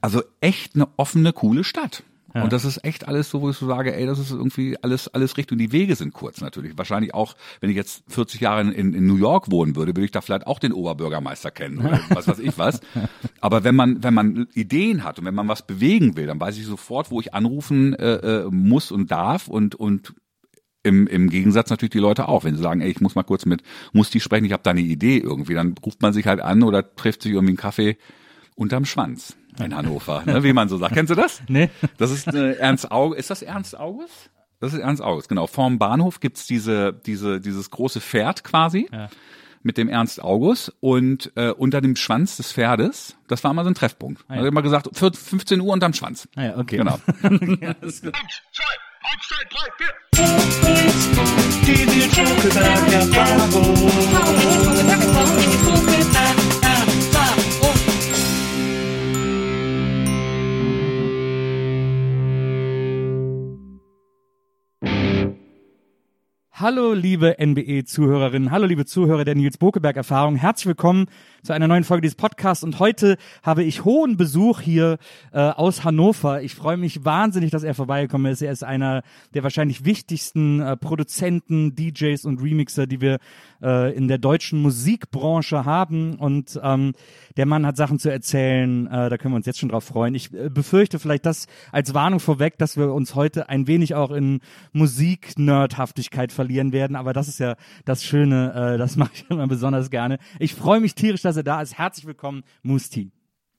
Also echt eine offene, coole Stadt. Ja. Und das ist echt alles so, wo ich so sage, ey, das ist irgendwie alles, alles Richtung. Die Wege sind kurz natürlich. Wahrscheinlich auch, wenn ich jetzt 40 Jahre in, in New York wohnen würde, würde ich da vielleicht auch den Oberbürgermeister kennen oder was weiß ich was. Aber wenn man, wenn man Ideen hat und wenn man was bewegen will, dann weiß ich sofort, wo ich anrufen äh, äh muss und darf und, und im, im Gegensatz natürlich die Leute auch. Wenn sie sagen, ey, ich muss mal kurz mit Musti sprechen, ich habe da eine Idee irgendwie, dann ruft man sich halt an oder trifft sich irgendwie einen Kaffee unterm Schwanz in Hannover, ne, wie man so sagt. Kennst du das? Nee. Das ist äh, Ernst August. Ist das Ernst August? Das ist Ernst August, genau. Vorm Bahnhof gibt's diese, diese, dieses große Pferd quasi. Ja. Mit dem Ernst August und äh, unter dem Schwanz des Pferdes, das war mal so ein Treffpunkt. Ah, ja. Also immer gesagt, 15 Uhr unterm Schwanz. Ah, ja, okay. Genau. ja, Eins, zwei, eins, zwei, drei, vier. Die Hallo liebe NBE-Zuhörerinnen, hallo liebe Zuhörer der Nils Bokeberg-Erfahrung. Herzlich willkommen zu einer neuen Folge dieses Podcasts. Und heute habe ich hohen Besuch hier äh, aus Hannover. Ich freue mich wahnsinnig, dass er vorbeigekommen ist. Er ist einer der wahrscheinlich wichtigsten äh, Produzenten, DJs und Remixer, die wir äh, in der deutschen Musikbranche haben. Und ähm, der Mann hat Sachen zu erzählen. Äh, da können wir uns jetzt schon drauf freuen. Ich äh, befürchte vielleicht das als Warnung vorweg, dass wir uns heute ein wenig auch in Musik-Nerdhaftigkeit verlieren werden. Aber das ist ja das Schöne. Äh, das mache ich immer besonders gerne. Ich freue mich tierisch, dass er da ist. Herzlich willkommen, Musti.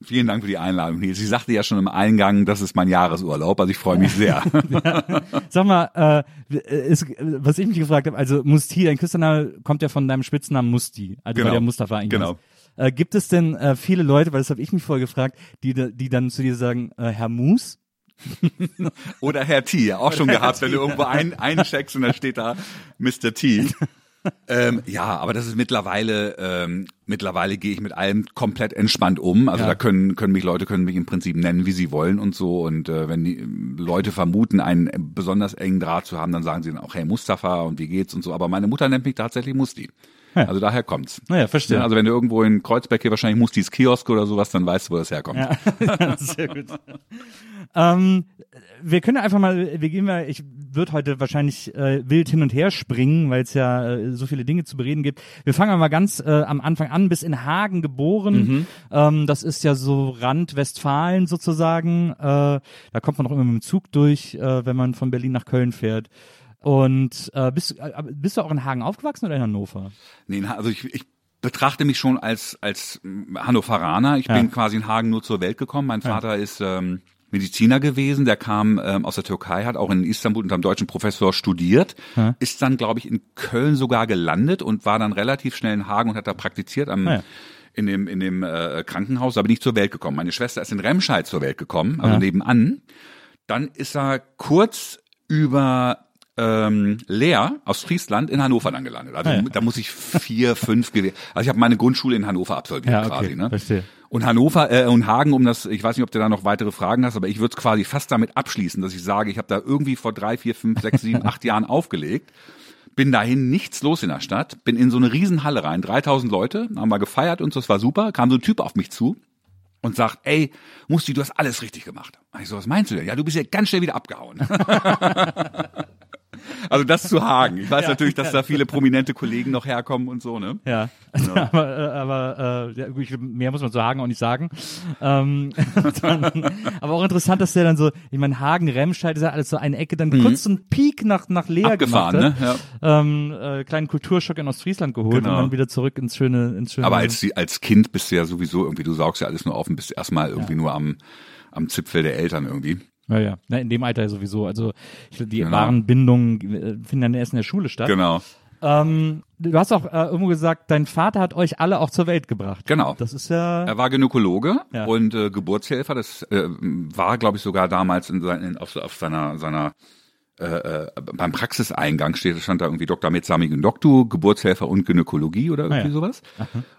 Vielen Dank für die Einladung, Nils. Sie sagte ja schon im Eingang, das ist mein Jahresurlaub, also ich freue mich sehr. ja. Sag mal, äh, ist, was ich mich gefragt habe, also Musti, dein Künstlername kommt ja von deinem Spitznamen Musti, also genau. der Mustafa eigentlich. Genau. Äh, gibt es denn äh, viele Leute, weil das habe ich mich vorher gefragt, die, die dann zu dir sagen, äh, Herr Mus? Oder Herr T, auch schon gehabt, wenn du irgendwo ein, eincheckst und da steht da Mr. T ähm, ja, aber das ist mittlerweile, ähm, mittlerweile gehe ich mit allem komplett entspannt um. Also ja. da können, können mich Leute können mich im Prinzip nennen, wie sie wollen und so. Und äh, wenn die Leute vermuten, einen besonders engen Draht zu haben, dann sagen sie dann auch, hey Mustafa und wie geht's und so. Aber meine Mutter nennt mich tatsächlich Musti. Ja. Also daher kommt's. Naja, verstehe. Also wenn du irgendwo in Kreuzberg hier wahrscheinlich Mustis Kiosk oder sowas, dann weißt du, wo das herkommt. Ja, sehr gut. ähm, wir können einfach mal, wir gehen mal, ich würde heute wahrscheinlich äh, wild hin und her springen, weil es ja äh, so viele Dinge zu bereden gibt. Wir fangen mal ganz äh, am Anfang an, bis in Hagen geboren. Mhm. Ähm, das ist ja so Rand Westfalen sozusagen. Äh, da kommt man auch immer mit dem Zug durch, äh, wenn man von Berlin nach Köln fährt. Und äh, bist, äh, bist du auch in Hagen aufgewachsen oder in Hannover? Nee, also ich, ich betrachte mich schon als als Hannoveraner. Ich ja. bin quasi in Hagen nur zur Welt gekommen. Mein Vater ja. ist ähm, Mediziner gewesen, der kam ähm, aus der Türkei, hat auch in Istanbul unter einem deutschen Professor studiert, ja. ist dann, glaube ich, in Köln sogar gelandet und war dann relativ schnell in Hagen und hat da praktiziert am ja. in dem in dem äh, Krankenhaus, aber nicht zur Welt gekommen. Meine Schwester ist in Remscheid zur Welt gekommen, also nebenan. Dann ist er kurz über ähm, Leer aus Friesland in Hannover dann gelandet. Also ah, ja. da muss ich vier, fünf gewesen. Also ich habe meine Grundschule in Hannover absolviert ja, okay. quasi. Ne? Verstehe. Und Hannover äh, und Hagen, um das, ich weiß nicht, ob du da noch weitere Fragen hast, aber ich würde es quasi fast damit abschließen, dass ich sage, ich habe da irgendwie vor drei, vier, fünf, sechs, sieben, acht Jahren aufgelegt. Bin dahin nichts los in der Stadt, bin in so eine Riesenhalle rein, 3000 Leute, haben wir gefeiert und so, das war super, kam so ein Typ auf mich zu und sagt, ey, Musti, du hast alles richtig gemacht. Ich so, was meinst du denn? Ja, du bist ja ganz schnell wieder abgehauen. Also das zu Hagen. Ich weiß natürlich, dass da viele prominente Kollegen noch herkommen und so, ne? Ja, aber, äh, aber äh, ja, gut, ich, mehr muss man zu Hagen auch nicht sagen. Ähm, dann, aber auch interessant, dass der dann so, ich meine, Hagen, Remscheid ist ja alles so eine Ecke, dann kurz so einen Peak nach, nach Leer Abgefahren, gemacht ne? hat. Ähm, äh, kleinen Kulturschock in Ostfriesland geholt Genau. und dann wieder zurück ins schöne, ins schöne. Aber als, als Kind bist du ja sowieso irgendwie, du saugst ja alles nur auf und bist erstmal irgendwie nur am, am Zipfel der Eltern irgendwie. Ja, ja, in dem Alter sowieso. Also die Genau. wahren Bindungen äh, finden dann erst in der Schule statt. Genau. Ähm, du hast auch äh, irgendwo gesagt, dein Vater hat euch alle auch zur Welt gebracht. Genau. Das ist ja. Er war Gynäkologe Ja. und äh, Geburtshelfer. Das äh, war, glaube ich, sogar damals in, sein, in, auf, auf seiner seiner äh, äh, beim Praxiseingang steht, stand da irgendwie Dr. mit Samigen Doktor, Geburtshelfer und Gynäkologie oder irgendwie Ah ja. sowas.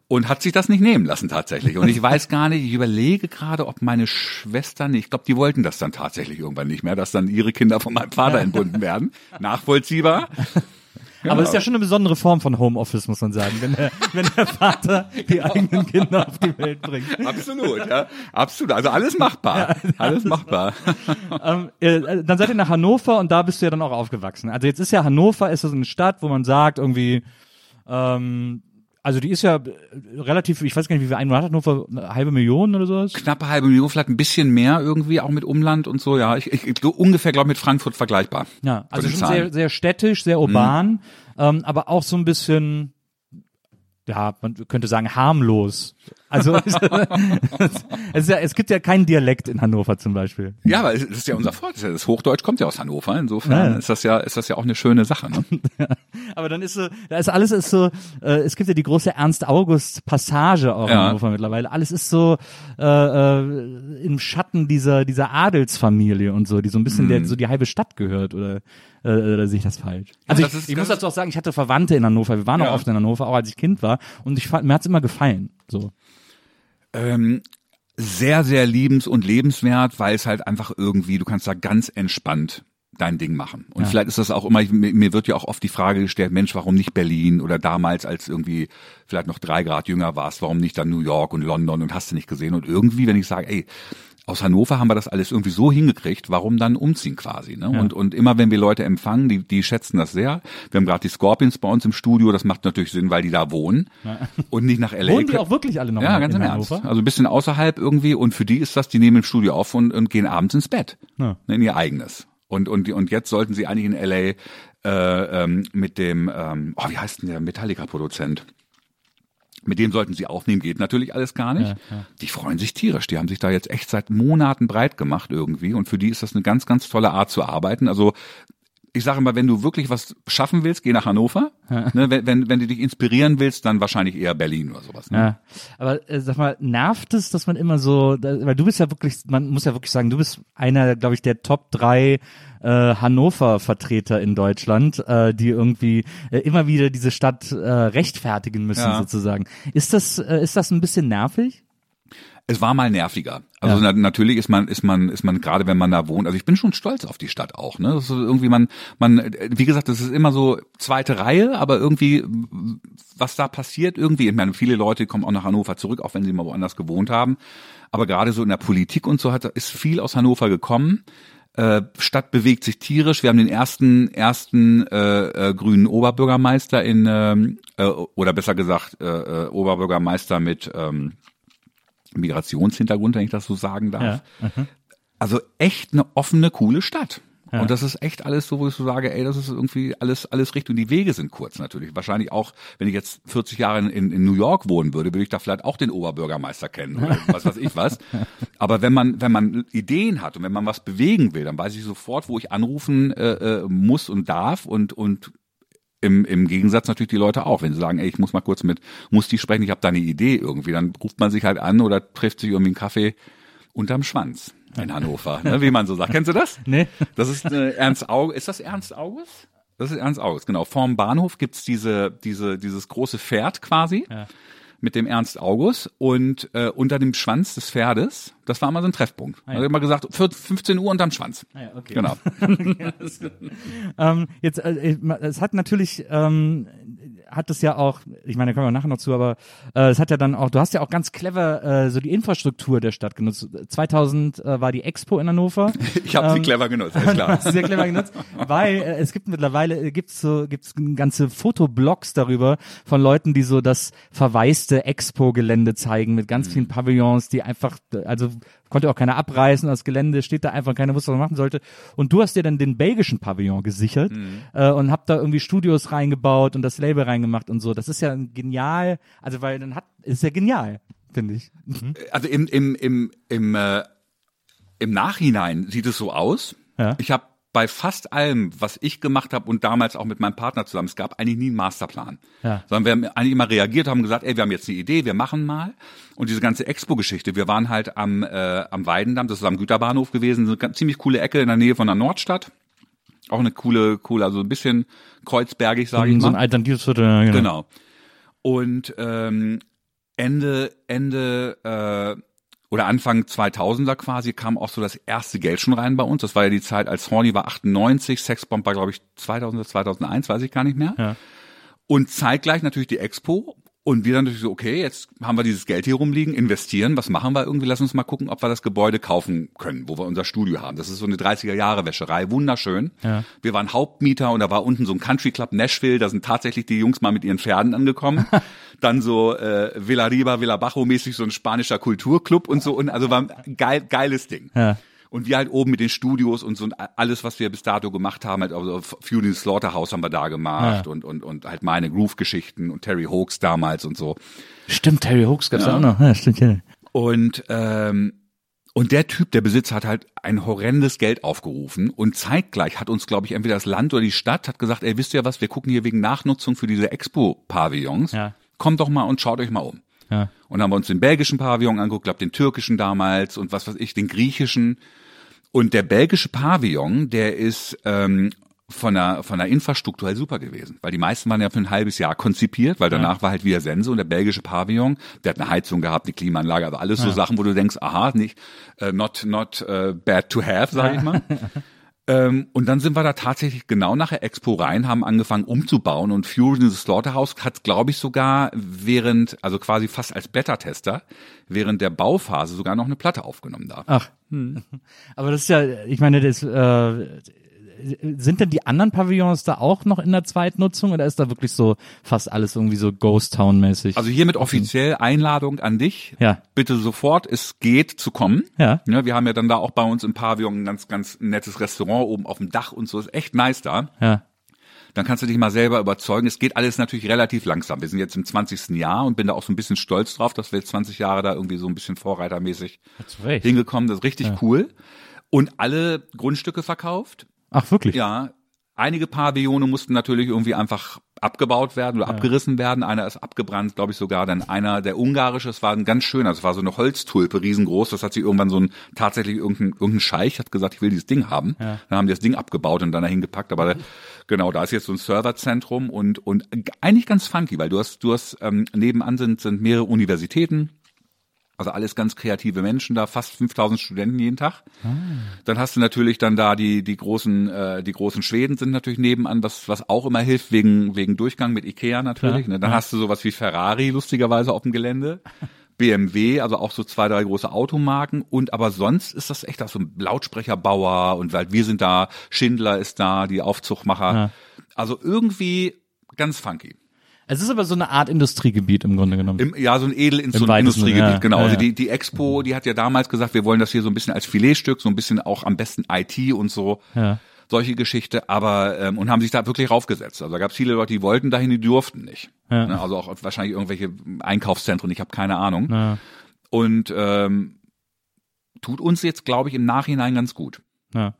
Und hat sich das nicht nehmen lassen tatsächlich. Und ich weiß gar nicht, ich überlege gerade, ob meine Schwestern, ich glaube, die wollten das dann tatsächlich irgendwann nicht mehr, dass dann ihre Kinder von meinem Vater entbunden werden. Nachvollziehbar. Aber es ist ja schon eine besondere Form von Homeoffice, muss man sagen, wenn der, wenn der Vater die eigenen Kinder auf die Welt bringt. Absolut, ja. Absolut. Also alles machbar. alles machbar. ähm, äh, dann seid ihr nach Hannover und da bist du ja dann auch aufgewachsen. Also jetzt ist ja Hannover, ist das eine Stadt, wo man sagt irgendwie, ähm, also die ist ja äh, relativ, ich weiß gar nicht, wie viel Einwohner hat Hannover, eine halbe Million oder sowas? Knappe halbe Million, vielleicht ein bisschen mehr irgendwie, auch mit Umland und so, ja. Ich, ich, ich so ungefähr, glaube mit Frankfurt vergleichbar. Ja, also schon Zahlen. sehr, sehr städtisch, sehr urban, ähm, aber auch so ein bisschen, ja, man könnte sagen harmlos. Also es, ist ja, es gibt ja keinen Dialekt in Hannover zum Beispiel. Ja, aber es ist ja unser Vorteil. Das Hochdeutsch kommt ja aus Hannover. Insofern Ja, ist das ja, ist das ja auch eine schöne Sache. Ne? Aber dann ist so, da ist alles ist so, äh, es gibt ja die große Ernst August Passage auch in Ja. Hannover mittlerweile. Alles ist so äh, äh, im Schatten dieser dieser Adelsfamilie und so, die so ein bisschen der so die halbe Stadt gehört oder äh, oder sehe ich das falsch? Also das ich, ist- ich muss dazu auch sagen, ich hatte Verwandte in Hannover. Wir waren auch oft in Hannover, auch als ich Kind war und ich mir hat's immer gefallen. So. Ähm, sehr, sehr liebens- und lebenswert, weil es halt einfach irgendwie, du kannst da ganz entspannt dein Ding machen. Und Ja. vielleicht ist das auch immer, mir wird ja auch oft die Frage gestellt, Mensch, warum nicht Berlin oder damals, als irgendwie vielleicht noch drei Grad jünger warst, warum nicht dann New York und London und hast du nicht gesehen? Und irgendwie, wenn ich sage, ey, aus Hannover haben wir das alles irgendwie so hingekriegt, warum dann umziehen quasi? Ne? Und, und immer wenn wir Leute empfangen, die, die schätzen das sehr. Wir haben gerade die Scorpions bei uns im Studio, das macht natürlich Sinn, weil die da wohnen und nicht nach LA. Wohnen die auch wirklich alle noch Ja, ganz im Hannover? Ernst. Also ein bisschen außerhalb irgendwie und für die ist das, die nehmen im Studio auf und, und gehen abends ins Bett. Ja. Ne, In ihr eigenes. Und, und, und jetzt sollten sie eigentlich in LA äh, ähm, mit dem, ähm, oh, wie heißt denn der Metallica-Produzent? Mit dem sollten sie aufnehmen, geht natürlich alles gar nicht. Die freuen sich tierisch. Die haben sich da jetzt echt seit Monaten breit gemacht irgendwie. Und für die ist das eine ganz, ganz tolle Art zu arbeiten. Also ich sage mal, wenn du wirklich was schaffen willst, geh nach Hannover. Ne, wenn, wenn, wenn du dich inspirieren willst, dann wahrscheinlich eher Berlin oder sowas. Ne? Ja, aber äh, sag mal, nervt es, dass man immer so, weil du bist ja wirklich, man muss ja wirklich sagen, du bist einer, glaube ich, der Top drei äh, Hannover-Vertreter in Deutschland, äh, die irgendwie äh, immer wieder diese Stadt äh, rechtfertigen müssen Ja. sozusagen. Ist das, äh, ist das ein bisschen nervig? Es war mal nerviger. Also Ja. na, natürlich ist man, ist man, ist man gerade, wenn man da wohnt. Also ich bin schon stolz auf die Stadt auch. Ne, das ist irgendwie man, man, wie gesagt, das ist immer so zweite Reihe, aber irgendwie, was da passiert, irgendwie. Ich meine, viele Leute kommen auch nach Hannover zurück, auch wenn sie mal woanders gewohnt haben. Aber gerade so in der Politik und so hat, ist viel aus Hannover gekommen. Äh, Stadt bewegt sich tierisch. Wir haben den ersten ersten äh, äh, grünen Oberbürgermeister in ähm, äh, oder besser gesagt äh, äh, Oberbürgermeister mit ähm, Migrationshintergrund, wenn ich das so sagen darf. Also echt eine offene, coole Stadt. Und das ist echt alles so, wo ich so sage, ey, das ist irgendwie alles, alles richtig. Und die Wege sind kurz natürlich. Wahrscheinlich auch, wenn ich jetzt 40 Jahre in, in New York wohnen würde, würde ich da vielleicht auch den Oberbürgermeister kennen oder was weiß ich was. Aber wenn man, wenn man Ideen hat und wenn man was bewegen will, dann weiß ich sofort, wo ich anrufen äh, äh, muss und darf und, und im, im Gegensatz natürlich die Leute auch. Wenn sie sagen, ey, ich muss mal kurz mit Musti sprechen, ich habe da eine Idee irgendwie, dann ruft man sich halt an oder trifft sich irgendwie einen Kaffee unterm Schwanz in Hannover, ne, wie man so sagt. Kennst du das? Nee. Das ist äh, Ernst August. Ist das Ernst August? Das ist Ernst August, genau. Vorm Bahnhof gibt's diese, diese, dieses große Pferd quasi. Mit dem Ernst August und äh, unter dem Schwanz des Pferdes, das war mal so ein Treffpunkt. Ah, Da hat immer gesagt, 15 Uhr unterm Schwanz. ja, okay. Genau. Ähm, jetzt, äh, es hat natürlich, ähm, hat es ja auch, ich meine, da kommen wir nachher noch zu, aber äh, es hat ja dann auch, du hast ja auch ganz clever äh, so die Infrastruktur der Stadt genutzt. 2000 äh, war die Expo in Hannover. Ich habe sie Ähm, clever genutzt, ist klar. sehr clever genutzt, weil äh, es gibt mittlerweile äh, gibt's so gibt's ganze Fotoblogs darüber von Leuten, die so das verwaiste Expo-Gelände zeigen mit ganz vielen Pavillons, die einfach äh, also konnte auch keiner abreißen, das Gelände steht da einfach, keiner wusste, was man machen sollte. Und du hast dir dann den belgischen Pavillon gesichert äh, und hab da irgendwie Studios reingebaut und das Label reingemacht und so. Das ist ja genial, also weil dann hat ist ja genial, finde ich. Also im, im, im, im, äh, im Nachhinein sieht es so aus. Ja. Ich habe bei fast allem, was ich gemacht habe und damals auch mit meinem Partner zusammen, es gab eigentlich nie einen Masterplan. Ja. Sondern wir haben eigentlich immer reagiert, haben gesagt, ey, wir haben jetzt eine Idee, wir machen mal. Und diese ganze Expo-Geschichte, wir waren halt am, äh, am Weidendamm, das ist am Güterbahnhof gewesen, so eine ziemlich coole Ecke in der Nähe von der Nordstadt. Auch eine coole, coole, also ein bisschen kreuzbergig, sage ich so mal. ein alternatives Viertel, ja, genau. Genau. Und ähm, Ende, Ende äh, oder Anfang 2000er quasi kam auch so das erste Geld schon rein bei uns. Das war ja die Zeit, als Horny war 98, Sexbomb war glaube ich 2000 oder 2001, weiß ich gar nicht mehr. Ja. Und zeitgleich natürlich die Expo. Und wir dann natürlich so, okay, jetzt haben wir dieses Geld hier rumliegen, investieren, was machen wir irgendwie? Lass uns mal gucken, ob wir das Gebäude kaufen können, wo wir unser Studio haben. Das ist so eine 30er Jahre Wäscherei, wunderschön. Ja. Wir waren Hauptmieter und da war unten so ein Country Club Nashville, da sind tatsächlich die Jungs mal mit ihren Pferden angekommen. Dann so äh, Villa Riba, Villa Bajo mäßig so ein spanischer Kulturclub und so und also war ein geil, geiles Ding. Ja. Und wir halt oben mit den Studios und so und alles, was wir bis dato gemacht haben, halt also Fury Slaughterhouse haben wir da gemacht Ja. und, und, und halt meine Groove-Geschichten und Terry Hoax damals und so. Stimmt, Terry Hooks gab's Ja. auch noch. Ja, stimmt, ja. Und, ähm, und der Typ, der Besitzer, hat halt ein horrendes Geld aufgerufen und zeitgleich hat uns, glaube ich, entweder das Land oder die Stadt hat gesagt, ey, wisst ihr was, wir gucken hier wegen Nachnutzung für diese Expo-Pavillons. Ja. Kommt doch mal und schaut euch mal um. Ja. Und haben wir uns den belgischen Pavillon angeguckt, glaub den türkischen damals und was weiß ich, den griechischen. Und der belgische Pavillon, der ist ähm, von der von der Infrastruktur halt super gewesen, weil die meisten waren ja für ein halbes Jahr konzipiert, weil danach war halt wieder Sense und der belgische Pavillon, der hat eine Heizung gehabt, eine Klimaanlage, also alles so Sachen, wo du denkst, aha, nicht äh, not not äh, bad to have, sag ich mal. Ähm, und dann sind wir da tatsächlich genau nach der Expo rein, haben angefangen umzubauen und Fusion the Slaughterhouse hat, glaube ich, sogar während, also quasi fast als Beta-Tester, während der Bauphase sogar noch eine Platte aufgenommen da. Ach, hm. aber das ist ja, ich meine, das äh, sind denn die anderen Pavillons da auch noch in der Zweitnutzung oder ist da wirklich so fast alles irgendwie so Ghost Town mäßig? Also hiermit offiziell Einladung an dich. Ja. Bitte sofort, es geht zu kommen. Ja. Ne, wir haben ja dann da auch bei uns im Pavillon ein ganz, ganz nettes Restaurant oben auf dem Dach und so. Ist echt nice da. ja, Dann kannst du dich mal selber überzeugen. Es geht alles natürlich relativ langsam. Wir sind jetzt im 20. Jahr und bin da auch so ein bisschen stolz drauf, dass wir jetzt 20 Jahre da irgendwie so ein bisschen vorreitermäßig hingekommen. Das ist richtig cool. Und alle Grundstücke verkauft. Ach wirklich? Ja, einige Pavillone mussten natürlich irgendwie einfach abgebaut werden oder abgerissen werden. Einer ist abgebrannt, glaube ich sogar. Dann einer, der ungarische, das war ein ganz schöner, das war so eine Holztulpe, riesengroß. Das hat sich irgendwann so ein, tatsächlich irgendein, irgendein Scheich hat gesagt, ich will dieses Ding haben. Dann haben die das Ding abgebaut und dann dahin gepackt. Aber genau, da ist jetzt so ein Serverzentrum und, und eigentlich ganz funky, weil du hast, du hast, ähm, nebenan sind, sind mehrere Universitäten. Also alles ganz kreative Menschen da, fast 5000 Studenten jeden Tag. Dann hast du natürlich dann da die die großen äh, die großen Schweden sind natürlich nebenan, was was auch immer hilft wegen wegen Durchgang mit Ikea natürlich. Ne? Dann hast du sowas wie Ferrari lustigerweise auf dem Gelände. BMW, also auch so zwei, drei große Automarken und aber sonst ist das echt auch so ein Lautsprecherbauer und weil wir sind da, Schindler ist da, die Aufzugmacher. Ja. Also irgendwie ganz funky. Es ist aber so eine Art Industriegebiet im Grunde genommen. Im, ja, so ein Edelindustriegebiet, weitesten Sinne, ja. genau. Ja, Also ja. die, die Expo, die hat ja damals gesagt, wir wollen das hier so ein bisschen als Filetstück, so ein bisschen auch am besten IT und so. Ja. Solche Geschichte, aber ähm, und haben sich da wirklich raufgesetzt. Also da gab es viele Leute, die wollten dahin, die durften nicht. Ja. Ne, Also auch wahrscheinlich irgendwelche Einkaufszentren, ich habe keine Ahnung. Ja. Und ähm, tut uns jetzt, glaube ich, im Nachhinein ganz gut. Ja.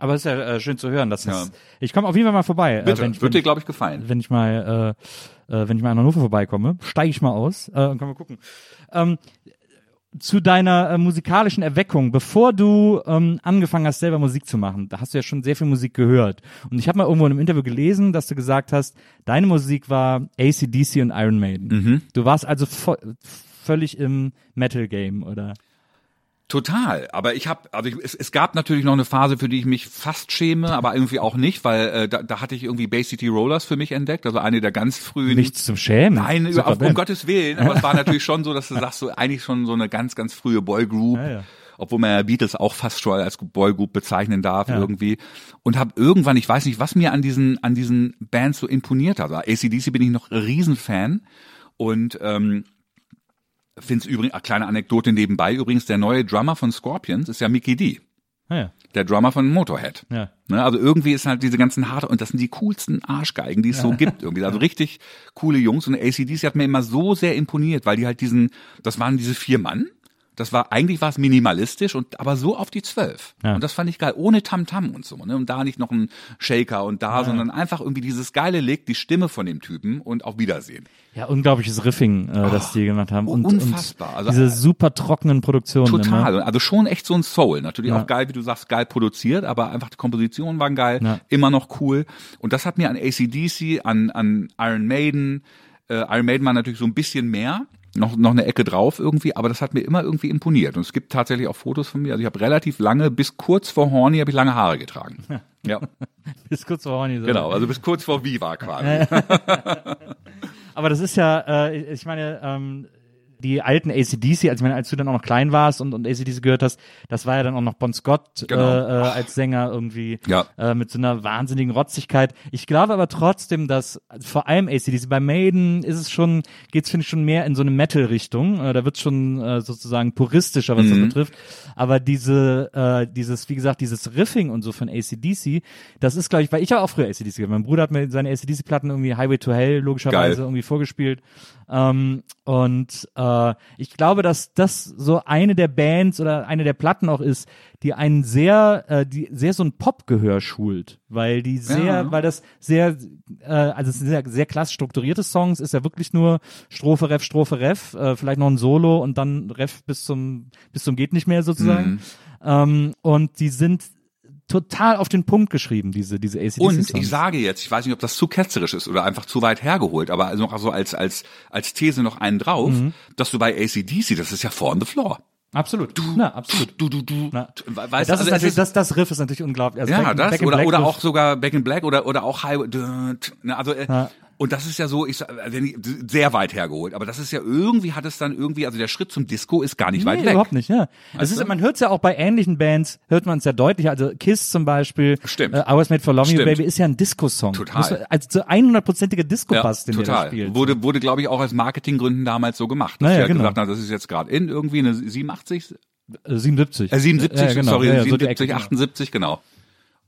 Aber es ist ja äh, schön zu hören, dass Ja. das. Ich komme auf jeden Fall mal vorbei. äh, Bitte, wenn ich, wird dir, glaube ich, gefallen. wenn ich mal, äh, äh, wenn ich mal in Hannover vorbeikomme, steige ich mal aus äh, und können wir gucken. Ähm, zu deiner äh, musikalischen Erweckung, bevor du ähm, angefangen hast, selber Musik zu machen, da hast du ja schon sehr viel Musik gehört. Und ich habe mal irgendwo in einem Interview gelesen, dass du gesagt hast, deine Musik war ACDC und Iron Maiden. Mhm. Du warst also völlig im Metal-Game, oder? Total, aber ich habe, also ich, es, es gab natürlich noch eine Phase, für die ich mich fast schäme, aber irgendwie auch nicht, weil äh, da, da hatte ich irgendwie Bay City Rollers für mich entdeckt, also eine der ganz frühen. Nichts zum Schämen. Nein, Super auf, um. Gottes Willen, aber es war natürlich schon so, dass du sagst, so eigentlich schon so eine ganz, ganz frühe Boygroup. Ja, ja. Obwohl man ja Beatles auch fast schon als Boygroup bezeichnen darf Ja. irgendwie. Und habe irgendwann, ich weiß nicht, was mir an diesen, an diesen Bands so imponiert hat. Also ACDC bin ich noch Riesenfan. Und ähm, finde es übrigens, ah, kleine Anekdote nebenbei, übrigens, der neue Drummer von Scorpions ist ja Mickey D, Ah, ja. der Drummer von Motorhead. Ja. Ne, also irgendwie ist halt diese ganzen harte, und das sind die coolsten Arschgeigen, die es so gibt irgendwie. Also richtig coole Jungs und ACDC hat mir immer so sehr imponiert, weil die halt diesen, das waren diese vier Mann, das war, eigentlich war es minimalistisch und aber so auf die zwölf. Ja. Und das fand ich geil, ohne Tamtam und so, ne? Und da nicht noch ein Shaker und da, sondern einfach irgendwie dieses geile Lick, die Stimme von dem Typen und auf Wiedersehen. Ja, unglaubliches Riffing, äh, das die gemacht haben. Und, unfassbar. Also, diese super trockenen Produktionen. Total. Immer. Also schon echt so ein Soul. Natürlich Ja. auch geil, wie du sagst, geil produziert, aber einfach die Kompositionen waren geil, Ja. immer noch cool. Und das hat mir an ACDC, an, an Iron Maiden, äh, Iron Maiden war natürlich so ein bisschen mehr, noch, noch eine Ecke drauf irgendwie, aber das hat mir immer irgendwie imponiert. Und es gibt tatsächlich auch Fotos von mir. Also ich habe relativ lange, bis kurz vor Horny, habe ich lange Haare getragen. Ja, Bis kurz vor Horny. So. genau. Also bis kurz vor Viva quasi. Aber das ist ja, äh, ich meine, ähm, die alten ACDC, als, ich meine, als du dann auch noch klein warst und, und ACDC gehört hast, das war ja dann auch noch Bon Scott Genau. äh, äh, als Sänger irgendwie Ja. äh, mit so einer wahnsinnigen Rotzigkeit. Ich glaube aber trotzdem, dass vor allem ACDC, bei Maiden ist es schon, geht's finde ich schon mehr in so eine Metal-Richtung. Äh, da wird's schon äh, sozusagen puristischer, was das betrifft. Aber diese, äh, dieses, wie gesagt, dieses Riffing und so von ACDC, das ist, glaube ich, weil ich ja auch früher ACDC gehört. Mein Bruder hat mir seine ACDC-Platten irgendwie Highway to Hell logischerweise Geil. irgendwie vorgespielt. Ähm, und äh, ich glaube, dass das so eine der Bands oder eine der Platten auch ist, die einen sehr, äh, die sehr so ein Popgehör schult, weil die sehr, Ja. weil das sehr, äh, also es sind sehr, sehr klassisch strukturierte Songs, ist ja wirklich nur Strophe, Ref, Strophe, Ref, äh, vielleicht noch ein Solo und dann Ref bis zum bis zum geht nicht mehr sozusagen. Mhm. Ähm, und die sind total auf den Punkt geschrieben, diese diese ACDC Und ich sage jetzt, ich weiß nicht, ob das zu ketzerisch ist oder einfach zu weit hergeholt, aber also noch so als, als, als These noch einen drauf, Mhm. dass du bei ACDC, das ist ja vor on the floor. absolut. Du, Na, absolut. Du, du, du. Na. Weißt, das also ist natürlich, ist- das, das Riff ist natürlich unglaublich. Also ja, Back das Back oder oder auch sogar Back in Black oder oder auch Highway. Also äh, Ja. Und das ist ja so, ich sag, also sehr weit hergeholt, aber das ist ja irgendwie hat es dann irgendwie, also der Schritt zum Disco ist gar nicht weit nee, weg. überhaupt nicht, ja. Es ist, man hört es ja auch bei ähnlichen Bands, hört man es ja deutlich. Also Kiss zum Beispiel, Stimmt. Äh, I Was Made for Love You. Baby ist ja ein Disco-Song. Total. Also so 100%iger Disco-Bass, den der da total. spielt. Wurde, wurde glaube ich, auch aus Marketinggründen damals so gemacht. Dass Naja, genau. gesagt haben, das ist jetzt gerade in irgendwie eine 87, Äh, 77. Äh, 77, Ja, genau. sorry, Ja, ja, so die 77, Ecke, genau. 78, genau.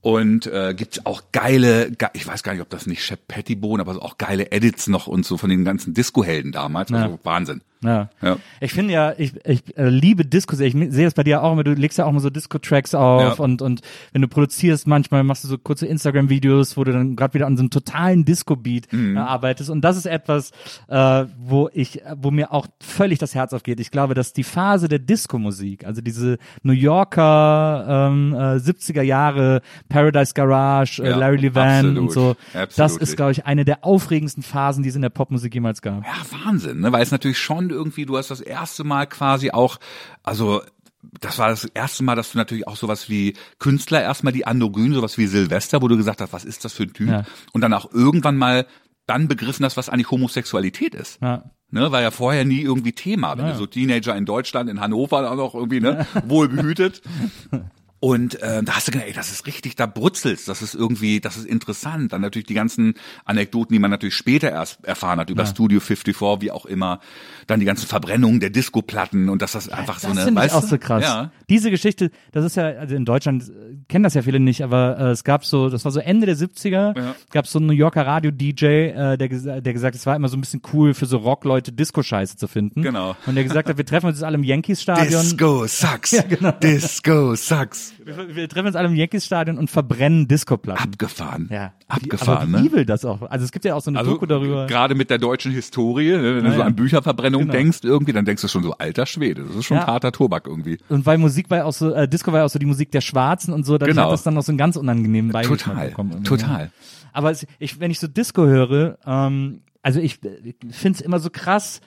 Und äh, gibt's auch geile, ge ich weiß gar nicht, ob das nicht Shep Pettibone, aber auch geile Edits noch und so von den ganzen Disco-Helden damals. Also Wahnsinn. Ja. Ja. Ich finde ja, ich, ich äh, liebe Disco sehr. Ich sehe das bei dir auch immer. Du legst ja auch mal so Disco-Tracks auf Ja. und und wenn du produzierst, manchmal machst du so kurze Instagram-Videos, wo du dann gerade wieder an so einem totalen Disco-Beat Mhm. äh, arbeitest. Und das ist etwas, äh, wo ich, wo mir auch völlig das Herz aufgeht. Ich glaube, dass die Phase der Disco-Musik, also diese New Yorker ähm, äh, 70er Jahre Paradise Garage, äh, Ja, Larry Levan und so, das Absolut. ist, glaube ich, eine der aufregendsten Phasen, die es in der Popmusik jemals gab. Ja, Wahnsinn, ne? Weil es natürlich schon irgendwie, du hast das erste Mal quasi auch, also das war das erste Mal, dass du natürlich auch sowas wie Künstler erstmal die androgyn, sowas wie Silvester, wo du gesagt hast, was ist das für ein Typ? Ja. Und dann auch irgendwann mal dann begriffen hast, was eigentlich Homosexualität ist. Ja. Ne, war ja vorher nie irgendwie Thema. Wenn Ja. du so Teenager in Deutschland, in Hannover auch noch irgendwie, ne, wohl behütet. Und äh, da hast du gedacht, ey, das ist richtig, da brutzelst, das ist irgendwie, das ist interessant. Dann natürlich die ganzen Anekdoten, die man natürlich später erst erfahren hat, über Studio 54, wie auch immer. Dann die ganzen Verbrennungen der Disco-Platten und dass das einfach so das eine, finde ich auch so krass. Ja. Diese Geschichte, das ist ja, also in Deutschland äh, kennen das ja viele nicht, aber äh, es gab so, das war so Ende der 70er, Ja. gab so einen New Yorker Radio-DJ, äh, der, der gesagt, es war immer so ein bisschen cool für so Rockleute Disco-Scheiße zu finden. Genau. Und der gesagt hat, wir treffen uns jetzt alle im Yankees-Stadion. Disco sucks. genau. Disco sucks. Wir, wir treffen uns alle im Yankees-Stadion und verbrennen Disco-Platten. Abgefahren. Ja. Abgefahren, aber wie ne? evil das auch. Also es gibt ja auch so eine Also Doku darüber. gerade mit der deutschen Historie, ne, wenn du Ja, so ja. an Bücherverbrennung Genau. denkst irgendwie, dann denkst du schon so, alter Schwede, das ist schon Ja. harter Tobak irgendwie. Und weil Musik war ja auch so, äh, Disco war ja auch so die Musik der Schwarzen und so, dann Genau. hat das dann noch so einen ganz unangenehmen Beigeschmack Total, bekommen. total. Aber es, ich, wenn ich so Disco höre, ähm, also ich, ich finde es immer so krass,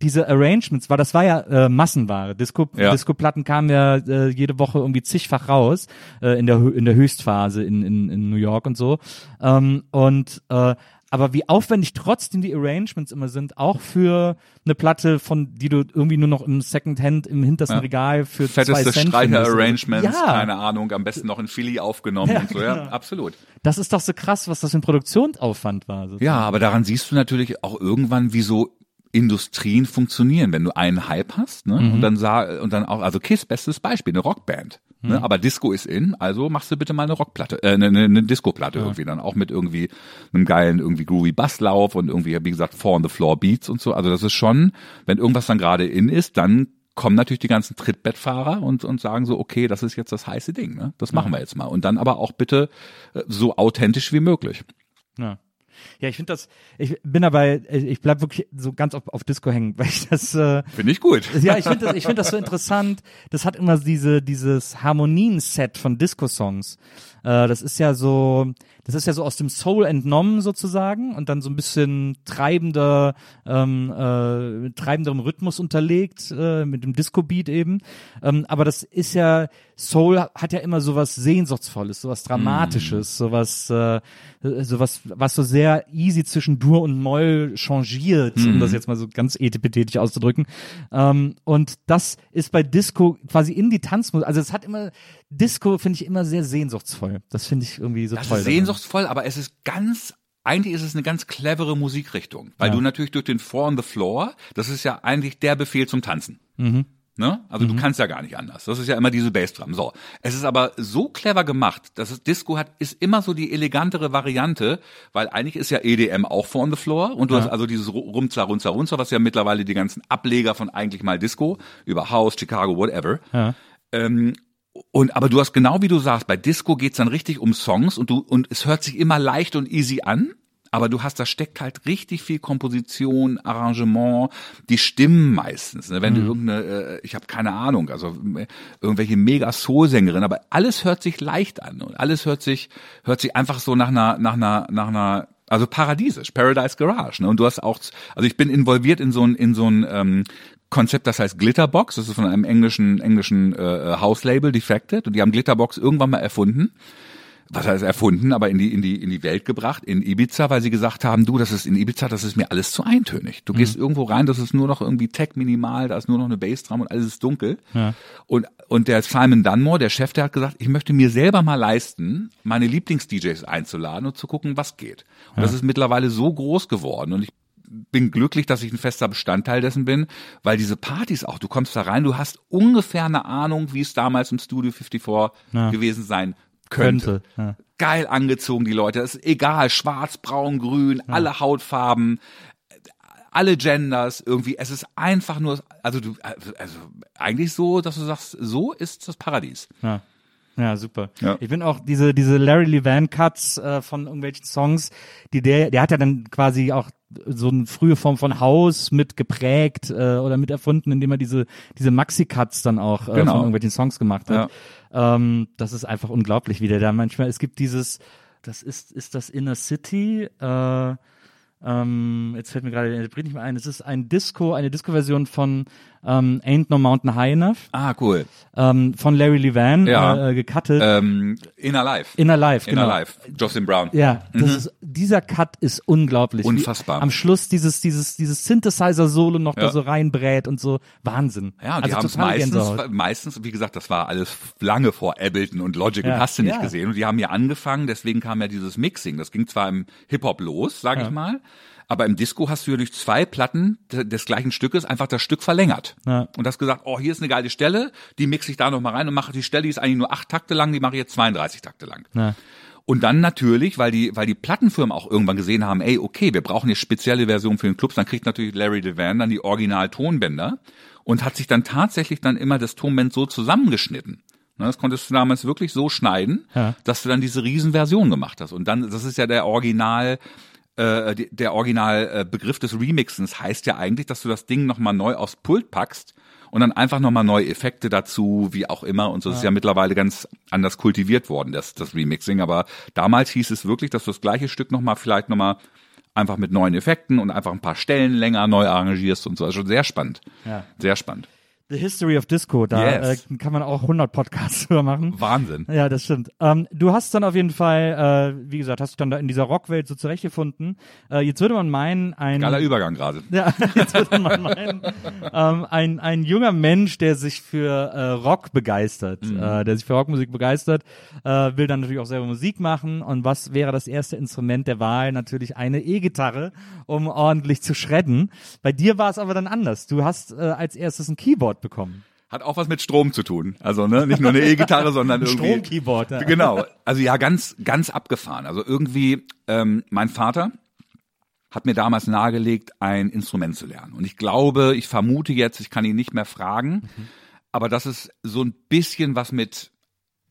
diese Arrangements war, das war ja äh, Massenware. Disco, Ja. Disco-Platten kamen ja äh, jede Woche irgendwie zigfach raus äh, in der in der Höchstphase in in, in New York und so. Ähm, und äh, aber wie aufwendig trotzdem die Arrangements immer sind, auch für eine Platte, von die du irgendwie nur noch im Secondhand im hintersten Ja. Regal für zwei Fetteste Cent findest. Streicher-Arrangements, Ja, keine Ahnung, am besten noch in Philly aufgenommen Ja, und so, ja, genau. absolut. das ist doch so krass, was das für ein Produktionsaufwand war. sozusagen. Ja, aber daran siehst du natürlich auch irgendwann, wie so Industrien funktionieren, wenn du einen Hype hast, ne? Mhm. Und dann sah und dann auch, also Kiss, bestes Beispiel, eine Rockband. Mhm. Ne? Aber Disco ist in, also machst du bitte mal eine Rockplatte, äh, eine, eine, eine Disco-Platte irgendwie dann auch mit irgendwie einem geilen irgendwie groovy Basslauf und irgendwie, wie gesagt, Four on the Floor Beats und so. Also das ist schon, wenn irgendwas dann gerade in ist, dann kommen natürlich die ganzen Trittbettfahrer und, und sagen so, okay, das ist jetzt das heiße Ding, ne? Das machen wir jetzt mal. Und dann aber auch bitte äh, so authentisch wie möglich. Ja. Ja, ich finde das, ich bin dabei, ich bleib wirklich so ganz auf, auf Disco hängen, weil ich das, äh, Finde ich gut. ja, ich finde das, ich finde das so interessant. Das hat immer diese, dieses Harmonien-Set von Disco-Songs. Äh, das ist ja so, das ist ja so aus dem Soul entnommen sozusagen und dann so ein bisschen treibender, ähm, äh, treibenderem Rhythmus unterlegt, äh, mit dem Disco-Beat eben. Ähm, aber das ist ja, Soul hat ja immer sowas Sehnsuchtsvolles, sowas Dramatisches, sowas, äh, sowas, was so sehr easy zwischen Dur und Moll changiert, um das jetzt mal so ganz etipetetisch auszudrücken. Ähm, und das ist bei Disco quasi in die Tanzmusik, also es hat immer, Disco finde ich immer sehr sehnsuchtsvoll. Das finde ich irgendwie so Das toll. ist daran. sehnsuchtsvoll, aber es ist ganz eigentlich ist es eine ganz clevere Musikrichtung, weil Ja. du natürlich durch den Four on the Floor, das ist ja eigentlich der Befehl zum Tanzen. Mhm. Ne? Also du kannst ja gar nicht anders. Das ist ja immer diese Bassdrum. So, es ist aber so clever gemacht, dass es Disco hat, ist immer so die elegantere Variante, weil eigentlich ist ja EDM auch Four on the Floor und du hast also dieses Ru- Rumzler, Runzer, Runzer, was ja mittlerweile die ganzen Ableger von eigentlich mal Disco über House, Chicago, whatever. Ja. Ähm, und aber du hast genau wie du sagst, bei Disco geht's dann richtig um Songs und du und es hört sich immer leicht und easy an, aber du hast da steckt halt richtig viel Komposition, Arrangement, die Stimmen meistens. Ne? Wenn du irgendeine, äh, ich habe keine Ahnung, also äh, irgendwelche mega Soul-Sängerin, aber alles hört sich leicht an und alles hört sich hört sich einfach so nach einer nach einer nach einer also paradiesisch, Paradise Garage. Ne? Und du hast auch, also ich bin involviert in so ein in so ein ähm, Konzept, das heißt Glitterbox. Das ist von einem englischen englischen äh, House-Label, Defected, und die haben Glitterbox irgendwann mal erfunden. Was heißt erfunden, aber in die in die in die Welt gebracht in Ibiza, weil sie gesagt haben, du, das ist in Ibiza, das ist mir alles zu eintönig. Du gehst irgendwo rein, das ist nur noch irgendwie Tech minimal, da ist nur noch eine Bassdrum und alles ist dunkel. Und und der Simon Dunmore, der Chef, der hat gesagt, ich möchte mir selber mal leisten, meine Lieblings-DJs einzuladen und zu gucken, was geht. Und das ist mittlerweile so groß geworden und ich bin glücklich, dass ich ein fester Bestandteil dessen bin, weil diese Partys auch, du kommst da rein, du hast ungefähr eine Ahnung, wie es damals im Studio 54 Ja. gewesen sein könnte. Könnte, ja. Geil angezogen, die Leute. Das ist egal, schwarz, braun, grün, alle Hautfarben, alle Genders irgendwie. Es ist einfach nur, also du, also, also eigentlich so, dass du sagst, so ist das Paradies. Ja. Ja, super. Ja. Ich bin auch diese diese Larry Levan Cuts äh, von irgendwelchen Songs, die der der hat ja dann quasi auch so eine frühe Form von Haus mit geprägt äh, oder mit erfunden, indem er diese diese Maxi Cuts dann auch äh, Genau. von irgendwelchen Songs gemacht hat. Ähm, das ist einfach unglaublich, wie der da manchmal es gibt dieses das ist ist das Inner City äh, ähm, jetzt fällt mir gerade, der bringt nicht mehr ein. Es ist ein Disco, eine Disco-Version von ähm, Ain't No Mountain High Enough Ah, cool. ähm, von Larry Levan Ja. äh, gecuttet. Ähm, Inner Life. Inner Life, Inner genau. Life. Jocelyn Brown. Ja, das ist, dieser Cut ist unglaublich. Wie Unfassbar. am Schluss dieses, dieses, dieses Synthesizer-Solo noch da Ja. so reinbrät und so. Wahnsinn. Ja, und die also haben es meistens, meistens, wie gesagt, das war alles lange vor Ableton und Logic Ja, und hast du nicht ja. gesehen. Und die haben ja angefangen, deswegen kam ja dieses Mixing. Das ging zwar im Hip-Hop los, sag ich mal, aber im Disco hast du ja durch zwei Platten de- des gleichen Stückes einfach das Stück verlängert. Ja. Und hast gesagt, oh, hier ist eine geile Stelle, die mixe ich da noch mal rein und mache die Stelle, die ist eigentlich nur acht Takte lang, die mache ich jetzt 32 Takte lang. Ja. Und dann natürlich, weil die, weil die Plattenfirmen auch irgendwann gesehen haben, ey, okay, wir brauchen jetzt spezielle Versionen für den Clubs, dann kriegt natürlich Larry Devan dann die Original-Tonbänder und hat sich dann tatsächlich dann immer das Tonband so zusammengeschnitten. Das konntest du damals wirklich so schneiden, Ja. dass du dann diese Riesenversion gemacht hast. Und dann, das ist ja der Original, äh, der Original äh, des Remixens heißt ja eigentlich, dass du das Ding nochmal neu aufs Pult packst und dann einfach nochmal neue Effekte dazu, wie auch immer. Und so ist ja mittlerweile ganz anders kultiviert worden, das, das Remixing. Aber damals hieß es wirklich, dass du das gleiche Stück nochmal vielleicht nochmal einfach mit neuen Effekten und einfach ein paar Stellen länger neu arrangierst und so. Also schon sehr spannend. Ja. Sehr spannend. The History of Disco, da Yes. äh, kann man auch 100 Podcasts drüber machen. Wahnsinn. Ja, das stimmt. Ähm, du hast dann auf jeden Fall, äh, wie gesagt, hast dich dann da in dieser Rockwelt so zurechtgefunden. Äh, jetzt würde man meinen, ein Geiler Übergang gerade. ja, jetzt würde man meinen, ähm, ein, ein junger Mensch, der sich für äh, Rock begeistert, Mhm. äh, der sich für Rockmusik begeistert, äh, will dann natürlich auch selber Musik machen. Und was wäre das erste Instrument der Wahl? Natürlich eine E-Gitarre, um ordentlich zu shredden. Bei dir war es aber dann anders. Du hast äh, als erstes ein Keyboard bekommen. Hat auch was mit Strom zu tun. Also ne, nicht nur eine E-Gitarre, sondern irgendwie Stromkeyboard. Ja. Genau. Also ja, ganz, ganz abgefahren. Also irgendwie, ähm, mein Vater hat mir damals nahegelegt, ein Instrument zu lernen. Und ich glaube, ich vermute jetzt, ich kann ihn nicht mehr fragen, aber das ist so ein bisschen was mit,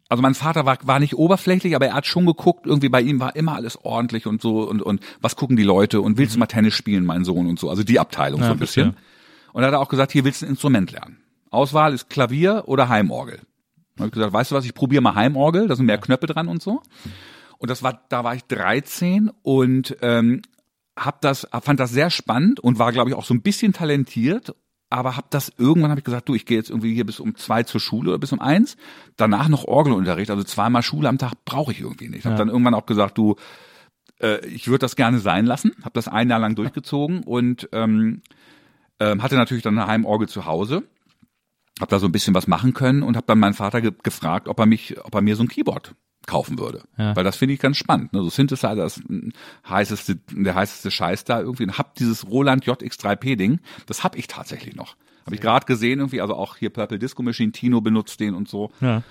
also mein Vater war, war nicht oberflächlich, aber er hat schon geguckt, irgendwie bei ihm war immer alles ordentlich und so und, und was gucken die Leute und willst du mal Tennis spielen, mein Sohn und so. Also die Abteilung so ein bisschen. Und er hat auch gesagt, hier willst du ein Instrument lernen. Auswahl ist Klavier oder Heimorgel. Dann habe ich gesagt, weißt du was, ich probiere mal Heimorgel, da sind mehr Knöpfe dran und so. Und das war, da war ich 13 und ähm, hab das, fand das sehr spannend und war, glaube ich, auch so ein bisschen talentiert. Aber hab das irgendwann habe ich gesagt, du, ich gehe jetzt irgendwie hier bis um zwei zur Schule oder bis um eins. Danach noch Orgelunterricht, also zweimal Schule am Tag brauche ich irgendwie nicht. Hab dann irgendwann auch gesagt, du, äh, ich würde das gerne sein lassen. Hab das ein Jahr lang durchgezogen und ähm, ähm, hatte natürlich dann eine Heimorgel zu Hause habe da so ein bisschen was machen können und habe dann meinen Vater ge gefragt, ob er mich, ob er mir so ein Keyboard kaufen würde, Ja. weil das finde ich ganz spannend. Ne? So Synthesizer ist ein heißeste, der heißeste Scheiß da irgendwie. Und hab dieses Roland JX3P Ding, das hab ich tatsächlich noch. Habe ich gerade gesehen irgendwie, also auch hier Purple Disco Machine, Tino benutzt den und so. Ja.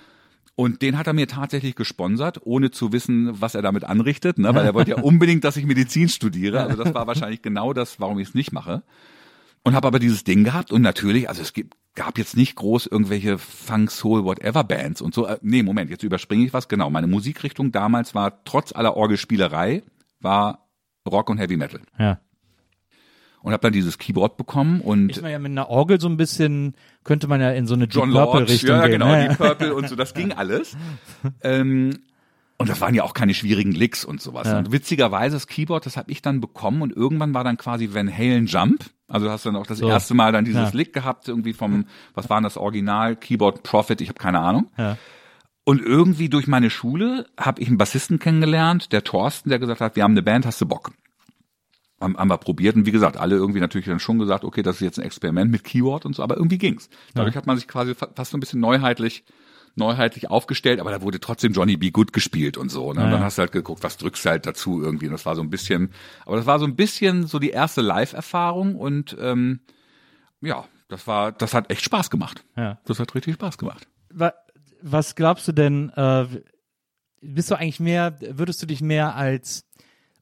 Und den hat er mir tatsächlich gesponsert, ohne zu wissen, was er damit anrichtet, ne? weil er wollte ja unbedingt, dass ich Medizin studiere. Also das war wahrscheinlich genau das, warum ich es nicht mache. Und habe aber dieses Ding gehabt und natürlich, also es gibt, gab jetzt nicht groß irgendwelche Funk, Soul, whatever Bands und so. Äh, Nee, Moment, jetzt überspringe ich was. Genau, meine Musikrichtung damals war trotz aller Orgelspielerei, war Rock und Heavy Metal. ja. Und habe dann dieses Keyboard bekommen und Ist man ja mit einer Orgel so ein bisschen, könnte man ja in so eine John Deep Purple Richtung ja, gehen. genau, ne? Deep Purple und so, das ging alles. ähm, und das waren ja auch keine schwierigen Licks und sowas. Ja. Und witzigerweise, das Keyboard, das habe ich dann bekommen und irgendwann war dann quasi Van Halen Jump. Also hast du dann auch das So. erste Mal dann dieses Ja. Lick gehabt, irgendwie vom, was war denn das Original, Keyboard Profit, ich habe keine Ahnung. Ja. Und irgendwie durch meine Schule habe ich einen Bassisten kennengelernt, der Thorsten, der gesagt hat, wir haben eine Band, hast du Bock? Haben, haben wir probiert und wie gesagt, alle irgendwie natürlich dann schon gesagt, okay, das ist jetzt ein Experiment mit Keyword und so, aber irgendwie ging's. Dadurch hat man sich quasi fa- fast so ein bisschen neuheitlich neuheitlich aufgestellt, aber da wurde trotzdem Johnny B. Good gespielt und so. Ne? Und Ja. dann hast du halt geguckt, was drückst du halt dazu irgendwie. Und das war so ein bisschen, aber das war so ein bisschen so die erste Live-Erfahrung und ähm, ja, das war, das hat echt Spaß gemacht. Ja. Das hat richtig Spaß gemacht. Wa- Was glaubst du denn, äh, bist du eigentlich mehr, würdest du dich mehr als,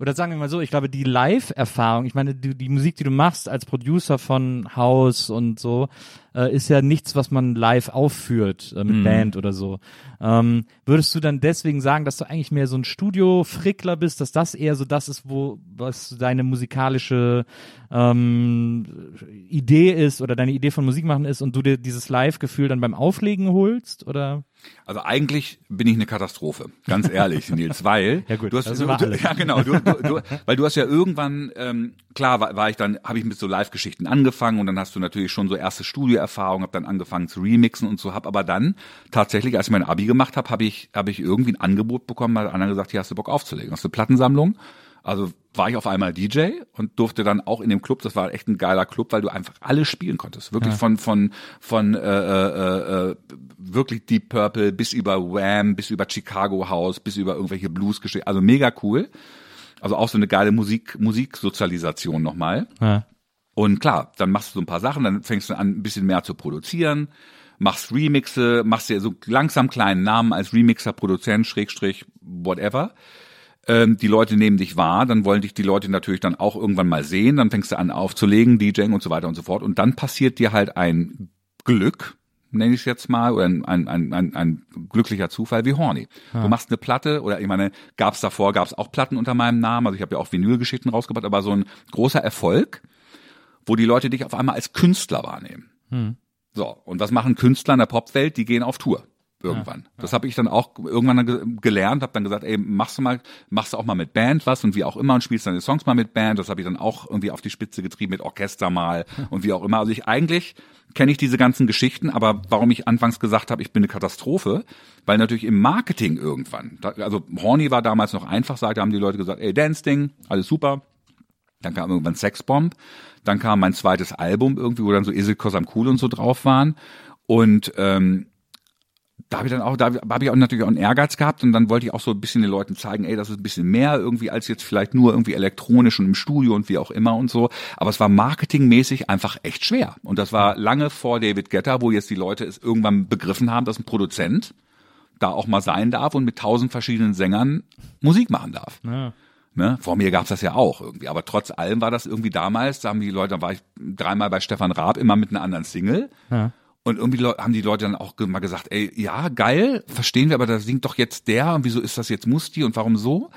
oder sagen wir mal so, ich glaube, die Live-Erfahrung, ich meine, die, die Musik, die du machst als Producer von House und so, äh, ist ja nichts, was man live aufführt äh, mit Band oder so. Ähm, würdest du dann deswegen sagen, dass du eigentlich mehr so ein Studio-Frickler bist, dass das eher so das ist, wo, was deine musikalische ähm, Idee ist oder deine Idee von Musik machen ist und du dir dieses Live-Gefühl dann beim Auflegen holst? Oder? Also eigentlich bin ich eine Katastrophe, ganz ehrlich, Nils, weil Ja gut, du hast das du, du, ja genau, du, du, du, weil du hast ja irgendwann ähm, klar war, war ich dann habe ich mit so Live-Geschichten angefangen und dann hast du natürlich schon so erste Studioerfahrung, habe dann angefangen zu remixen und so, habe aber dann tatsächlich, als ich mein Abi gemacht habe, habe ich habe ich irgendwie ein Angebot bekommen, weil einer gesagt, hier hast du Bock aufzulegen, hast du eine Plattensammlung. Also war ich auf einmal DJ und durfte dann auch in dem Club, das war echt ein geiler Club, weil du einfach alles spielen konntest. Wirklich von von von äh, äh, äh, wirklich Deep Purple bis über Wham, bis über Chicago House, bis über irgendwelche Blues-Geschichten. Also mega cool. Also auch so eine geile Musik Musiksozialisation nochmal. Ja. Und klar, dann machst du so ein paar Sachen, dann fängst du an, ein bisschen mehr zu produzieren, machst Remixe, machst dir so langsam kleinen Namen als Remixer, Produzent, Schrägstrich, whatever. Ähm, die Leute nehmen dich wahr, dann wollen dich die Leute natürlich dann auch irgendwann mal sehen, dann fängst du an aufzulegen, DJing und so weiter und so fort. Und dann passiert dir halt ein Glück, nenne ich es jetzt mal, oder ein, ein, ein, ein, ein glücklicher Zufall wie Horny. Du machst eine Platte, oder ich meine, gab's davor, gab's auch Platten unter meinem Namen, also ich habe ja auch Vinylgeschichten rausgebracht, aber so ein großer Erfolg, wo die Leute dich auf einmal als Künstler wahrnehmen. So, und was machen Künstler in der Popwelt? Die gehen auf Tour. irgendwann. Das habe ich dann auch irgendwann ge gelernt, habe dann gesagt, ey, machst du mal, machst du auch mal mit Band was und wie auch immer und spielst deine Songs mal mit Band. Das habe ich dann auch irgendwie auf die Spitze getrieben mit Orchester mal und wie auch immer. Also ich eigentlich kenne ich diese ganzen Geschichten, aber warum ich anfangs gesagt habe, ich bin eine Katastrophe, weil natürlich im Marketing irgendwann, da, also Horny war damals noch einfach, da haben die Leute gesagt, ey, Dance Ding, alles super. Dann kam irgendwann Sexbomb, dann kam mein zweites Album irgendwie, wo dann so Esel Kosam Cool und so drauf waren und ähm, da habe ich dann auch, da habe ich auch natürlich auch einen Ehrgeiz gehabt und dann wollte ich auch so ein bisschen den Leuten zeigen, ey, das ist ein bisschen mehr irgendwie als jetzt vielleicht nur irgendwie elektronisch und im Studio und wie auch immer und so. Aber es war marketingmäßig einfach echt schwer. Und das war lange vor David Guetta, wo jetzt die Leute es irgendwann begriffen haben, dass ein Produzent da auch mal sein darf und mit tausend verschiedenen Sängern Musik machen darf. Ja. Ne? Vor mir gab's das ja auch irgendwie. Aber trotz allem war das irgendwie damals, da haben die Leute, da war ich dreimal bei Stefan Raab, immer mit einer anderen Single. Ja. Und irgendwie haben die Leute dann auch mal gesagt, ey, ja, geil, verstehen wir, aber da singt doch jetzt der und wieso ist das jetzt Musti und warum so?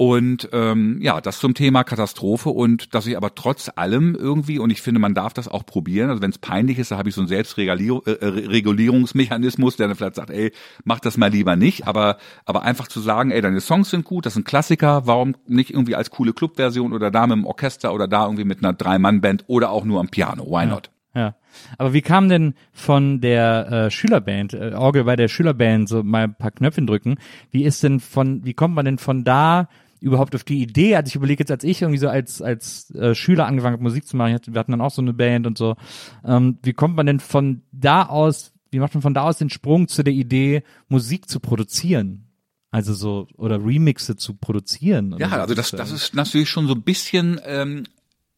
Und ähm, ja, das zum Thema Katastrophe und dass ich aber trotz allem irgendwie, und ich finde, man darf das auch probieren, also wenn es peinlich ist, da habe ich so einen Selbstregulierungsmechanismus, der dann vielleicht sagt, ey, mach das mal lieber nicht, aber, aber einfach zu sagen, ey, deine Songs sind gut, das sind Klassiker, warum nicht irgendwie als coole Clubversion oder da mit dem Orchester oder da irgendwie mit einer Drei-Mann-Band oder auch nur am Piano, why not? Ja. Aber wie kam denn von der äh, Schülerband, äh, Orgel bei der Schülerband, so mal ein paar Knöpfchen drücken, wie ist denn von, wie kommt man denn von da überhaupt auf die Idee? Also ich überlege jetzt, als ich irgendwie so als, als äh, Schüler angefangen habe, Musik zu machen, wir hatten dann auch so eine Band und so, ähm, wie kommt man denn von da aus, wie macht man von da aus den Sprung zu der Idee, Musik zu produzieren? Also so, oder Remixe zu produzieren? Ja, so. also das, das ist natürlich schon so ein bisschen, ähm,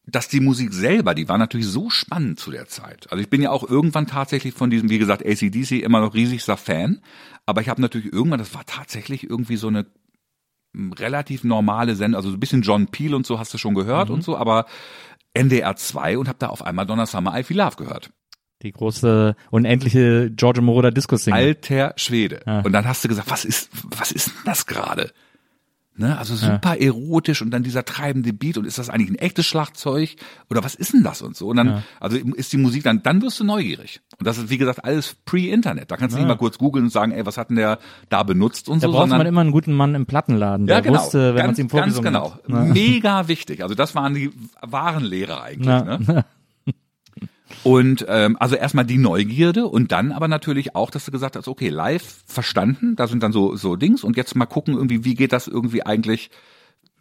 dass die Musik selber, die war natürlich so spannend zu der Zeit. Also ich bin ja auch irgendwann tatsächlich von diesem, wie gesagt, ACDC immer noch riesigster Fan, aber ich habe natürlich irgendwann, das war tatsächlich irgendwie so eine relativ normale Sendung, also so ein bisschen John Peel und so hast du schon gehört und so, aber NDR 2 und habe da auf einmal Donna Summer I Feel Love gehört. Die große, unendliche Giorgio Moroder Disco-Single. Alter Schwede. Ja. Und dann hast du gesagt, was ist, was ist denn das gerade? Ne, also super erotisch und dann dieser treibende Beat und ist das eigentlich ein echtes Schlagzeug oder was ist denn das und so? Und dann, also ist die Musik dann, dann wirst du neugierig. Und das ist, wie gesagt, alles pre-Internet. Da kannst du nicht mal kurz googeln und sagen, ey, was hat denn der da benutzt und Da so, braucht sondern man immer einen guten Mann im Plattenladen, der ja, genau. wusste, wenn man ganz, es ihm ganz vorgesungen genau. hat. Mega wichtig. Also das waren die wahren Lehrer eigentlich. Ne? Und ähm, also erstmal die Neugierde und dann aber natürlich auch, dass du gesagt hast, okay, live verstanden, da sind dann so so Dings und jetzt mal gucken irgendwie, wie geht das irgendwie eigentlich,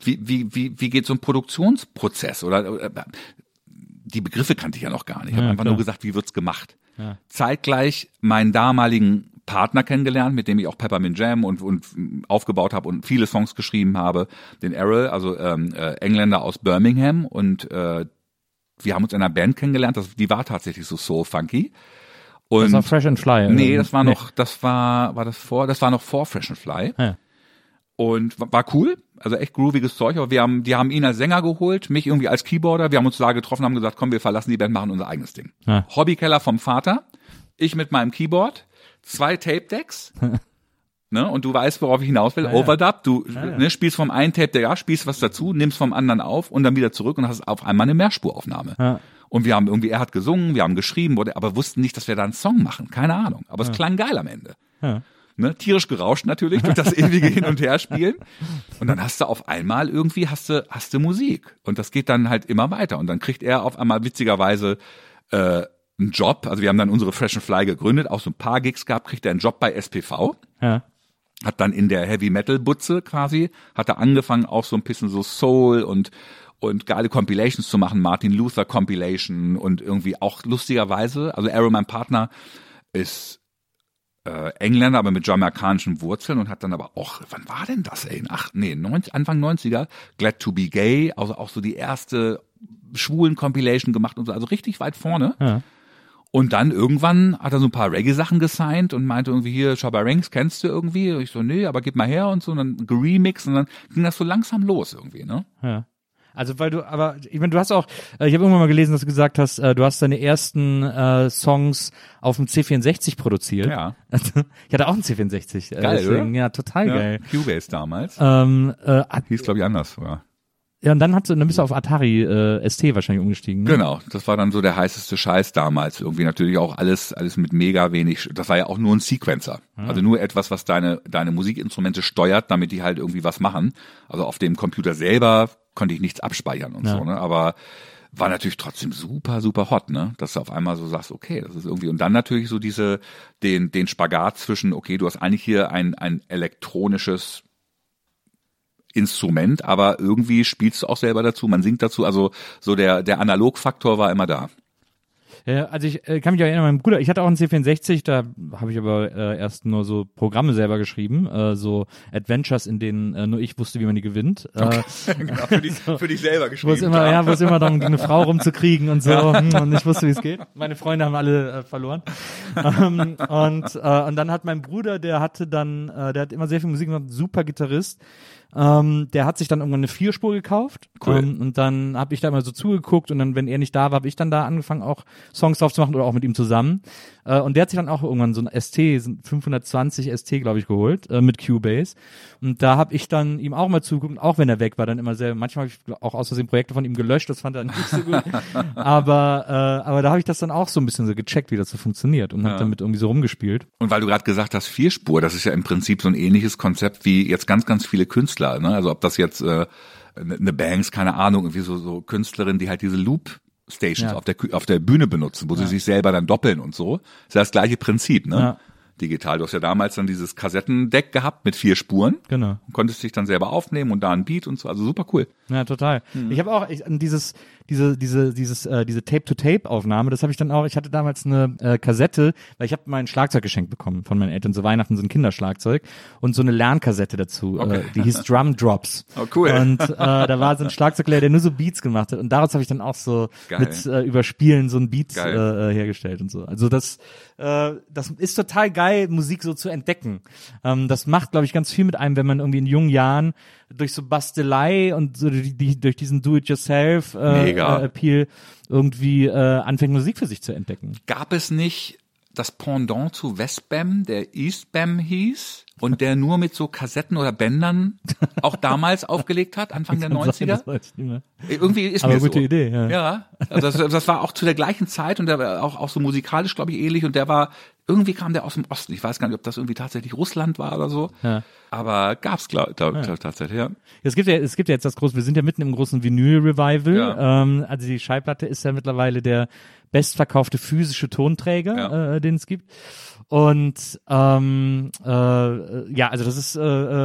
wie wie wie wie geht so ein Produktionsprozess oder, oder die Begriffe kannte ich ja noch gar nicht. Ich habe Ja, einfach klar. nur gesagt, wie wird's gemacht. Ja. Zeitgleich meinen damaligen Partner kennengelernt, mit dem ich auch Peppermint Jam und, und aufgebaut habe und viele Songs geschrieben habe, den Errol, also ähm, äh, Engländer aus Birmingham und äh, wir haben uns in einer Band kennengelernt, das, die war tatsächlich so soul funky. Und Das war Fresh and Fly. nee, oder? das war Nee. noch, das war, war das vor, das war noch vor Fresh and Fly Ja. und war- cool, also echt grooviges Zeug, aber wir haben, die haben ihn als Sänger geholt, mich irgendwie als Keyboarder, wir haben uns da getroffen, haben gesagt, komm, wir verlassen die Band, machen unser eigenes Ding. Ja. Hobbykeller vom Vater, ich mit meinem Keyboard, zwei Tape-Decks, ne, und du weißt, worauf ich hinaus will, ja. Overdub, du ja. Ne, spielst vom einen Tape-Deck, ja, spielst was dazu, nimmst vom anderen auf und dann wieder zurück und hast auf einmal eine Mehrspuraufnahme. Ja. Und wir haben irgendwie, er hat gesungen, wir haben geschrieben, wurde, aber wussten nicht, dass wir da einen Song machen, keine Ahnung, aber es klang geil am Ende ne, tierisch gerauscht natürlich durch das ewige Hin und Her spielen. Und dann hast du auf einmal irgendwie hast du hast du Musik und das geht dann halt immer weiter und dann kriegt er auf einmal witzigerweise äh, einen Job. Also wir haben dann unsere Fresh and Fly gegründet, auch so ein paar Gigs gehabt, kriegt er einen Job bei SPV. Ja. Hat dann in der Heavy Metal Butze quasi, hat er angefangen auch so ein bisschen so Soul und und geile Compilations zu machen, Martin Luther Compilation und irgendwie auch lustigerweise, also Arrow, mein Partner, ist äh, Engländer, aber mit jamaikanischen Wurzeln und hat dann aber auch, wann war denn das, ey? Ach, nee, 90, Anfang 90er, Glad to be Gay, also auch so die erste schwulen Compilation gemacht und so, also richtig weit vorne. Ja. Und dann irgendwann hat er so ein paar Reggae-Sachen gesigned und meinte irgendwie hier, Shabba Ranks kennst du irgendwie? Und ich so, nee, aber gib mal her und so, und dann geremixed und dann ging das so langsam los irgendwie, ne? Ja. Also weil du, aber ich meine, du hast auch, äh, ich habe irgendwann mal gelesen, dass du gesagt hast, äh, du hast deine ersten äh, Songs auf dem C64 produziert. Ja. ich hatte auch einen C64. Äh, Geil, deswegen, oder? Ja, total geil. Cubase damals. Ähm, äh, Hieß, glaube ich, anders sogar. Ja, und dann, hast du, dann bist du auf Atari äh, ST wahrscheinlich umgestiegen. Ne? Genau, das war dann so der heißeste Scheiß damals. Irgendwie natürlich auch alles, alles mit mega wenig. Das war ja auch nur ein Sequencer. Also nur etwas, was deine, deine Musikinstrumente steuert, damit die halt irgendwie was machen. Also auf dem Computer selber konnte ich nichts abspeichern und Ja. so, ne? Aber war natürlich trotzdem super, super hot, ne? Dass du auf einmal so sagst, okay, das ist irgendwie, und dann natürlich so diese, den, den Spagat zwischen, okay, du hast eigentlich hier ein, ein elektronisches Instrument, aber irgendwie spielst du auch selber dazu, man singt dazu, also so der, der Analogfaktor war immer da. Ja, also ich äh, kann mich auch erinnern, mein Bruder, ich hatte auch einen C64, da habe ich aber äh, erst nur so Programme selber geschrieben, äh, so Adventures, in denen äh, nur ich wusste, wie man die gewinnt. Äh, genau, für dich, für dich selber wo geschrieben. es immer, ja, wo es immer darum eine Frau rumzukriegen und so hm, und ich wusste, wie es geht. Meine Freunde haben alle äh, verloren. ähm, und, äh, und dann hat mein Bruder, der hatte dann, äh, der hat immer sehr viel Musik gemacht, super Gitarrist. Ähm, der hat sich dann irgendwann eine Vierspur gekauft Cool. ähm, und dann habe ich da mal so zugeguckt und dann, wenn er nicht da war, habe ich dann da angefangen, auch Songs drauf zu machen oder auch mit ihm zusammen. Äh, und der hat sich dann auch irgendwann so ein ST, so ein 520 ST, glaube ich, geholt äh, mit Cubase. Und da habe ich dann ihm auch mal zugeguckt, auch wenn er weg war, dann immer sehr, manchmal habe ich auch aus Versehen Projekte von ihm gelöscht, das fand er nicht so gut. aber, äh, aber da habe ich das dann auch so ein bisschen so gecheckt, wie das so funktioniert und habe damit irgendwie so rumgespielt. Und weil du gerade gesagt hast, Vierspur, das ist ja im Prinzip so ein ähnliches Konzept wie jetzt ganz, ganz viele Künstler. Ne? Also ob das jetzt äh, eine Banks, keine Ahnung, irgendwie so, so Künstlerinnen, die halt diese Loop Stations Ja. auf der auf der Bühne benutzen, wo sie sich selber dann doppeln und so. Ist ja das gleiche Prinzip, ne? Ja. Digital. Du hast ja damals dann dieses Kassettendeck gehabt mit vier Spuren. Genau. Und konntest dich dann selber aufnehmen und da ein Beat und so. Also super cool. Ja, total. Mhm. Ich habe auch ich, dieses diese diese dieses äh, diese Tape to Tape Aufnahme, das habe ich dann auch, ich hatte damals eine äh, Kassette, weil ich habe mein Schlagzeug geschenkt bekommen von meinen Eltern zu Weihnachten so ein Kinderschlagzeug und so eine Lernkassette dazu, äh, die hieß Drum Drops. Oh, cool. Und äh, da war so ein Schlagzeuglehrer, der nur so Beats gemacht hat und daraus habe ich dann auch so Geil. mit äh, Überspielen so ein Beat Geil. äh, hergestellt und so. Also das äh, das ist total geil Musik so zu entdecken. Ähm, das macht glaube ich ganz viel mit einem, wenn man irgendwie in jungen Jahren durch so Bastelei und so die, die, durch diesen Do-it-yourself äh, äh, irgendwie äh, anfängt Musik für sich zu entdecken. Gab es nicht das Pendant zu Westbam, der Eastbam hieß und der nur mit so Kassetten oder Bändern auch damals aufgelegt hat, Anfang der Kann sein, 90er? das weiß ich nicht mehr. Irgendwie ist Aber mir gute so. Idee, ja. Ja, also das, das war auch zu der gleichen Zeit und der war auch, auch so musikalisch, glaube ich, ähnlich und der war, irgendwie kam der aus dem Osten. Ich weiß gar nicht, ob das irgendwie tatsächlich Russland war oder so. Ja. Aber gab's, glaube glaub, glaub, tatsächlich, ja. Es gibt ja, es gibt ja jetzt das große, wir sind ja mitten im großen Vinyl-Revival. Ja. Ähm, also die Schallplatte ist ja mittlerweile der bestverkaufte physische Tonträger, Ja. äh, den es gibt. Und ähm, äh, ja, also das ist äh,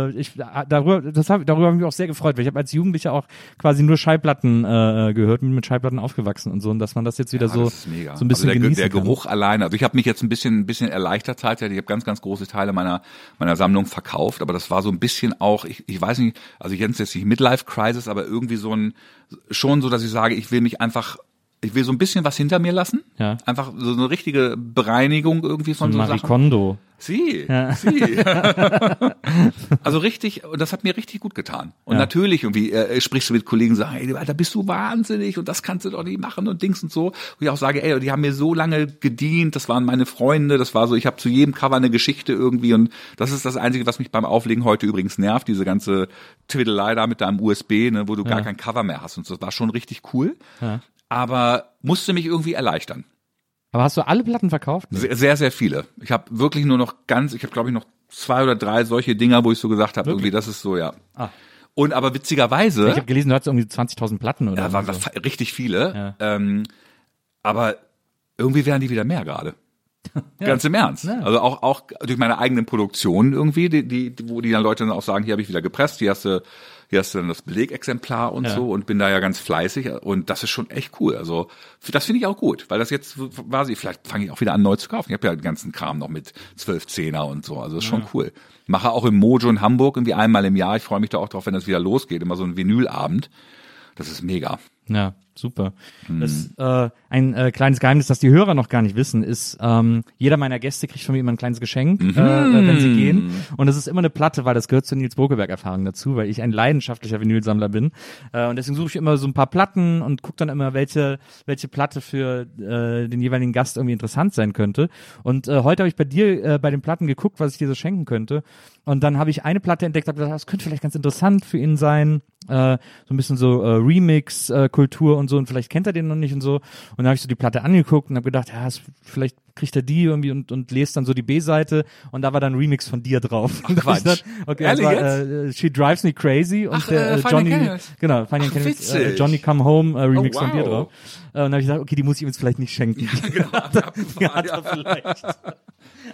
äh, ich darüber das hab, darüber habe ich mich auch sehr gefreut, weil ich habe als Jugendlicher auch quasi nur Schallplatten äh, gehört, bin mit Schallplatten aufgewachsen und so und dass man das jetzt wieder Ja, so das ist mega. so ein bisschen also der, genießen der kann. Geruch alleine. Also ich habe mich jetzt ein bisschen, ein bisschen erleichtert tatsächlich. Ich habe ganz, ganz große Teile meiner meiner Sammlung verkauft, aber das war so ein bisschen auch, ich, ich weiß nicht, also ich nenne es jetzt nicht Midlife Crisis, aber irgendwie so ein schon so, dass ich sage, ich will mich einfach ich will so ein bisschen was hinter mir lassen. Ja. Einfach so eine richtige Bereinigung irgendwie von so, so Sachen. Marikondo. Sie, sie. also richtig, und das hat mir richtig gut getan. Und Ja. natürlich irgendwie äh, sprichst du mit Kollegen und sagst, ey, Alter, bist du wahnsinnig und das kannst du doch nicht machen und Dings und so. Wo ich auch sage, ey, die haben mir so lange gedient, das waren meine Freunde, das war so, ich habe zu jedem Cover eine Geschichte irgendwie und das ist das Einzige, was mich beim Auflegen heute übrigens nervt, diese ganze Twiddelei da mit deinem USB, ne, wo du gar kein Cover mehr hast und so. Das war schon richtig cool. Ja. Aber musste mich irgendwie erleichtern. Aber hast du alle Platten verkauft? Sehr, sehr, sehr viele. Ich habe wirklich nur noch ganz, ich habe glaube ich noch zwei oder drei solche Dinger, wo ich so gesagt habe, irgendwie das ist so, ja. Ah. Und aber witzigerweise, Ich habe gelesen, du hattest irgendwie 20.000 Platten oder da waren so. richtig viele, Ja. ähm, aber irgendwie werden die wieder mehr gerade. Ganz im Ernst. Ja. Also auch, auch durch meine eigenen Produktionen irgendwie, die, die, wo die dann Leute dann auch sagen, hier habe ich wieder gepresst, hier hast du, hier hast du dann das Belegexemplar und Ja. so und bin da ja ganz fleißig und das ist schon echt cool. Also das finde ich auch gut, weil das jetzt quasi, vielleicht fange ich auch wieder an neu zu kaufen. Ich habe ja den ganzen Kram noch mit 12 Zehner und so, also ist schon cool. Mache auch im Mojo in Hamburg irgendwie einmal im Jahr. Ich freue mich da auch drauf, wenn das wieder losgeht, immer so ein Vinylabend. Das ist mega. Ja, super. Hm. Das, äh, ein äh, kleines Geheimnis, das die Hörer noch gar nicht wissen, ist, ähm, jeder meiner Gäste kriegt von mir immer ein kleines Geschenk, Mhm. äh, äh, wenn sie gehen. Und es ist immer eine Platte, weil das gehört zur Nils Bokeberg-Erfahrung dazu, weil ich ein leidenschaftlicher Vinylsammler bin. Äh, und deswegen suche ich immer so ein paar Platten und gucke dann immer, welche, welche Platte für äh, den jeweiligen Gast irgendwie interessant sein könnte. Und äh, heute habe ich bei dir äh, bei den Platten geguckt, was ich dir so schenken könnte. Und dann habe ich eine Platte entdeckt, habe gedacht, das könnte vielleicht ganz interessant für ihn sein. äh, so ein bisschen so äh, Remix-Kultur und so und vielleicht kennt er den noch nicht und so. Und dann habe ich so die Platte angeguckt und habe gedacht, ja, ist, vielleicht kriegt er die irgendwie und, und lest dann so die B-Seite und da war dann ein Remix von dir drauf. Ach, Quatsch. Dann, okay, Ehrlich war, äh, She Drives Me Crazy und Ach, der, äh, äh, Johnny, genau, Finding Ach, Canyons, äh. Johnny Come Home äh, Remix Oh, von dir wow. drauf. Äh, und dann habe ich gesagt, okay, die muss ich ihm jetzt vielleicht nicht schenken. Ja, genau. ja, vielleicht.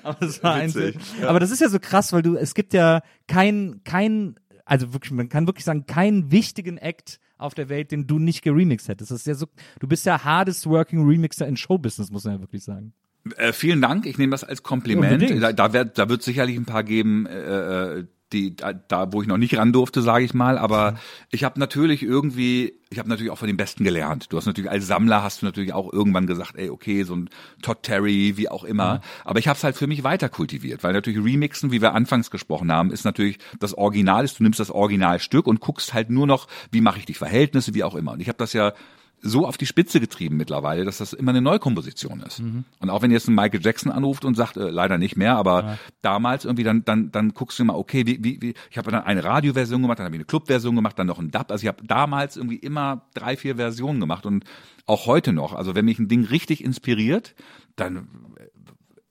Aber das war Witzig, einzeln. Aber das ist ja so krass, weil du, es gibt ja kein, kein, also wirklich, man kann wirklich sagen, keinen wichtigen Act auf der Welt, den du nicht geremixed hättest. Das ist ja so, du bist ja hardest working Remixer in Showbusiness, muss man ja wirklich sagen. Äh, vielen Dank, ich nehme das als Kompliment. Unbedingt. Da, da wird da wird sicherlich ein paar geben, äh, äh, die da, wo ich noch nicht ran durfte, sage ich mal. Aber ich habe natürlich irgendwie, ich habe natürlich auch von den Besten gelernt. Du hast natürlich als Sammler hast du natürlich auch irgendwann gesagt, ey, okay, so ein Todd Terry, wie auch immer. Aber ich habe es halt für mich weiter kultiviert, weil natürlich Remixen, wie wir anfangs gesprochen haben, ist natürlich das Original ist. Du nimmst das Originalstück und guckst halt nur noch, wie mache ich die Verhältnisse, wie auch immer. Und ich habe das ja so auf die Spitze getrieben mittlerweile, dass das immer eine Neukomposition ist. Und auch wenn jetzt ein Michael Jackson anruft und sagt, äh, leider nicht mehr, aber damals irgendwie, dann, dann, dann guckst du immer, okay, wie, wie, wie ich habe dann eine Radioversion gemacht, dann habe ich eine Clubversion gemacht, dann noch ein Dub. Also ich habe damals irgendwie immer drei, vier Versionen gemacht und auch heute noch. Also wenn mich ein Ding richtig inspiriert, dann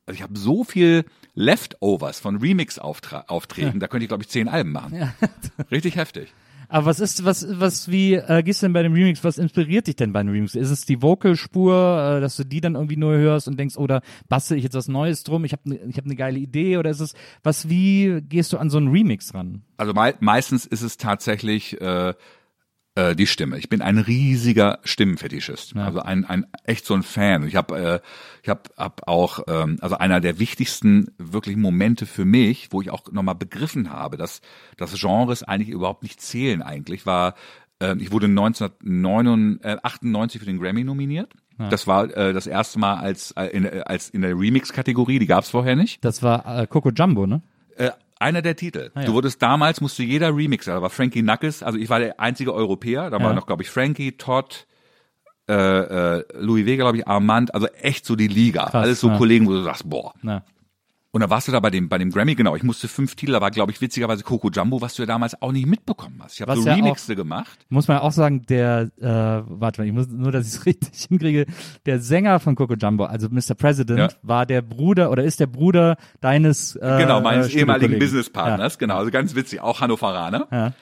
also ich habe so viel Leftovers von Remix-Aufträgen, da könnte ich, glaube ich, zehn Alben machen. Richtig heftig. Aber was ist, was, was, wie äh, gehst du denn bei dem Remix, was inspiriert dich denn bei dem Remix? Ist es die Vocalspur, äh, dass du die dann irgendwie nur hörst und denkst, oder bastel ich jetzt was Neues drum, ich habe ne, ich hab eine geile Idee, oder ist es, was, wie gehst du an so einen Remix ran? Also mei meistens ist es tatsächlich äh, äh, die Stimme. Ich bin ein riesiger Stimmenfetischist. Also ein, ein echt so ein Fan. Ich habe äh, ich hab, hab auch ähm, also einer der wichtigsten wirklichen Momente für mich, wo ich auch nochmal begriffen habe, dass dass Genres eigentlich überhaupt nicht zählen eigentlich, war äh, ich wurde 1998 für den Grammy nominiert. Das war äh, das erste Mal als äh, in, äh, als in der Remix-Kategorie, die gab's vorher nicht. Das war äh, Coco Jumbo, ne? Äh, einer der Titel. Ah, ja. Du wurdest damals, musste jeder Remixer, da war Frankie Knuckles, also ich war der einzige Europäer, da Ja. war noch, glaube ich, Frankie, Todd, äh, äh, Louis Vega, glaube ich, Armand, also echt so die Liga. Krass, Alles so ja. Kollegen, wo du sagst, boah. Na. Und da warst du da bei dem, bei dem Grammy, genau, ich musste fünf Titel, da war, glaube ich, witzigerweise Coco Jumbo, was du ja damals auch nicht mitbekommen hast. Ich habe so ja Remixe gemacht. Muss man auch sagen, der, äh, warte mal, ich muss nur, dass ich es richtig hinkriege, der Sänger von Coco Jumbo, also Mr. President, Ja. war der Bruder oder ist der Bruder deines äh, Genau, meines ehemaligen. Businesspartners, genau, also ganz witzig, auch Hannoveraner. Ja.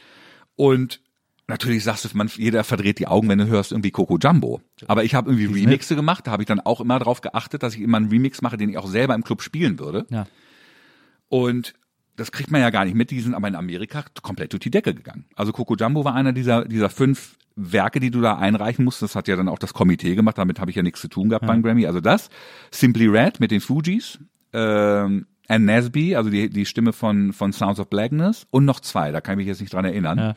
Und natürlich sagst du, man, jeder verdreht die Augen, wenn du hörst irgendwie Coco Jumbo. Aber ich habe irgendwie Remixe gemacht, da habe ich dann auch immer darauf geachtet, dass ich immer einen Remix mache, den ich auch selber im Club spielen würde. Ja. Und das kriegt man ja gar nicht mit, die sind aber in Amerika komplett durch die Decke gegangen. Also Coco Jumbo war einer dieser, dieser fünf Werke, die du da einreichen musst. Das hat ja dann auch das Komitee gemacht, damit habe ich ja nichts zu tun gehabt beim Grammy. Also das, Simply Red mit den Fugees, ähm, Anne Nesby, also die, die Stimme von, von Sounds of Blackness und noch zwei, da kann ich mich jetzt nicht dran erinnern. Ja.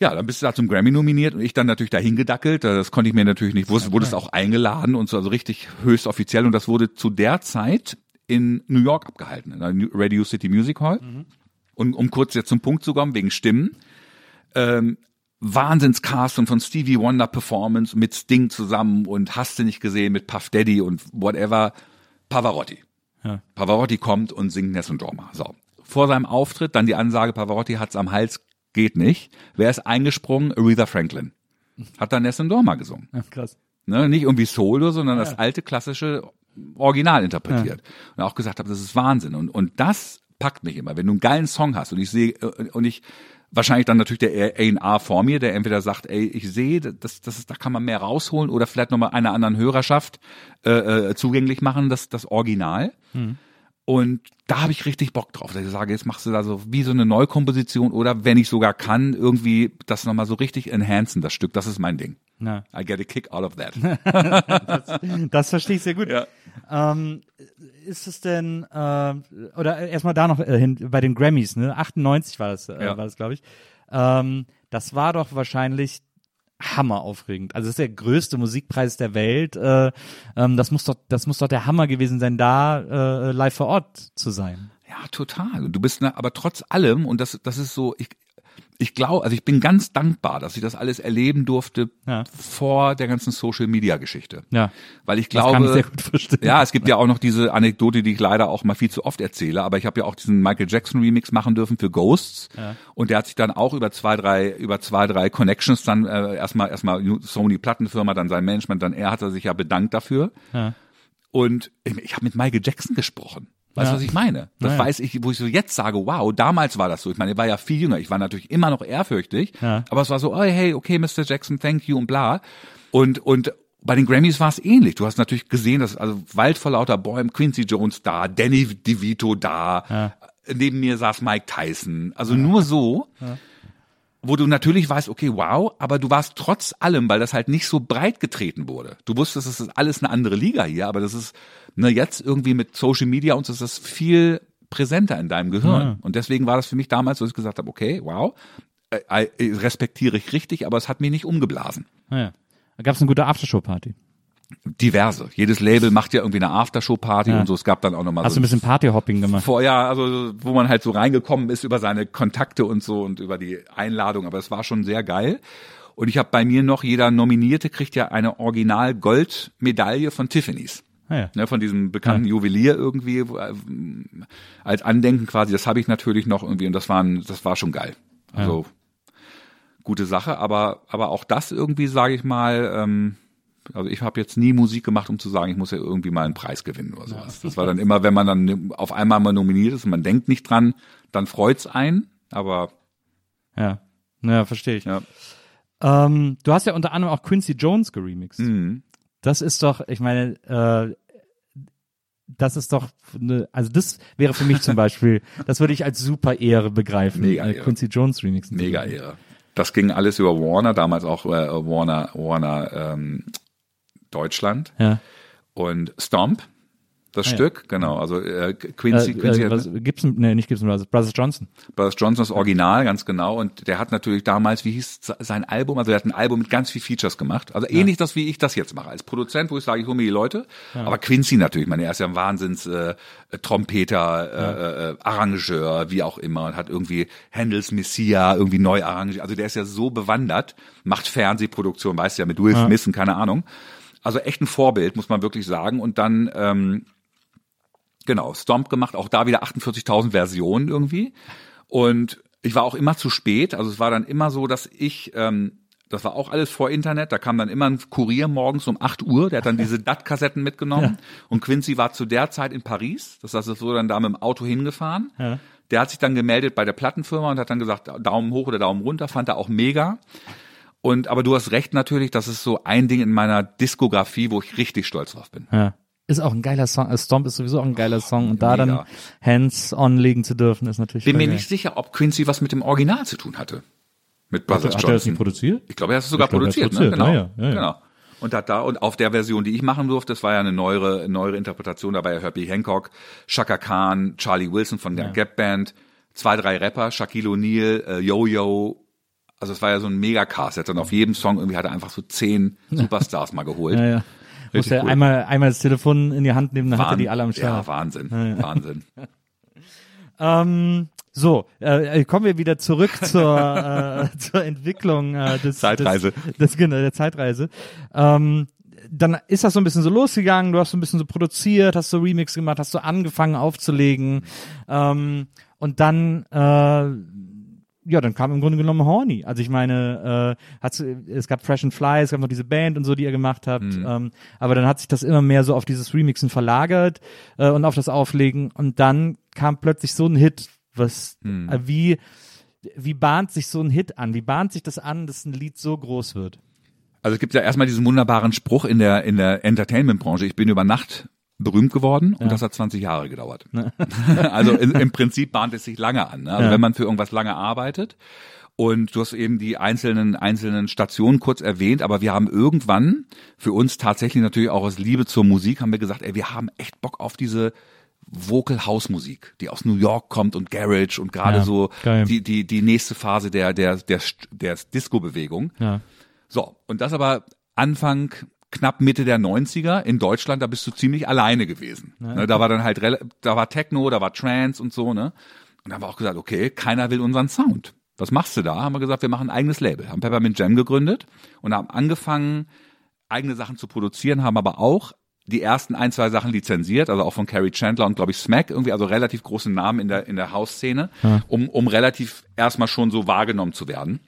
Ja, dann bist du da zum Grammy nominiert und ich dann natürlich dahin gedackelt. Das konnte ich mir natürlich nicht, wusste, wurde es auch eingeladen und so, also richtig höchst offiziell. Und das wurde zu der Zeit in New York abgehalten, in der Radio City Music Hall. Und um kurz jetzt zum Punkt zu kommen, wegen Stimmen. Ähm, Wahnsinnscast und von Stevie Wonder Performance mit Sting zusammen und hast du nicht gesehen mit Puff Daddy und whatever. Pavarotti. Ja. Pavarotti kommt und singt Nessun Dorma. So. Vor seinem Auftritt dann die Ansage, Pavarotti hat's am Hals, geht nicht. Wer ist eingesprungen? Aretha Franklin. Hat dann Nessun Dorma gesungen. Ja, krass. Ne? Nicht irgendwie Solo, sondern das alte klassische Original interpretiert. Und auch gesagt habe, das ist Wahnsinn. Und, und das packt mich immer. Wenn du einen geilen Song hast und ich sehe, äh, und ich, wahrscheinlich dann natürlich der A&R vor mir, der entweder sagt, ey, ich sehe, das, das ist, da kann man mehr rausholen oder vielleicht nochmal einer anderen Hörerschaft äh, äh, zugänglich machen, das, das Original. Und da habe ich richtig Bock drauf, dass ich sage, jetzt machst du da so wie so eine Neukomposition oder wenn ich sogar kann, irgendwie das nochmal so richtig enhancen, das Stück. Das ist mein Ding. Ja. I get a kick out of that. Das verstehe ich sehr gut. Ja. Ähm, ist es denn, äh, oder erstmal da noch äh, hin, bei den Grammys, ne? 98 war das, äh, Ja. war das, glaube ich. Ähm, das war doch wahrscheinlich hammer aufregend. Also das ist der größte Musikpreis der Welt. Äh, ähm, das muss doch, das muss doch der Hammer gewesen sein, da äh, live vor Ort zu sein. Ja, total. Du bist ne, aber trotz allem, und das, das ist so, ich, ich glaube, also ich bin ganz dankbar, dass ich das alles erleben durfte Ja. vor der ganzen Social Media Geschichte. Ja. Weil ich glaube, ich ja, es gibt ja auch noch diese Anekdote, die ich leider auch mal viel zu oft erzähle, aber ich habe ja auch diesen Michael Jackson Remix machen dürfen für Ghosts und der hat sich dann auch über zwei, drei, über zwei, drei Connections dann äh, erstmal erstmal Sony Plattenfirma, dann sein Management, dann er hat er sich ja bedankt dafür. Ja. Und ich habe mit Michael Jackson gesprochen. Weißt du, Ja. was ich meine? Das Ja, ja. weiß ich, wo ich so jetzt sage, wow, damals war das so. Ich meine, er war ja viel jünger. Ich war natürlich immer noch ehrfürchtig. Ja. Aber es war so, oh, hey, okay, Mr. Jackson, thank you und bla. Und, und bei den Grammys war es ähnlich. Du hast natürlich gesehen, dass also Wald vor lauter Bäumen, Quincy Jones da, Danny DeVito da, neben mir saß Mike Tyson. Also nur so wo du natürlich weißt, okay, wow, aber du warst trotz allem, weil das halt nicht so breit getreten wurde. Du wusstest, es ist alles eine andere Liga hier, aber das ist, ne, jetzt irgendwie mit Social Media und so ist das viel präsenter in deinem Gehirn. Ja. Und deswegen war das für mich damals, dass ich gesagt habe, okay, wow, äh, äh, respektiere ich richtig, aber es hat mich nicht umgeblasen. Da gab es eine gute Aftershow-Party. Diverse. Jedes Label macht ja irgendwie eine Aftershow-Party Ja. und so. Es gab dann auch nochmal Hast du so ein bisschen Partyhopping gemacht? Vorher, also wo man halt so reingekommen ist über seine Kontakte und so und über die Einladung, aber es war schon sehr geil. Und ich habe bei mir noch, jeder Nominierte kriegt ja eine Original-Gold-Medaille von Tiffany's. Ah, ja. Ne, von diesem bekannten Juwelier irgendwie äh, als Andenken quasi, das habe ich natürlich noch irgendwie und das war, ein, das war schon geil. Also gute Sache, aber, aber auch das irgendwie, sage ich mal, ähm, also ich habe jetzt nie Musik gemacht, um zu sagen, ich muss ja irgendwie mal einen Preis gewinnen oder sowas. Das war dann immer, wenn man dann auf einmal mal nominiert ist und man denkt nicht dran, dann freut's einen, aber Ja. Ja, verstehe ich. ja. Ähm, du hast ja unter anderem auch Quincy Jones geremixed. Mhm. Das ist doch, ich meine, äh, das ist doch, eine, also das wäre für mich zum Beispiel, das würde ich als super Ehre begreifen, Mega äh, Ehre. Quincy Jones remixen. Mega. Ehre. Das ging alles über Warner, damals auch äh, Warner, Warner ähm, Deutschland Ja. und Stomp, das Ah, ja. Stück, genau. Also äh, Äh, Quincy, Quincy äh, was, Gibson, nee, nicht Gibson Brothers, Brothers Johnson. Brothers Johnsons Original, ganz genau. Und der hat natürlich damals, wie hieß sein Album? Also er hat ein Album mit ganz viel Features gemacht. Also ähnlich das, wie ich das jetzt mache. Als Produzent, wo ich sage, ich hole mir die Leute. Aber Quincy natürlich, ich meine, er ist ja ein Wahnsinns äh, äh, Trompeter, äh, äh, Arrangeur, wie auch immer. Und hat irgendwie Handels Messiah irgendwie neu arrangiert. Also der ist ja so bewandert, macht Fernsehproduktion, weißt du ja, mit Will Smith und keine Ahnung. Also echt ein Vorbild, muss man wirklich sagen. Und dann ähm, Genau, Stomp gemacht, auch da wieder 48.000 Versionen irgendwie. Und ich war auch immer zu spät. Also es war dann immer so, dass ich, ähm, das war auch alles vor Internet, da kam dann immer ein Kurier morgens um 8 Uhr, der hat dann diese DAT-Kassetten mitgenommen. Und Quincy war zu der Zeit in Paris. Das heißt, es wurde dann da mit dem Auto hingefahren. Ja. Der hat sich dann gemeldet bei der Plattenfirma und hat dann gesagt, Daumen hoch oder Daumen runter, fand er auch mega. Und aber du hast recht natürlich, das ist so ein Ding in meiner Diskografie, wo ich richtig stolz drauf bin. Ja. Ist auch ein geiler Song. Äh, Stomp ist sowieso auch ein geiler Song. Und da dann Mega. Hands-on legen zu dürfen, ist natürlich Bin mir geil. nicht sicher, ob Quincy was mit dem Original zu tun hatte. Mit Brothers Hat er das Johnson. nicht produziert? Ich glaube, er hat es sogar er hat produziert, produziert, ne? Genau. ja, ja, ja, ja. genau. Und hat da und auf der Version, die ich machen durfte, das war ja eine neuere, neuere Interpretation. Da war ja Herbie Hancock, Shaka Khan, Charlie Wilson von der Gap Band, zwei, drei Rapper, Shaquille O'Neal, äh, Yo-Yo. Also es war ja so ein Megacast. Hat dann auf jedem Song irgendwie hat er einfach so zehn Superstars mal geholt. Ja, ja. Muss Richtig er cool. einmal, einmal das Telefon in die Hand nehmen, dann hat er Wahn- die alle am Ja, Start. Wahnsinn. Wahnsinn. Ähm, so, äh, kommen wir wieder zurück zur, äh, zur Entwicklung äh, des, Zeitreise. Des, des, genau, der Zeitreise. Ähm, dann ist das so ein bisschen so losgegangen, du hast so ein bisschen so produziert, hast so Remix gemacht, hast so angefangen aufzulegen ähm, und dann äh, ja, dann kam im Grunde genommen Horny. Also ich meine, äh, hat's, es gab Fresh and Fly, es gab noch diese Band und so, die ihr gemacht habt. Ähm, aber dann hat sich das immer mehr so auf dieses Remixen verlagert äh, und auf das Auflegen. Und dann kam plötzlich so ein Hit, was äh, wie wie bahnt sich so ein Hit an? Wie bahnt sich das an, dass ein Lied so groß wird? Also es gibt ja erstmal diesen wunderbaren Spruch in der, in der Entertainment-Branche, ich bin über Nacht berühmt geworden und das hat 20 Jahre gedauert. also in, im Prinzip bahnt es sich lange an. Ne? Also Ja. wenn man für irgendwas lange arbeitet und du hast eben die einzelnen, einzelnen Stationen kurz erwähnt, aber wir haben irgendwann für uns tatsächlich natürlich auch aus Liebe zur Musik haben wir gesagt, ey, wir haben echt Bock auf diese Vocal House Musik, die aus New York kommt und Garage und gerade Ja, so geil. die, die, die nächste Phase der, der, der, der Disco-Bewegung. Ja. So, und das aber Anfang, knapp Mitte der 90er in Deutschland, da bist du ziemlich alleine gewesen. Ne, da war dann halt, da war Techno, da war Trance und so, ne? Und da haben wir auch gesagt, okay, keiner will unseren Sound. was machst du da? Haben wir gesagt, wir machen ein eigenes Label, haben Peppermint Jam gegründet und haben angefangen, eigene Sachen zu produzieren, haben aber auch die ersten ein, zwei Sachen lizenziert, also auch von Carrie Chandler und glaube ich Smack, irgendwie, also relativ großen Namen in der, in der House-Szene, Ja. um, um relativ erstmal schon so wahrgenommen zu werden.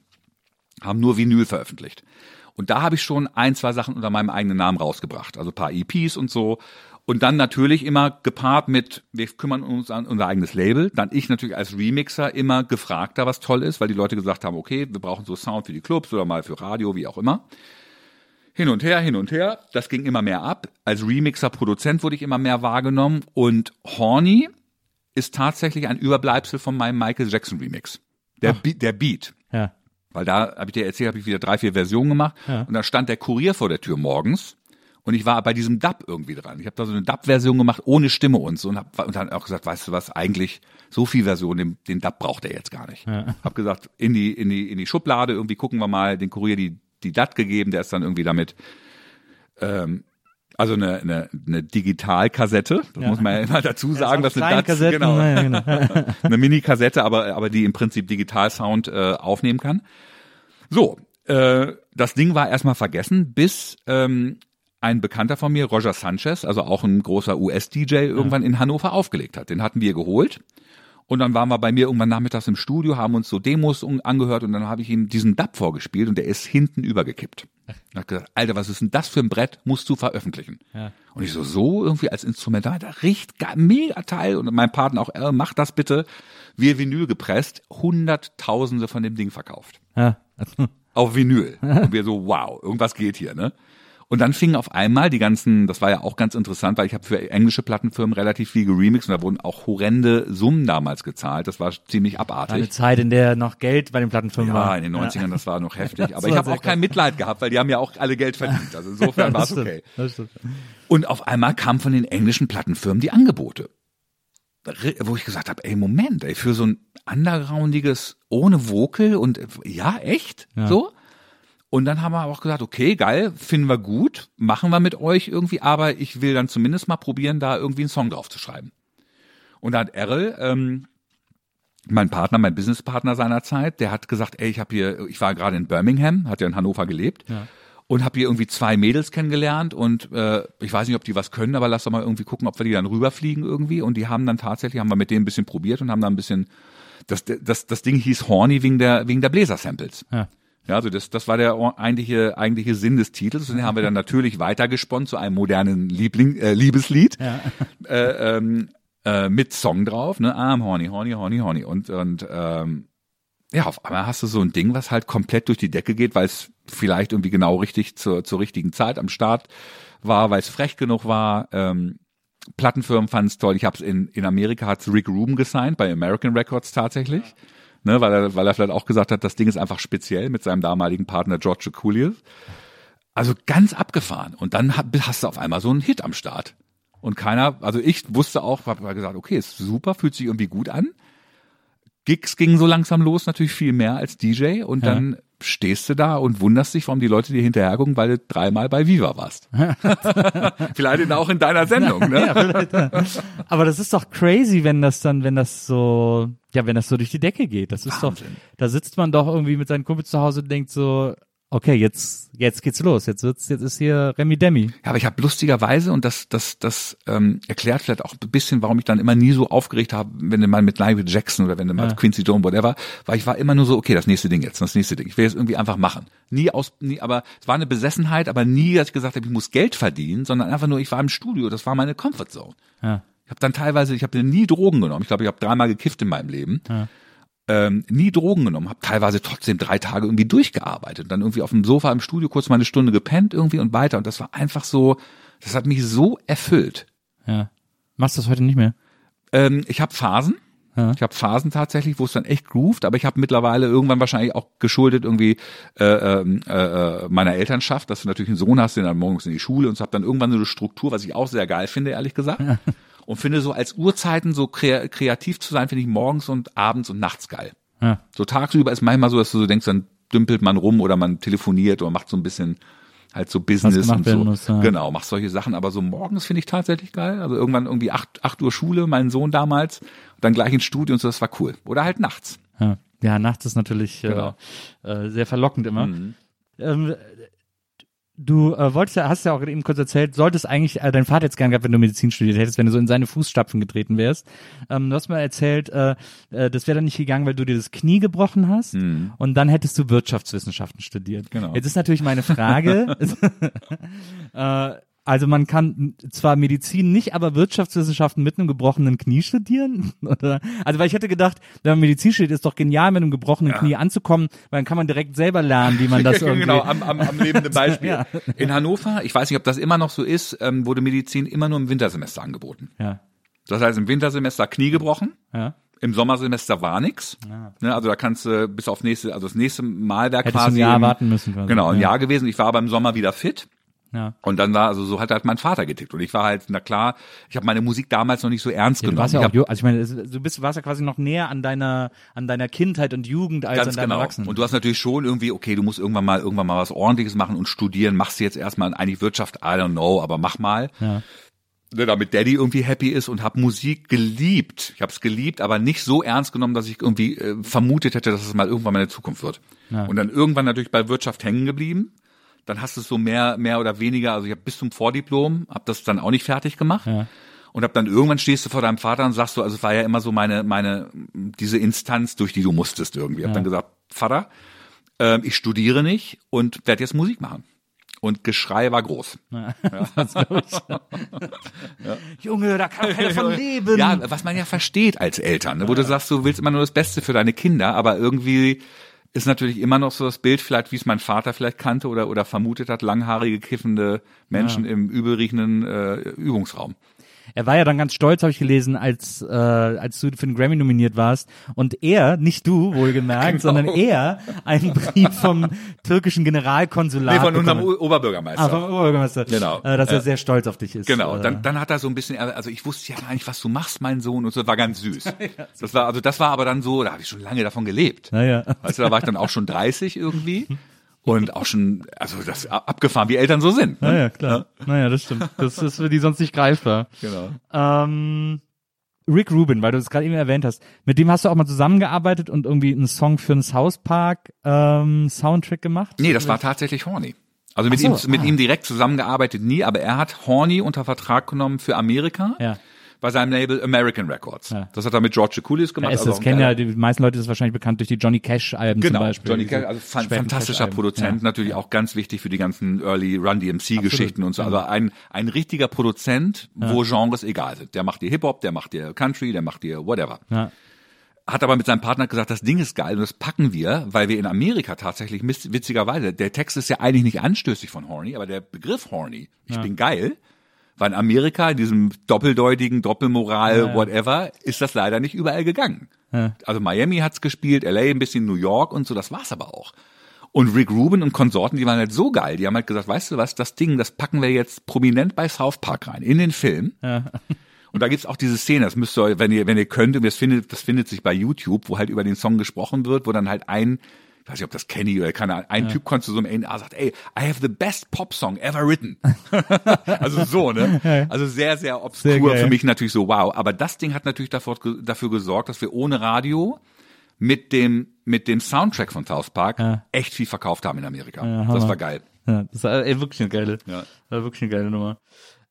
Haben nur Vinyl veröffentlicht. Und da habe ich schon ein, zwei Sachen unter meinem eigenen Namen rausgebracht, also ein paar EPs und so. Und dann natürlich immer gepaart mit, wir kümmern uns an unser eigenes Label. Dann ich natürlich als Remixer immer gefragter, was toll ist, weil die Leute gesagt haben, okay, wir brauchen so Sound für die Clubs oder mal für Radio, wie auch immer. Hin und her, hin und her. Das ging immer mehr ab. Als Remixer, Produzent wurde ich immer mehr wahrgenommen. Und Horny ist tatsächlich ein Überbleibsel von meinem Michael Jackson Remix. Der, Be der Beat. Weil da habe ich dir erzählt, habe ich wieder drei, vier Versionen gemacht. Ja. Und da stand der Kurier vor der Tür morgens. Und ich war bei diesem Dub irgendwie dran. Ich habe da so eine Dub-Version gemacht, ohne Stimme und so. Und, hab, und dann auch gesagt, weißt du was, eigentlich so viel Version, den, den Dub braucht er jetzt gar nicht. Ja. Hab gesagt, in die, in die, in die Schublade, irgendwie gucken wir mal, den Kurier die, die DAT gegeben, der ist dann irgendwie damit, ähm, also eine, eine, eine Digitalkassette, das Ja. muss man ja immer dazu sagen, dass eine kleinen DAT, Kassetten, genau, ja, genau. eine Mini-Kassette, aber, aber die im Prinzip Digital-Sound äh, aufnehmen kann. So, äh, das Ding war erstmal vergessen, bis ähm, ein Bekannter von mir, Roger Sanchez, also auch ein großer US-DJ, irgendwann in Hannover aufgelegt hat. Den hatten wir geholt. Und dann waren wir bei mir irgendwann nachmittags im Studio, haben uns so Demos angehört und dann habe ich ihm diesen Dub vorgespielt und der ist hinten übergekippt. Er hat gesagt, Alter, was ist denn das für ein Brett, musst du veröffentlichen. Ja. Und ich so, so irgendwie als Instrumental, da riecht mega Teil und mein Partner auch, äh, mach das bitte. Wir Vinyl gepresst, hunderttausende von dem Ding verkauft ja. auf Vinyl. Und wir so, wow, irgendwas geht hier, ne? Und dann fingen auf einmal die ganzen, das war ja auch ganz interessant, weil ich habe für englische Plattenfirmen relativ viel geremixed und da wurden auch horrende Summen damals gezahlt. Das war ziemlich Eine abartig. Zeit, in der noch Geld bei den Plattenfirmen war. Ja, in den 90ern, das war noch heftig. Aber ich war habe auch kein Mitleid gehabt, weil die haben ja auch alle Geld verdient. Also insofern war es okay. Und auf einmal kamen von den englischen Plattenfirmen die Angebote. Wo ich gesagt habe, ey, Moment, ey, für so ein undergroundiges, ohne Vocal und ja, echt? Ja. So? Und dann haben wir auch gesagt, okay, geil, finden wir gut, machen wir mit euch irgendwie, aber ich will dann zumindest mal probieren, da irgendwie einen Song drauf zu schreiben. Und da hat Errol, ähm, mein Partner, mein Businesspartner seinerzeit, der hat gesagt, ey, ich habe hier, ich war gerade in Birmingham, hat ja in Hannover gelebt Ja. und habe hier irgendwie zwei Mädels kennengelernt und äh, ich weiß nicht, ob die was können, aber lass doch mal irgendwie gucken, ob wir die dann rüberfliegen irgendwie und die haben dann tatsächlich, haben wir mit denen ein bisschen probiert und haben dann ein bisschen, das, das, das Ding hieß Horny wegen der, wegen der Bläser-Samples. Ja. Ja, also das, das war der eigentliche, eigentliche Sinn des Titels. Und den haben wir dann natürlich weitergesponnen zu einem modernen Liebling, äh, Liebeslied Ja. äh, ähm, äh, mit Song drauf, ne? I'm horny, horny, horny, horny. Und, und ähm, ja, auf einmal hast du so ein Ding, was halt komplett durch die Decke geht, weil es vielleicht irgendwie genau richtig zur, zur richtigen Zeit am Start war, weil es frech genug war. Ähm, Plattenfirmen fanden es toll. Ich habe es in, in Amerika hat's Rick Rubin gesigned, bei American Records tatsächlich. Ne, weil, er, weil er vielleicht auch gesagt hat, das Ding ist einfach speziell mit seinem damaligen Partner George Coolier. Also ganz abgefahren. Und dann hast du auf einmal so einen Hit am Start. Und keiner, also ich wusste auch, habe gesagt, okay, ist super, fühlt sich irgendwie gut an. Gigs gingen so langsam los, natürlich viel mehr als DJ. Und Ja. dann stehst du da und wunderst dich, warum die Leute dir hinterher gucken, weil du dreimal bei Viva warst. Vielleicht auch in deiner Sendung, ne? Ja, ja. Aber das ist doch crazy, wenn das dann, wenn das so, ja, wenn das so durch die Decke geht. Das ist Wahnsinn. doch, da sitzt man doch irgendwie mit seinen Kumpels zu Hause und denkt so, okay, jetzt, jetzt geht's los. Jetzt wird's, jetzt ist hier Remi Demi. Ja, aber ich habe lustigerweise, und das, das, das ähm, erklärt vielleicht auch ein bisschen, warum ich dann immer nie so aufgeregt habe, wenn du mal mit Nigel Jackson oder wenn du mal Ja. Quincy Jones, whatever, weil ich war immer nur so, okay, das nächste Ding jetzt, das nächste Ding. Ich will jetzt irgendwie einfach machen. Nie aus, nie, aber es war eine Besessenheit, aber nie, dass ich gesagt habe, ich muss Geld verdienen, sondern einfach nur, ich war im Studio, das war meine Comfortzone. Ja. Ich habe dann teilweise, ich habe nie Drogen genommen. Ich glaube, ich habe dreimal gekifft in meinem Leben. Ähm, nie Drogen genommen, habe teilweise trotzdem drei Tage irgendwie durchgearbeitet. Dann irgendwie auf dem Sofa im Studio kurz mal eine Stunde gepennt irgendwie und weiter. Und das war einfach so, das hat mich so erfüllt. Ja. Machst du das heute nicht mehr? Ähm, ich habe Phasen. Ja. Ich habe Phasen tatsächlich, wo es dann echt groovt, aber ich habe mittlerweile irgendwann wahrscheinlich auch geschuldet irgendwie äh, ähm, äh, äh, meiner Elternschaft, dass du natürlich einen Sohn hast, den dann morgens in die Schule und so habe dann irgendwann so eine Struktur, was ich auch sehr geil finde, ehrlich gesagt. Und finde so als Uhrzeiten so krea kreativ zu sein, finde ich morgens und abends und nachts geil. Ja. So tagsüber ist manchmal so, dass du so denkst, dann dümpelt man rum oder man telefoniert oder macht so ein bisschen halt so Business und so. muss, ja. Genau, mach solche Sachen. Aber so morgens finde ich tatsächlich geil. Also irgendwann irgendwie acht, acht Uhr Schule, mein Sohn damals, dann gleich ins Studio und so, das war cool. Oder halt nachts. Ja. Ja, nachts ist natürlich Genau. äh, äh, sehr verlockend immer. Mhm. Ähm, du äh, wolltest ja, hast ja auch eben kurz erzählt, solltest eigentlich äh, dein Vater jetzt gern gehabt, wenn du Medizin studiert hättest, wenn du so in seine Fußstapfen getreten wärst. Ähm, du hast mal erzählt, äh, äh, das wäre dann nicht gegangen, weil du dir das Knie gebrochen hast und dann hättest du Wirtschaftswissenschaften studiert. Mhm. Genau. Jetzt ist natürlich meine Frage, äh, also man kann zwar Medizin nicht, aber Wirtschaftswissenschaften mit einem gebrochenen Knie studieren? Oder? Also weil ich hätte gedacht, wenn man Medizin studiert, ist doch genial, mit einem gebrochenen Knie anzukommen, weil dann kann man direkt selber lernen, wie man das irgendwie... genau, am, am, am lebenden Beispiel. Ja. In Hannover, ich weiß nicht, ob das immer noch so ist, ähm, wurde Medizin immer nur im Wintersemester angeboten. Ja, Das heißt, im Wintersemester Knie gebrochen, ja. im Sommersemester war nix. Ne, also da kannst du bis auf nächste, also das nächste Mal wäre du ein quasi Jahr warten müssen quasi. Genau, ein Ja. Jahr gewesen. Ich war aber im Sommer wieder fit. Ja. Und dann war, also so hat halt mein Vater getickt. Und ich war halt, na klar, ich habe meine Musik damals noch nicht so ernst Ja, du genommen. warst ja ich auch, hab, ju- also ich meine, du bist, warst ja quasi noch näher an deiner, an deiner Kindheit und Jugend als an deinem genau. Erwachsenen. Und du hast natürlich schon irgendwie, okay, du musst irgendwann mal irgendwann mal was ordentliches machen und studieren. Machst du jetzt erstmal eigentlich Wirtschaft, I don't know, aber mach mal. Ja. Ne, damit Daddy irgendwie happy ist und hab Musik geliebt. Ich habe es geliebt, aber nicht so ernst genommen, dass ich irgendwie äh, vermutet hätte, dass es mal irgendwann meine Zukunft wird. Ja. Und dann irgendwann natürlich bei Wirtschaft hängen geblieben. Dann hast du es so mehr, mehr oder weniger, also ich habe bis zum Vordiplom, habe das dann auch nicht fertig gemacht. Ja. Und hab dann irgendwann stehst du vor deinem Vater und sagst so, also es war ja immer so meine, meine, diese Instanz, durch die du musstest irgendwie. Hab dann gesagt, Vater, ähm, ich studiere nicht und werde jetzt Musik machen. Und Geschrei war groß. Junge, da kann keiner von leben. Ja, was man ja versteht als Eltern, ne? wo du sagst, du willst immer nur das Beste für deine Kinder, aber irgendwie ist natürlich immer noch so das Bild, vielleicht wie es mein Vater vielleicht kannte oder oder vermutet hat, langhaarige kiffende Menschen im übelriechenden äh, Übungsraum. Er war ja dann ganz stolz, habe ich gelesen, als, äh, als du für den Grammy nominiert warst. Und er, nicht du, wohlgemerkt, Genau. sondern er, einen Brief vom türkischen Generalkonsulat. Nee, von unserem bekommen. Oberbürgermeister. Ah, vom Oberbürgermeister. Genau. Äh, dass Ja. er sehr stolz auf dich ist. Genau, Äh, dann, dann hat er so ein bisschen, also ich wusste ja gar nicht, was du machst, mein Sohn, und so, war ganz süß. Das war, also das war aber dann so, da habe ich schon lange davon gelebt. Naja. Weißt du, da war ich dann auch schon 30 irgendwie und auch schon, also das abgefahren, wie Eltern so sind. Ne? Naja, klar. Naja, das stimmt. Das ist für die sonst nicht greifbar. Genau. Ähm, Rick Rubin, weil du es gerade eben erwähnt hast, mit dem hast du auch mal zusammengearbeitet und irgendwie einen Song für einen South Park ähm, Soundtrack gemacht? Nee, das war tatsächlich Horny. Also mit Ach ihm, so, mit ah. ihm direkt zusammengearbeitet nie, aber er hat Horny unter Vertrag genommen für Amerika. Ja. Bei seinem Label American Records. Ja. Das hat er mit George Da gemacht. ist also das kennen ja, die meisten Leute ist wahrscheinlich bekannt durch die Johnny Cash Alben Genau, zum Beispiel. Johnny Cash, also fan fantastischer. Produzent, Ja. natürlich auch ganz wichtig für die ganzen Early Run DMC Geschichten und so. Also ein, ein richtiger Produzent, wo Genres egal sind. Der macht dir Hip-Hop, der macht dir Country, der macht dir whatever. Ja. Hat aber mit seinem Partner gesagt, das Ding ist geil und das packen wir, weil wir in Amerika tatsächlich witzigerweise, der Text ist ja eigentlich nicht anstößig von Horny, aber der Begriff Horny, ich bin geil, weil in Amerika, in diesem doppeldeutigen, Doppelmoral, whatever, ist das leider nicht überall gegangen. Also Miami hat's gespielt, LA ein bisschen, New York und so, das war's aber auch. Und Rick Rubin und Konsorten, die waren halt so geil, die haben halt gesagt, weißt du was, das Ding, das packen wir jetzt prominent bei South Park rein, in den Film. Und da gibt's auch diese Szene, das müsst ihr, wenn ihr, wenn ihr könnt, und das findet, das findet sich bei YouTube, wo halt über den Song gesprochen wird, wo dann halt ein, weiß nicht, ob das Kenny oder keine Ahnung, ein Typ kommt zu so einem A&R sagt, ey, I have the best Pop Song ever written. also so, ne? Also sehr, sehr obskur Sehr für mich natürlich so, wow. Aber das Ding hat natürlich dafür, dafür gesorgt, dass wir ohne Radio mit dem, mit dem Soundtrack von South Park echt viel verkauft haben in Amerika. Hammer. das war geil. Ja, das war ey, wirklich eine geile, Ja. war wirklich eine geile Nummer.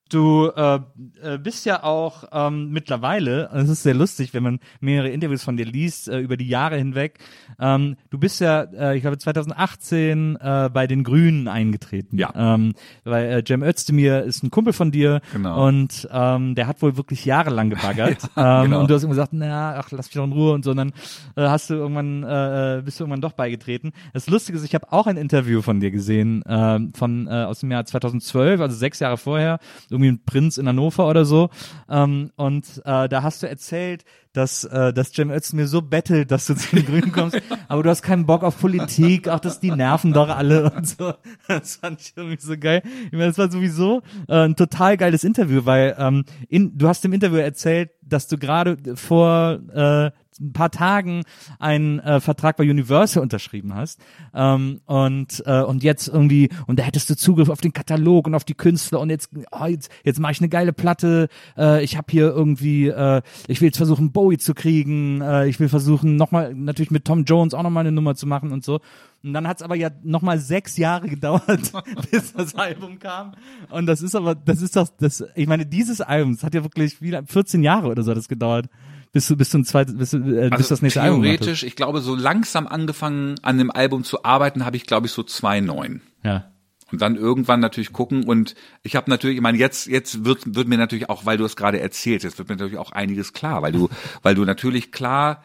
Du äh, äh, bist ja auch ähm, mittlerweile, es ist sehr lustig, wenn man mehrere Interviews von dir liest äh, über die Jahre hinweg. Ähm, du bist ja, äh, ich glaube 2018 äh, bei den Grünen eingetreten. Ja. Ähm, weil äh, Cem Özdemir ist ein Kumpel von dir Genau. und ähm, der hat wohl wirklich jahrelang gebaggert. Ja, ähm, genau. Und du hast immer gesagt, na, ach, lass mich doch in Ruhe und so. Und dann äh, hast du irgendwann, äh, bist du irgendwann doch beigetreten. Das Lustige ist, ich habe auch ein Interview von dir gesehen, ähm, von äh, aus dem Jahr 2012, also sechs Jahre vorher, irgendwie ein Prinz in Hannover oder so. Ähm, und äh, da hast du erzählt, dass, äh, dass Cem Özdemir so bettelt, dass du zu den Grünen kommst, aber du hast keinen Bock auf Politik, ach, das die nerven doch alle und so. Das fand ich irgendwie so geil. Ich meine, das war sowieso äh, ein total geiles Interview, weil ähm, in, du hast im Interview erzählt, dass du gerade vor äh, ein paar Tagen einen äh, Vertrag bei Universal unterschrieben hast ähm, und äh, und jetzt irgendwie und da hättest du Zugriff auf den Katalog und auf die Künstler und jetzt oh, jetzt, jetzt mache ich eine geile Platte. Äh, ich habe hier irgendwie, äh, ich will jetzt versuchen Bowie zu kriegen. Äh, ich will versuchen nochmal natürlich mit Tom Jones auch nochmal eine Nummer zu machen und so. Und dann hat es aber ja nochmal sechs Jahre gedauert, bis das Album kam. Und das ist aber, das ist doch, das, ich meine, dieses Album, das hat ja wirklich wie 14 Jahre oder so das gedauert. Bis du, bis du ein zweites, bis, äh, bis Also das nächste Album theoretisch, ich glaube, so langsam angefangen an dem Album zu arbeiten, habe ich, glaube ich, so zwei neun. Ja. Und dann irgendwann natürlich gucken und ich habe natürlich, ich meine, jetzt jetzt wird wird mir natürlich auch, weil du es gerade erzählst, jetzt wird mir natürlich auch einiges klar, weil du weil du natürlich klar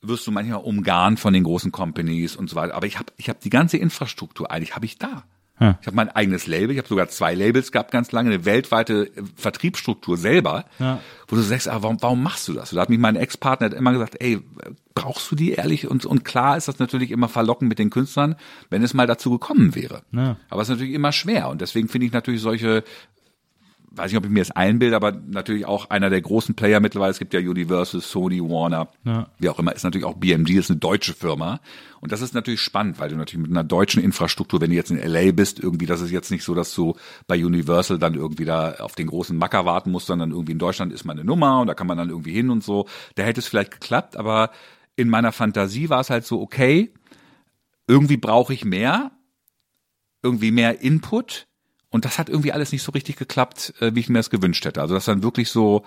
wirst du manchmal umgarnt von den großen Companies und so weiter, aber ich habe ich habe die ganze Infrastruktur eigentlich habe ich da. Hm. Ich habe mein eigenes Label, ich habe sogar zwei Labels gehabt ganz lange, eine weltweite äh, Vertriebsstruktur selber, Ja. wo du sagst, aber warum, warum machst du das? Und da hat mich mein Ex-Partner immer gesagt, ey, brauchst du die ehrlich? Und, und klar ist das natürlich immer verlockend mit den Künstlern, wenn es mal dazu gekommen wäre. Ja. Aber es ist natürlich immer schwer und deswegen finde ich natürlich solche weiß nicht, ob ich mir das einbilde, aber natürlich auch einer der großen Player mittlerweile. Es gibt ja Universal, Sony, Warner, Ja. wie auch immer, ist natürlich auch BMG, ist eine deutsche Firma. Und das ist natürlich spannend, weil du natürlich mit einer deutschen Infrastruktur, wenn du jetzt in LA bist, irgendwie, das ist jetzt nicht so, dass du bei Universal dann irgendwie da auf den großen Macker warten musst, sondern irgendwie in Deutschland ist mal eine Nummer und da kann man dann irgendwie hin und so. Da hätte es vielleicht geklappt, aber in meiner Fantasie war es halt so, okay, irgendwie brauche ich mehr, irgendwie mehr Input und das hat irgendwie alles nicht so richtig geklappt, äh, wie ich mir das gewünscht hätte. Also das dann wirklich so,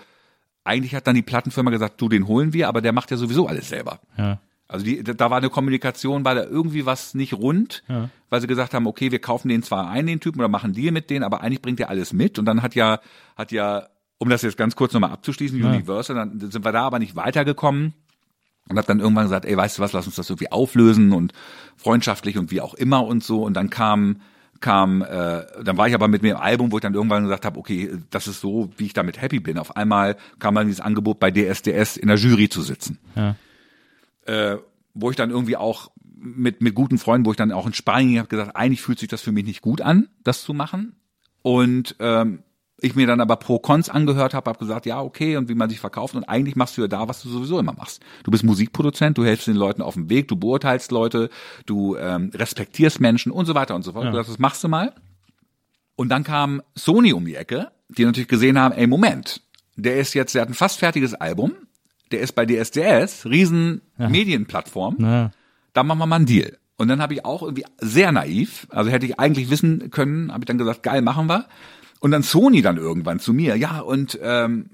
eigentlich hat dann die Plattenfirma gesagt, du, den holen wir, aber der macht ja sowieso alles selber. Ja. Also die, da war eine Kommunikation, war da irgendwie was nicht rund, Ja. weil sie gesagt haben, okay, wir kaufen den zwar ein, den Typen, oder machen Deal mit denen, aber eigentlich bringt er alles mit. Und dann hat ja, hat ja, um das jetzt ganz kurz nochmal abzuschließen, Ja. Universal, dann sind wir da aber nicht weitergekommen. Und hab dann irgendwann gesagt, ey, weißt du was, lass uns das irgendwie auflösen und freundschaftlich und wie auch immer und so. Und dann kam, kam, äh, dann war ich aber mit mir im Album, wo ich dann irgendwann gesagt habe, okay, das ist so, wie ich damit happy bin. Auf einmal kam dann dieses Angebot bei DSDS in der Jury zu sitzen Ja. äh, wo ich dann irgendwie auch mit, mit guten Freunden, wo ich dann auch in Spanien habe gesagt, eigentlich fühlt sich das für mich nicht gut an, das zu machen. Und ähm, ich mir dann aber Pro Cons angehört habe, habe gesagt, ja, okay, und wie man sich verkauft. Und eigentlich machst du ja da, was du sowieso immer machst. Du bist Musikproduzent, du hilfst den Leuten auf dem Weg, du beurteilst Leute, du ähm, respektierst Menschen und so weiter und so fort. Ja. Du sagst, Das machst du mal. Und dann kam Sony um die Ecke, die natürlich gesehen haben, ey, Moment, der ist jetzt, der hat ein fast fertiges Album, der ist bei DSDS, riesen Medienplattform, Ja. da machen wir mal einen Deal. Und dann habe ich auch irgendwie sehr naiv, also hätte ich eigentlich wissen können, habe ich dann gesagt, geil, machen wir. Und dann Sony dann irgendwann zu mir, ja, und ähm,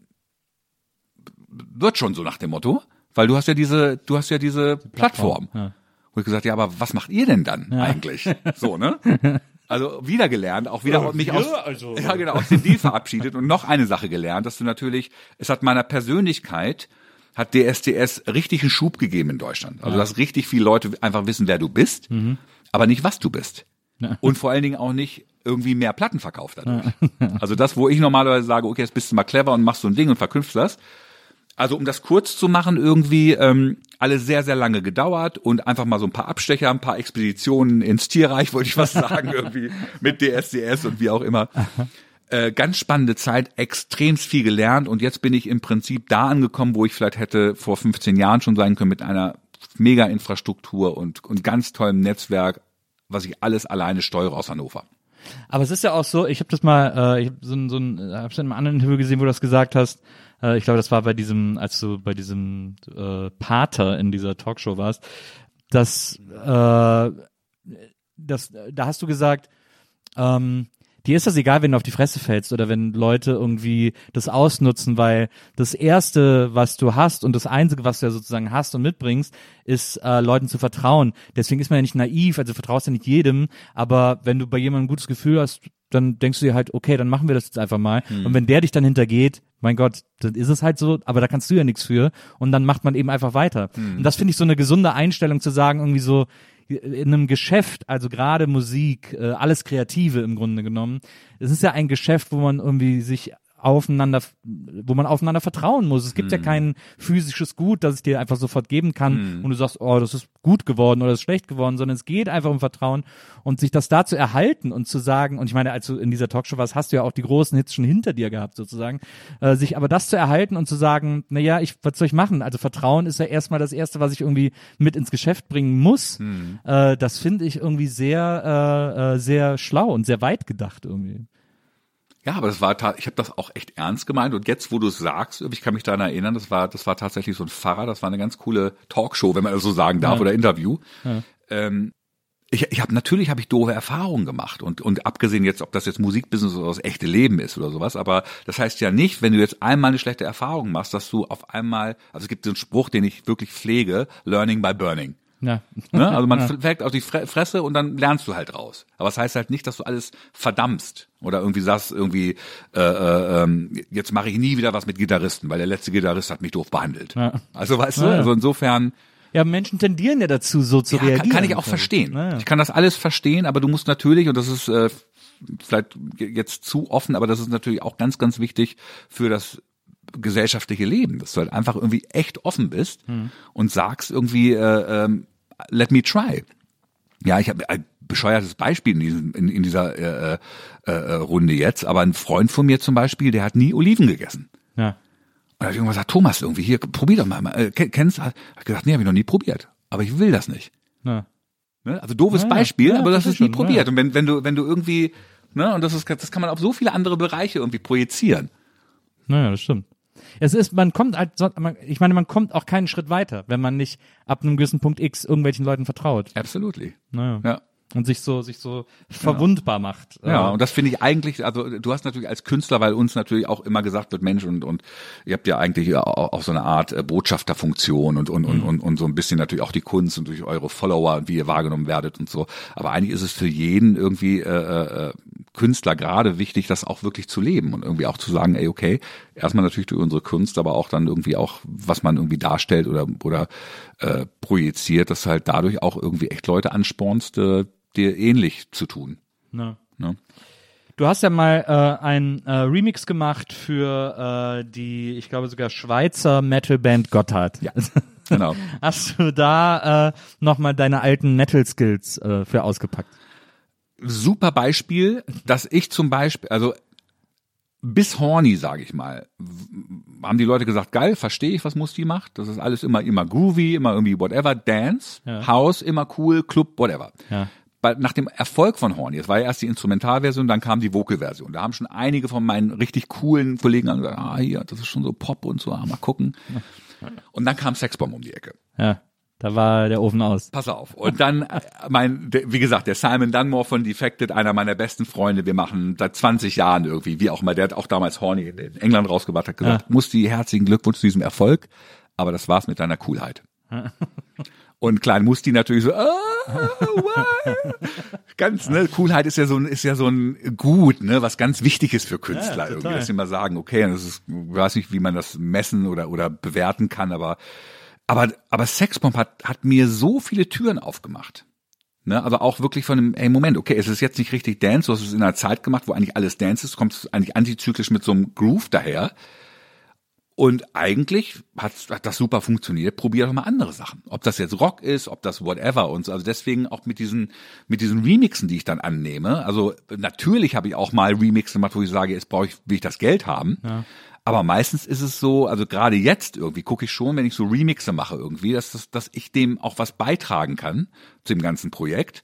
wird schon so nach dem Motto, weil du hast ja diese, du hast ja diese Plattform. Ja. Wo ich gesagt, ja, aber was macht ihr denn dann eigentlich? So, ne? Also wieder gelernt, auch wieder mich aus, ja, genau, aus dem Deal verabschiedet und noch eine Sache gelernt, dass du natürlich, es hat meiner Persönlichkeit, hat DSDS richtig einen Schub gegeben in Deutschland. Also, dass richtig viele Leute einfach wissen, wer du bist, aber nicht, was du bist. Und vor allen Dingen auch nicht irgendwie mehr Platten verkauft dadurch. Also das, wo ich normalerweise sage, okay, jetzt bist du mal clever und machst so ein Ding und verknüpfst das. Also um das kurz zu machen, irgendwie ähm, alles sehr, sehr lange gedauert und einfach mal so ein paar Abstecher, ein paar Expeditionen ins Tierreich, wollte ich was sagen, irgendwie mit DSDS und wie auch immer. Äh, ganz spannende Zeit, extremst viel gelernt und jetzt bin ich im Prinzip da angekommen, wo ich vielleicht hätte vor 15 Jahren schon sein können mit einer mega Infrastruktur und, und ganz tollem Netzwerk, was ich alles alleine steuere aus Hannover. Aber es ist ja auch so, ich habe das mal, äh, ich habe so ein, so ein, hab's in einem anderen Interview gesehen, wo du das gesagt hast. Äh, ich glaube, das war bei diesem, als du bei diesem äh, Pater in dieser Talkshow warst, dass, äh, das, da hast du gesagt, ähm, dir ist das egal, wenn du auf die Fresse fällst oder wenn Leute irgendwie das ausnutzen, weil das erste, was du hast und das einzige, was du ja sozusagen hast und mitbringst, ist äh, Leuten zu vertrauen. Deswegen ist man ja nicht naiv, also du vertraust ja nicht jedem, aber wenn du bei jemandem ein gutes Gefühl hast, dann denkst du dir halt, okay, dann machen wir das jetzt einfach mal. Und wenn der dich dann hintergeht, mein Gott, dann ist es halt so, aber da kannst du ja nichts für. Und dann macht man eben einfach weiter. Und das finde ich so eine gesunde Einstellung zu sagen, irgendwie so, in einem Geschäft, also gerade Musik, äh, alles Kreative im Grunde genommen, es ist ja ein Geschäft, wo man irgendwie sich aufeinander, wo man aufeinander vertrauen muss. Es gibt Hm. ja kein physisches Gut, das ich dir einfach sofort geben kann Hm. und du sagst, oh, das ist gut geworden oder das ist schlecht geworden, sondern es geht einfach um Vertrauen und sich das da zu erhalten und zu sagen, und ich meine, als du in dieser Talkshow warst, hast du ja auch die großen Hits schon hinter dir gehabt sozusagen, äh, sich aber das zu erhalten und zu sagen, na ja, ich, was soll ich machen? Also Vertrauen ist ja erstmal das Erste, was ich irgendwie mit ins Geschäft bringen muss. Hm. Äh, das finde ich irgendwie sehr, äh, äh, sehr schlau und sehr weit gedacht irgendwie. Ja, aber das war ich habe das auch echt ernst gemeint und jetzt, wo du es sagst, ich kann mich daran erinnern, das war das war tatsächlich so ein Pfarrer, das war eine ganz coole Talkshow, wenn man das so sagen darf, oder Interview. Ähm, ich, ich habe natürlich habe ich doofe Erfahrungen gemacht und und abgesehen jetzt, ob das jetzt Musikbusiness oder das echte Leben ist oder sowas, aber das heißt ja nicht, wenn du jetzt einmal eine schlechte Erfahrung machst, dass du auf einmal, also es gibt so einen Spruch, den ich wirklich pflege, Learning by Burning. Ja. Ne? Also man fällt auf die Fre Fresse und dann lernst du halt raus. Aber das heißt halt nicht, dass du alles verdammst oder irgendwie sagst, irgendwie, äh, äh, ähm, jetzt mache ich nie wieder was mit Gitarristen, weil der letzte Gitarrist hat mich doof behandelt. Ja. Also weißt du, Ja, ja. also insofern Ja, Menschen tendieren ja dazu, so zu ja, kann, reagieren. kann ich auch verstehen. Ich kann das alles verstehen, aber du musst natürlich, und das ist äh, vielleicht jetzt zu offen, aber das ist natürlich auch ganz, ganz wichtig für das gesellschaftliche Leben, dass du halt einfach irgendwie echt offen bist Hm. und sagst irgendwie, äh, ähm, let me try. Ja, ich habe ein bescheuertes Beispiel in, diesem, in, in dieser äh, äh, äh, Runde jetzt, aber ein Freund von mir zum Beispiel, der hat nie Oliven gegessen. Ja. Und da hab ich irgendwann gesagt, Thomas, irgendwie hier, probier doch mal. Äh, ken- kennst du? Ich gesagt, nee, habe ich noch nie probiert. Aber ich will das nicht. Ja. Ne? Also doofes Ja. Beispiel, Ja, aber das ist nie schon, probiert. Und wenn, wenn du, wenn du irgendwie, ne, und das ist, das kann man auf so viele andere Bereiche irgendwie projizieren. Naja, das stimmt. Es ist, man kommt halt, ich meine, man kommt auch keinen Schritt weiter, wenn man nicht ab einem gewissen Punkt X irgendwelchen Leuten vertraut. Absolutely. Naja. Ja. Und sich so, sich so verwundbar macht. Ja, Äh, und das finde ich eigentlich, also du hast natürlich als Künstler, weil uns natürlich auch immer gesagt wird, Mensch, und, und ihr habt ja eigentlich auch, auch so eine Art äh, Botschafterfunktion und, und, und, und, und so ein bisschen natürlich auch die Kunst und durch eure Follower und wie ihr wahrgenommen werdet und so. Aber eigentlich ist es für jeden irgendwie äh, äh, Künstler gerade wichtig, das auch wirklich zu leben und irgendwie auch zu sagen, ey, okay, erstmal natürlich durch unsere Kunst, aber auch dann irgendwie auch, was man irgendwie darstellt oder, oder äh, projiziert, dass halt dadurch auch irgendwie echt Leute anspornst, äh, dir ähnlich zu tun. na. Ne? Du hast ja mal äh, ein äh, Remix gemacht für äh, die, ich glaube sogar Schweizer Metalband Gotthard. Ja, genau. Hast du da äh, nochmal deine alten Metal-Skills äh, für ausgepackt? Super Beispiel, dass ich zum Beispiel, also bis horny, sage ich mal, haben die Leute gesagt, geil, verstehe ich, was Musti macht. Das ist alles immer immer groovy, immer irgendwie whatever, Dance, Ja. House, immer cool, Club, whatever. Ja. Nach dem Erfolg von Horny, es war ja erst die Instrumentalversion, dann kam die Vocal-Version. Da haben schon einige von meinen richtig coolen Kollegen gesagt, ah, hier, das ist schon so Pop und so, ah, mal gucken. Und dann kam Sexbomb um die Ecke. Ja, da war der Ofen aus. Pass auf. Und dann, äh, mein, wie gesagt, der Simon Dunmore von Defected, einer meiner besten Freunde, wir machen seit 20 Jahren irgendwie, wie auch immer, der hat auch damals Horny in England rausgebracht, hat gesagt, Ja. Musti, herzlichen Glückwunsch zu diesem Erfolg, aber das war's mit deiner Coolheit. Und klein Musti natürlich so, ah, what? ganz, ne, Coolheit ist ja so ein, ist ja so ein Gut, ne, was ganz wichtig ist für Künstler Ja, irgendwie, dass sie mal sagen, okay, das ist, ich weiß nicht, wie man das messen oder, oder bewerten kann, aber, aber, aber Sexbomb hat, hat mir so viele Türen aufgemacht. Ne, also auch wirklich von einem, ey, Moment, okay, es ist jetzt nicht richtig Dance, du hast es in einer Zeit gemacht, wo eigentlich alles Dance ist, kommt es eigentlich antizyklisch mit so einem Groove daher. Und eigentlich hat, hat das super funktioniert. Probier doch mal andere Sachen. Ob das jetzt Rock ist, ob das whatever und so. Also deswegen auch mit diesen, mit diesen Remixen, die ich dann annehme. Also natürlich habe ich auch mal Remixen gemacht, wo ich sage, jetzt brauche ich, will ich das Geld haben. Aber meistens ist es so, also gerade jetzt irgendwie gucke ich schon, wenn ich so Remixe mache irgendwie, dass, das, dass ich dem auch was beitragen kann zu dem ganzen Projekt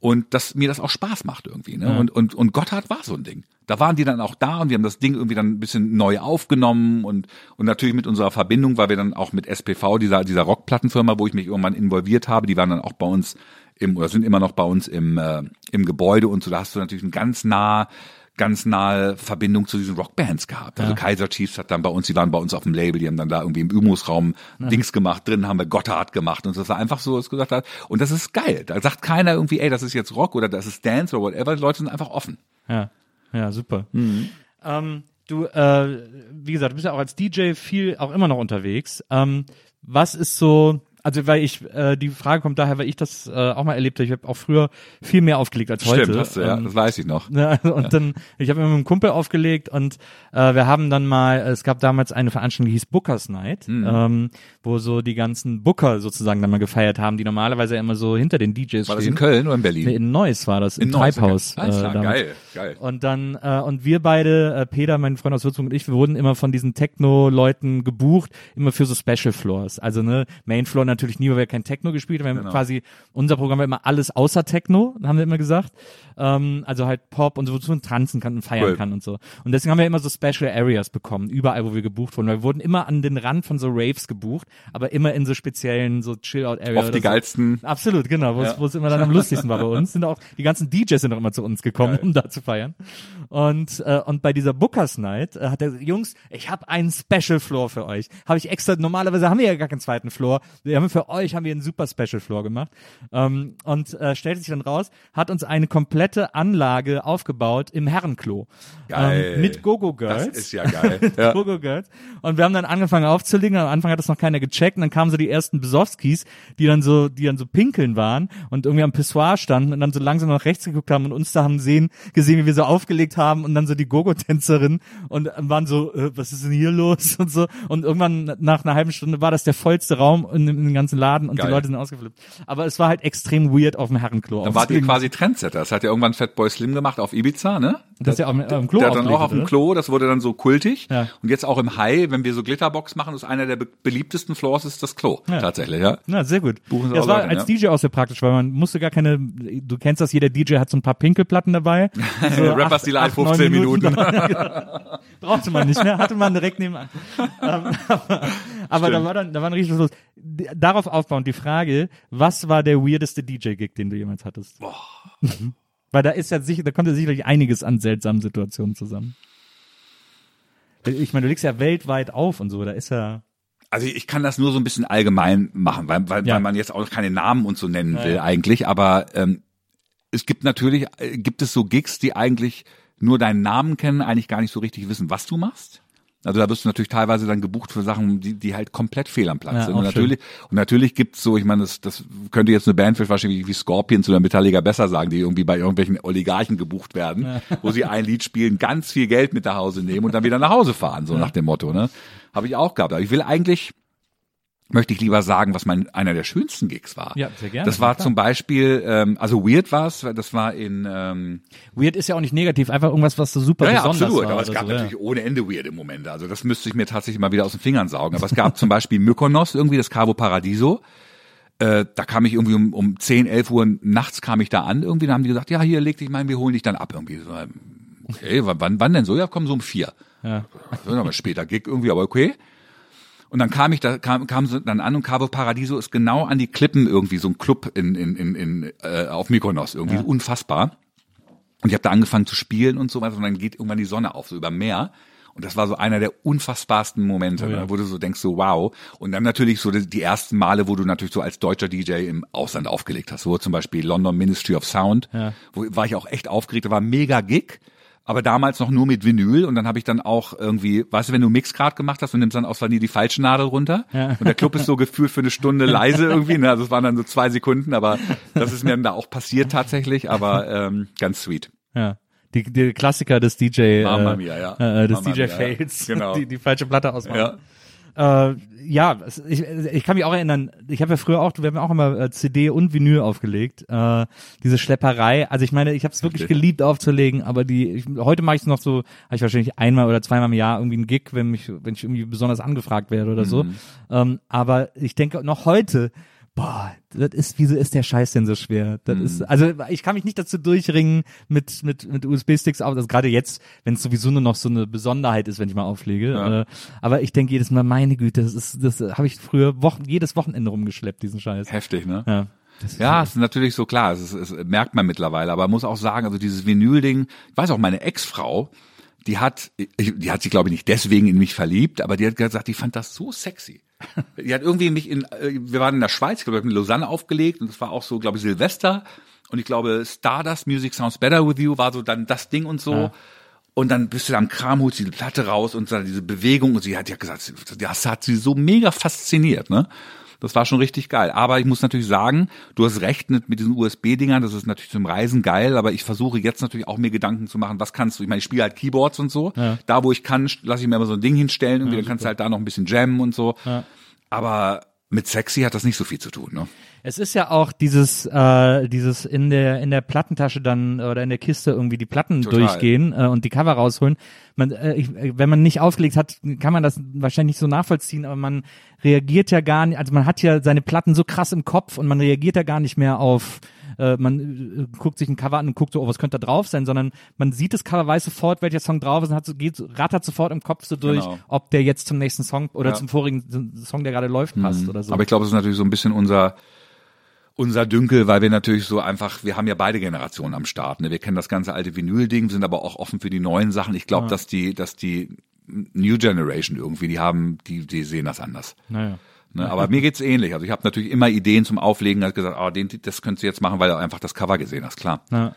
und dass mir das auch Spaß macht irgendwie. Ne? Und, und, und Gotthard war so ein Ding. Da waren die dann auch da und wir haben das Ding irgendwie dann ein bisschen neu aufgenommen und, und natürlich mit unserer Verbindung, weil wir dann auch mit SPV, dieser, dieser Rockplattenfirma, wo ich mich irgendwann involviert habe, die waren dann auch bei uns im, oder sind immer noch bei uns im, äh, im Gebäude und so, da hast du natürlich ein ganz nah ganz nahe Verbindung zu diesen Rockbands gehabt. Also Kaiser Chiefs hat dann bei uns, die waren bei uns auf dem Label, die haben dann da irgendwie im Übungsraum Dings gemacht, drin haben wir Gotthard gemacht und das war einfach so, was gesagt hat. Und das ist geil. Da sagt keiner irgendwie, ey, das ist jetzt Rock oder das ist Dance oder whatever. Die Leute sind einfach offen. Ja, ja, super. Mhm. Ähm, du, äh, wie gesagt, du bist ja auch als DJ viel auch immer noch unterwegs. Ähm, was ist so also weil ich, äh, die Frage kommt daher, weil ich das äh, auch mal erlebt habe. Ich habe auch früher viel mehr aufgelegt als heute. Stimmt, hast du, ja, Ähm, das weiß ich noch. ja, und dann, ich habe mit einem Kumpel aufgelegt und äh, wir haben dann mal, es gab damals eine Veranstaltung, die hieß Bookers Night, Mhm. ähm, wo so die ganzen Booker sozusagen dann mal gefeiert haben, die normalerweise immer so hinter den DJs War das stehen. in Köln oder in Berlin? Nee, in Neuss war das, im Neuss, Treibhaus. okay. Alles klar, geil, geil. Und dann, äh, und wir beide, äh, Peter, mein Freund aus Würzburg und ich, wir wurden immer von diesen Techno-Leuten gebucht, immer für so Special Floors. Also ne, Main Floor natürlich nie, weil wir kein Techno gespielt haben. Wir haben Genau. quasi, unser Programm war immer alles außer Techno, haben wir immer gesagt. Ähm, also halt Pop und so, wozu man tanzen kann und feiern Cool. kann und so. Und deswegen haben wir immer so Special Areas bekommen, überall, wo wir gebucht wurden. Weil wir wurden immer an den Rand von so Raves gebucht, aber immer in so speziellen, so Chill-Out-Areas. Oft die geilsten. Absolut, genau, wo es Ja. immer dann am lustigsten war bei uns. Sind auch die ganzen DJs sind auch immer zu uns gekommen, um da zu feiern. Und äh, und bei dieser Bookers Night äh, hat er gesagt, Jungs, ich habe einen Special Floor für euch. Habe ich extra normalerweise haben wir ja gar keinen zweiten Floor. Wir haben für euch haben wir einen super Special Floor gemacht. Ähm, und äh, stellte sich dann raus, hat uns eine komplette Anlage aufgebaut im Herrenklo. Geil. Ähm, mit Gogo Girls. Das ist ja geil. ja. Gogo Girls. Und wir haben dann angefangen aufzulegen. Am Anfang hat das noch keiner gecheckt. Und dann kamen so die ersten Besowskis, die dann so, die dann so pinkeln waren und irgendwie am Pissoir standen und dann so langsam nach rechts geguckt haben und uns da haben sehen, gesehen, wie wir so aufgelegt haben und dann so die Gogo-Tänzerin und waren so, äh, was ist denn hier los und so. Und irgendwann nach einer halben Stunde war das der vollste Raum in, in dem ganzen Laden und Geil. die Leute sind ausgeflippt. Aber es war halt extrem weird auf dem Herrenklo. Da wart ihr quasi Trendsetter. Das hat ja irgendwann Fatboy Slim gemacht auf Ibiza, ne? Das ist ja auch im, im Klo Der hat dann auch auf dem? Klo, das wurde dann so kultig. Ja. Und jetzt auch im High, wenn wir so Glitterbox machen, ist einer der be beliebtesten Floors ist das Klo. Ja. Tatsächlich, ja. Na, sehr gut. Buchen sie das war Leute, als ja. DJ auch sehr praktisch, weil man musste gar keine, du kennst das, jeder DJ hat so ein paar Pinkelplatten dabei. So Rappers acht, neun 15 Minuten. Brauchte man nicht, ne? Hatte man direkt nebenan. aber aber da Stimmt. war dann, da war ein richtig los. Darauf aufbauend die Frage, was war der weirdeste DJ-Gig, den du jemals hattest? Boah. Weil da ist ja sicher, da kommt ja sicherlich einiges an seltsamen Situationen zusammen. Ich meine, du legst ja weltweit auf und so, da ist ja, Also ich kann das nur so ein bisschen allgemein machen, weil, weil, Ja. weil man jetzt auch keine Namen und so nennen will ja. eigentlich, aber ähm, es gibt natürlich, äh, gibt es so Gigs, die eigentlich nur deinen Namen kennen, eigentlich gar nicht so richtig wissen, was du machst. Also da wirst du natürlich teilweise dann gebucht für Sachen, die, die halt komplett fehl am Platz Ja, sind. Und natürlich, und natürlich gibt's so, ich meine, das, das könnte jetzt eine Band für wahrscheinlich wie Scorpions oder Metallica besser sagen, die irgendwie bei irgendwelchen Oligarchen gebucht werden, wo sie ein Lied spielen, ganz viel Geld mit nach Hause nehmen und dann wieder nach Hause fahren, so nach dem Motto. Ne? Habe ich auch gehabt. Aber ich will eigentlich möchte ich lieber sagen, was mein einer der schönsten Gigs war. Ja, sehr gerne, Das war klar. zum Beispiel, ähm, also Weird war's, das war in ähm, weird ist ja auch nicht negativ, einfach irgendwas, was so super ja, ja, besonders absolut, war. aber es gab so, ja. natürlich ohne Ende weirde Momente. Also das müsste ich mir tatsächlich mal wieder aus den Fingern saugen. Aber es gab zum Beispiel Mykonos, irgendwie das Cabo Paradiso. Äh, da kam ich irgendwie um, um 10, 11 Uhr nachts kam ich da an. Irgendwie dann haben die gesagt, ja, hier leg dich mal, hin, wir holen dich dann ab. Irgendwie so, okay, wann, wann denn so? Ja, komm so um vier. Ja. Das ist aber später Gig irgendwie, aber okay. Und dann kam ich da, kam, kam sie dann an und Cabo Paradiso ist genau an die Klippen irgendwie so ein Club in, in, in, in äh, auf Mykonos irgendwie unfassbar. Und ich habe da angefangen zu spielen und so weiter und dann geht irgendwann die Sonne auf so über Meer. Und das war so einer der unfassbarsten Momente, ne, wo du so denkst, so wow. Und dann natürlich so die, die ersten Male, wo du natürlich so als deutscher DJ im Ausland aufgelegt hast, wo zum Beispiel London Ministry of Sound, wo war ich auch echt aufgeregt, da war mega Gig. Aber damals noch nur mit Vinyl und dann habe ich dann auch irgendwie, weißt du, wenn du Mix grad gemacht hast und nimmst dann aus Versehen die falsche Nadel runter und der Club ist so gefühlt für eine Stunde leise irgendwie, ne? also es waren dann so zwei Sekunden, aber das ist mir dann da auch passiert tatsächlich, aber ähm, ganz sweet. Ja. Die, die Klassiker des DJ, Mamma äh, mia, ja. äh, des Mamma DJ Fails, ja. Genau. die, die falsche Platte ausmachen. Ja. Äh, ja, ich, ich kann mich auch erinnern, ich habe ja früher auch, wir haben ja auch immer äh, CD und Vinyl aufgelegt. Äh, diese Schlepperei, also ich meine, ich habe es wirklich Richtig. geliebt aufzulegen, aber die ich, heute mache ich es noch so, habe ich wahrscheinlich einmal oder zweimal im Jahr irgendwie einen Gig, wenn mich, wenn ich irgendwie besonders angefragt werde oder so. Mhm. Ähm, aber ich denke noch heute, boah, das ist, wieso ist der Scheiß denn so schwer? Das ist, Mhm. also ich kann mich nicht dazu durchringen mit mit mit USB-Sticks auf, also gerade jetzt, wenn es sowieso nur noch so eine Besonderheit ist, wenn ich mal auflege. Ja. Äh, aber ich denke jedes Mal, meine Güte, das ist, das habe ich früher Wochen, jedes Wochenende rumgeschleppt, diesen Scheiß. Heftig, ne? Ja. Das ist Ja, es ist natürlich so klar, es, ist, es merkt man mittlerweile, aber man muss auch sagen, also dieses Vinyl-Ding, ich weiß auch, meine Ex-Frau, die hat, die hat sich glaube ich nicht deswegen in mich verliebt, aber die hat gesagt, die fand das so sexy. Die hat irgendwie mich in, äh, wir waren in der Schweiz, ich glaube, in Lausanne aufgelegt und es war auch so, glaube ich, Silvester und ich glaube, Stardust Music Sounds Better With You war so dann das Ding und so. Und dann bist du da am Kram, holst diese Platte raus und dann diese Bewegung und sie hat ja gesagt, das hat sie so mega fasziniert, ne? Das war schon richtig geil. Aber ich muss natürlich sagen, du hast recht mit, mit diesen USB-Dingern, das ist natürlich zum Reisen geil, aber ich versuche jetzt natürlich auch mir Gedanken zu machen, was kannst du, ich meine, ich spiele halt Keyboards und so. Ja. Da, wo ich kann, lasse ich mir immer so ein Ding hinstellen, irgendwie, dann kannst du halt da noch ein bisschen jammen und so. Ja. Aber mit sexy hat das nicht so viel zu tun, ne? Es ist ja auch dieses, äh, dieses in der in der Plattentasche dann oder in der Kiste irgendwie die Platten Total. durchgehen äh, und die Cover rausholen. Man, äh, ich, wenn man nicht aufgelegt hat, kann man das wahrscheinlich nicht so nachvollziehen, aber man reagiert ja gar nicht, also man hat ja seine Platten so krass im Kopf und man reagiert ja gar nicht mehr auf äh, man äh, guckt sich ein Cover an und guckt so, oh, was könnte da drauf sein, sondern man sieht das Cover, weiß sofort, welcher Song drauf ist und hat so, geht, rattert sofort im Kopf so durch, Genau. ob der jetzt zum nächsten Song oder Ja. zum vorigen Song, der gerade läuft, passt oder so. Aber ich glaube, es ist natürlich so ein bisschen unser unser Dünkel, weil wir natürlich so einfach, wir haben ja beide Generationen am Start. Ne? Wir kennen das ganze alte Vinyl-Ding, sind aber auch offen für die neuen Sachen. Ich glaube, dass die, dass die New Generation irgendwie, die haben, die, die sehen das anders. naja. Ne? Aber mir geht's ähnlich. Also ich habe natürlich immer Ideen zum Auflegen, habe gesagt, ah, den, das könntest du jetzt machen, weil du einfach das Cover gesehen hast, klar. Ja.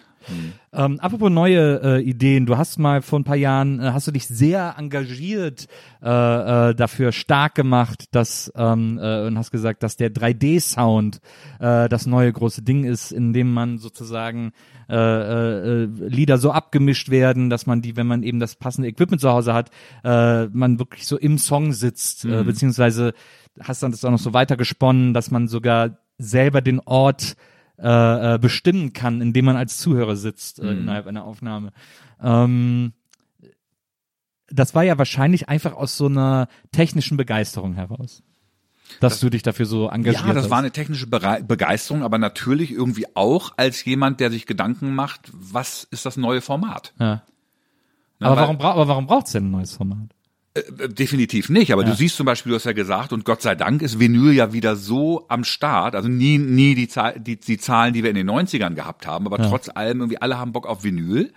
Ähm, apropos neue äh, Ideen, du hast mal vor ein paar Jahren, äh, hast du dich sehr engagiert äh, äh, dafür stark gemacht, dass ähm, äh, und hast gesagt, dass der 3D-Sound äh, das neue große Ding ist, in dem man sozusagen äh, äh, äh, Lieder so abgemischt werden, dass man die, wenn man eben das passende Equipment zu Hause hat, äh, man wirklich so im Song sitzt, äh, beziehungsweise hast dann das auch noch so weitergesponnen, dass man sogar selber den Ort äh, äh, bestimmen kann, indem man als Zuhörer sitzt äh, innerhalb einer Aufnahme. Ähm, das war ja wahrscheinlich einfach aus so einer technischen Begeisterung heraus, dass du dich dafür so engagiert Ja, das hast. war eine technische Berei- Begeisterung, aber natürlich irgendwie auch als jemand, der sich Gedanken macht, was ist das neue Format? ja. Ne, aber, warum aber warum braucht's denn ein neues Format? Äh, Definitiv nicht, aber Ja. du siehst zum Beispiel, du hast ja gesagt, und Gott sei Dank ist Vinyl ja wieder so am Start, also nie, nie die, Zahl, die, die Zahlen, die wir in den 90ern gehabt haben, aber trotz allem irgendwie alle haben Bock auf Vinyl.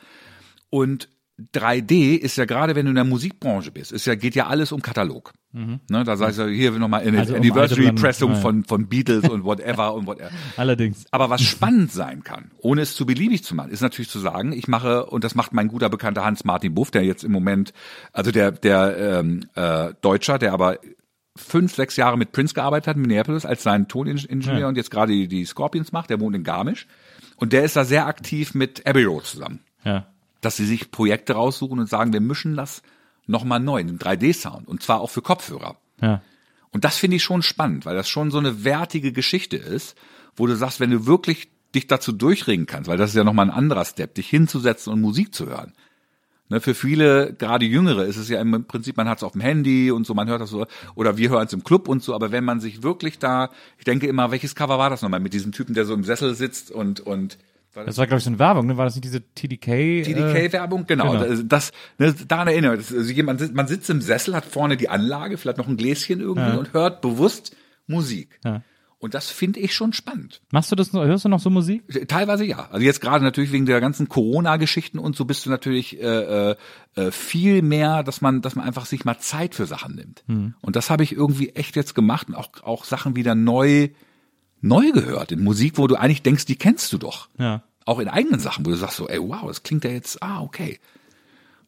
Und 3D ist ja gerade, wenn du in der Musikbranche bist, ist ja, geht ja alles um Katalog. Ne, da sagst du hier nochmal Mhm. Also um Anniversary alte Platten, Pressung ja, ja. von, von Beatles und whatever und whatever. Allerdings. Aber was spannend sein kann, ohne es zu beliebig zu machen, ist natürlich zu sagen, ich mache, und das macht mein guter Bekannter Hans-Martin Buff, der jetzt im Moment, also der, der ähm, äh, Deutscher, der aber fünf, sechs Jahre mit Prince gearbeitet hat in Minneapolis als sein Toningenieur Ja. und jetzt gerade die, die Scorpions macht, der wohnt in Garmisch. Und der ist da sehr aktiv mit Abbey Road zusammen Ja. Dass sie sich Projekte raussuchen und sagen, wir mischen das nochmal neu, einen 3D-Sound und zwar auch für Kopfhörer. Ja. Und das finde ich schon spannend, weil das schon so eine wertige Geschichte ist, wo du sagst, wenn du wirklich dich dazu durchringen kannst, weil das ist ja nochmal ein anderer Step, dich hinzusetzen und Musik zu hören. Ne, für viele, gerade Jüngere, ist es ja im Prinzip, man hat es auf dem Handy und so, man hört das so, oder wir hören es im Club und so, aber wenn man sich wirklich da, ich denke immer, welches Cover war das nochmal, mit diesem Typen, der so im Sessel sitzt und, und Das war, glaube ich, so eine Werbung, ne? War das nicht diese TDK? Äh, TDK-Werbung, genau. genau. Das, das, ne, daran erinnere ich. mich. Also jemand, man sitzt im Sessel, hat vorne die Anlage, vielleicht noch ein Gläschen irgendwie Ja. und hört bewusst Musik. Ja. Und das finde ich schon spannend. Machst du das noch, hörst du noch so Musik? Teilweise ja. Also jetzt gerade natürlich wegen der ganzen Corona-Geschichten und so bist du natürlich äh, äh, viel mehr, dass man, dass man einfach sich mal Zeit für Sachen nimmt. Hm. Und das habe ich irgendwie echt jetzt gemacht und auch auch Sachen wieder neu neu gehört in Musik, wo du eigentlich denkst, die kennst du doch. Ja. Auch in eigenen Sachen, wo du sagst so, ey, wow, das klingt ja jetzt, ah, okay.